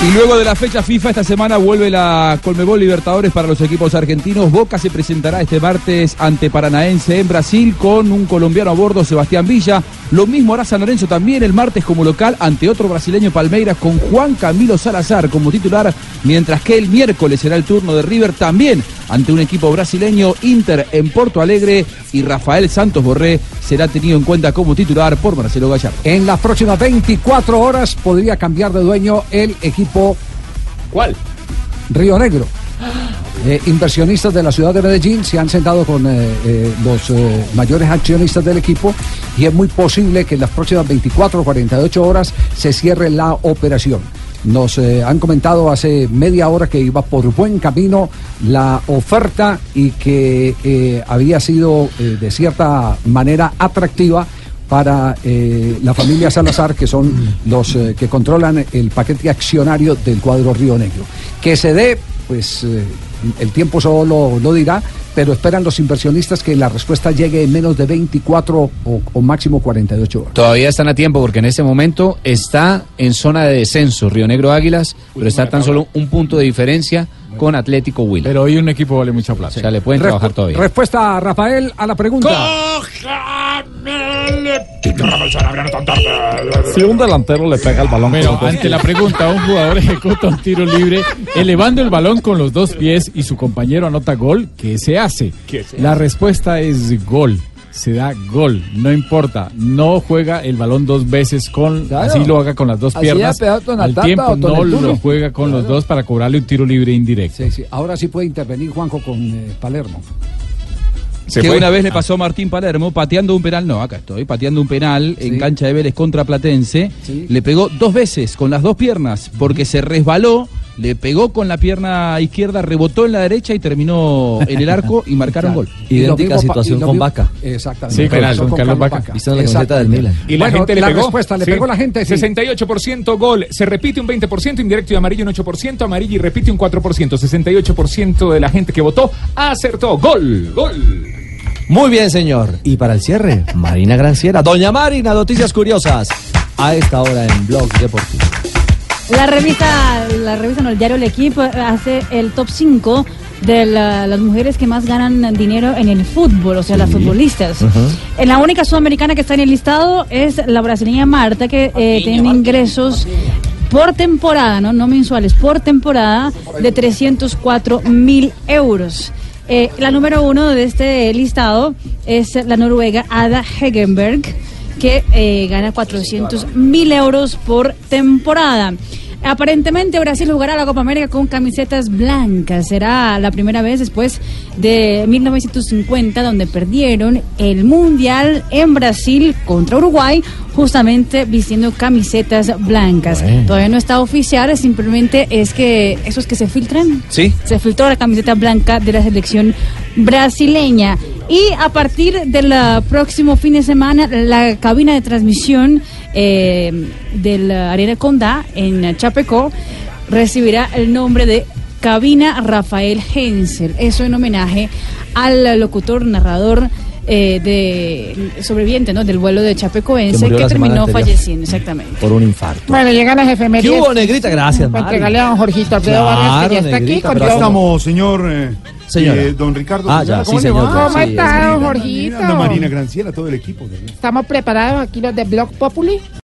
Y luego de la fecha FIFA, esta semana vuelve la Colmebol Libertadores para los equipos argentinos. Boca se presentará este martes ante Paranaense en Brasil con un colombiano a bordo, Sebastián Villa. Lo mismo hará San Lorenzo también el martes como local ante otro brasileño Palmeiras con Juan Camilo Salazar como titular, mientras que el miércoles será el turno de River también ante un equipo brasileño Inter en Porto Alegre y Rafael Santos Borré será tenido en cuenta como titular por Marcelo Gallardo. En las próximas 24 horas podría cambiar de dueño el equipo. ¿Cuál? Río Negro. Eh, inversionistas de la ciudad de Medellín se han sentado con eh, eh, los mayores accionistas del equipo y es muy posible que en las próximas 24 o 48 horas se cierre la operación. Nos han comentado hace media hora que iba por buen camino la oferta y que había sido de cierta manera atractiva para eh, la familia Salazar, que son los eh, que controlan el paquete accionario del cuadro Río Negro. Que se dé, pues eh, el tiempo solo lo dirá, pero esperan los inversionistas que la respuesta llegue en menos de 24 o, o máximo 48 horas. Todavía están a tiempo porque en este momento está en zona de descenso Río Negro Águilas, pero está tan solo un punto de diferencia con Atlético Huila. Pero hoy un equipo vale mucha plata. O sea, le pueden Respu- trabajar todavía. Respuesta, Rafael, a la pregunta. Si un delantero le pega el balón Pero ante la pregunta, un jugador ejecuta un tiro libre elevando el balón con los dos pies y su compañero anota gol, ¿qué se hace? La respuesta es gol. Se da gol, no importa, no juega el balón dos veces con, Claro. así lo haga con las dos Así piernas. Al tiempo no lo juega con los dos para cobrarle un tiro libre indirecto. Sí, sí. Ahora sí puede intervenir Juanjo con eh, Palermo. que una vez le pasó a Martín Palermo pateando un penal, no, acá estoy, pateando un penal en cancha de Vélez contra Platense, le pegó dos veces con las dos piernas porque se resbaló, le pegó con la pierna izquierda, rebotó en la derecha y terminó en el arco y marcaron Claro. gol. Idéntica situación con Vaca. Exactamente. Sí, con- Penal con Carlos Vaca. Visto en la camiseta del Milan. Y la Bueno, gente le la pegó. respuesta, le Sí. pegó la gente. sí. 68% gol, se repite un 20%, indirecto y amarillo un 8%, amarillo y repite un 4%. 68% de la gente que votó acertó. Gol, gol. Muy bien, señor. Y para el cierre, Marina Granciera. Doña Marina, noticias curiosas. A esta hora en Blog Deportivo. La revista, la revista, no, el diario El Equipo hace el top 5 de la- las mujeres que más ganan dinero en el fútbol, o sea, las futbolistas. Eh, La única sudamericana que está en el listado es la brasileña Marta, que eh, tiene ingresos por temporada, ¿no? no mensuales, por temporada de 304 mil euros. Eh, la número uno de este listado es la noruega Ada Hegenberg, que eh, gana 400 mil euros por temporada. Aparentemente Brasil jugará la Copa América con camisetas blancas. Será la primera vez después de 1950 donde perdieron el Mundial en Brasil contra Uruguay justamente vistiendo camisetas blancas. Bueno. Todavía no está oficial, simplemente es que esos que se filtran Sí. se filtró la camiseta blanca de la selección brasileña. Y a partir del ah, próximo fin de semana, la cabina de transmisión eh, de la Arena Condá en Chapecó recibirá el nombre de Cabina Rafael Hensel. Eso en homenaje al locutor, narrador eh, de sobreviviente ¿no? del vuelo de Chapecoense Que que, terminó falleciendo, exactamente. Por un infarto. Bueno, llegan las efemérides. ¿Qué hubo, negrita? Gracias, Para entregarle a don Jorgito Alfredo Claro, Vargas, que ya está aquí negrita, con pero todo. Estamos, señor. eh, Señora. eh, don Ricardo. Ah, ya, ¿cómo sí, señor, ¿Cómo sí, está, don Jorgito? Marina Granciera, todo el equipo. verdad. Estamos preparados aquí los de Blog Populi.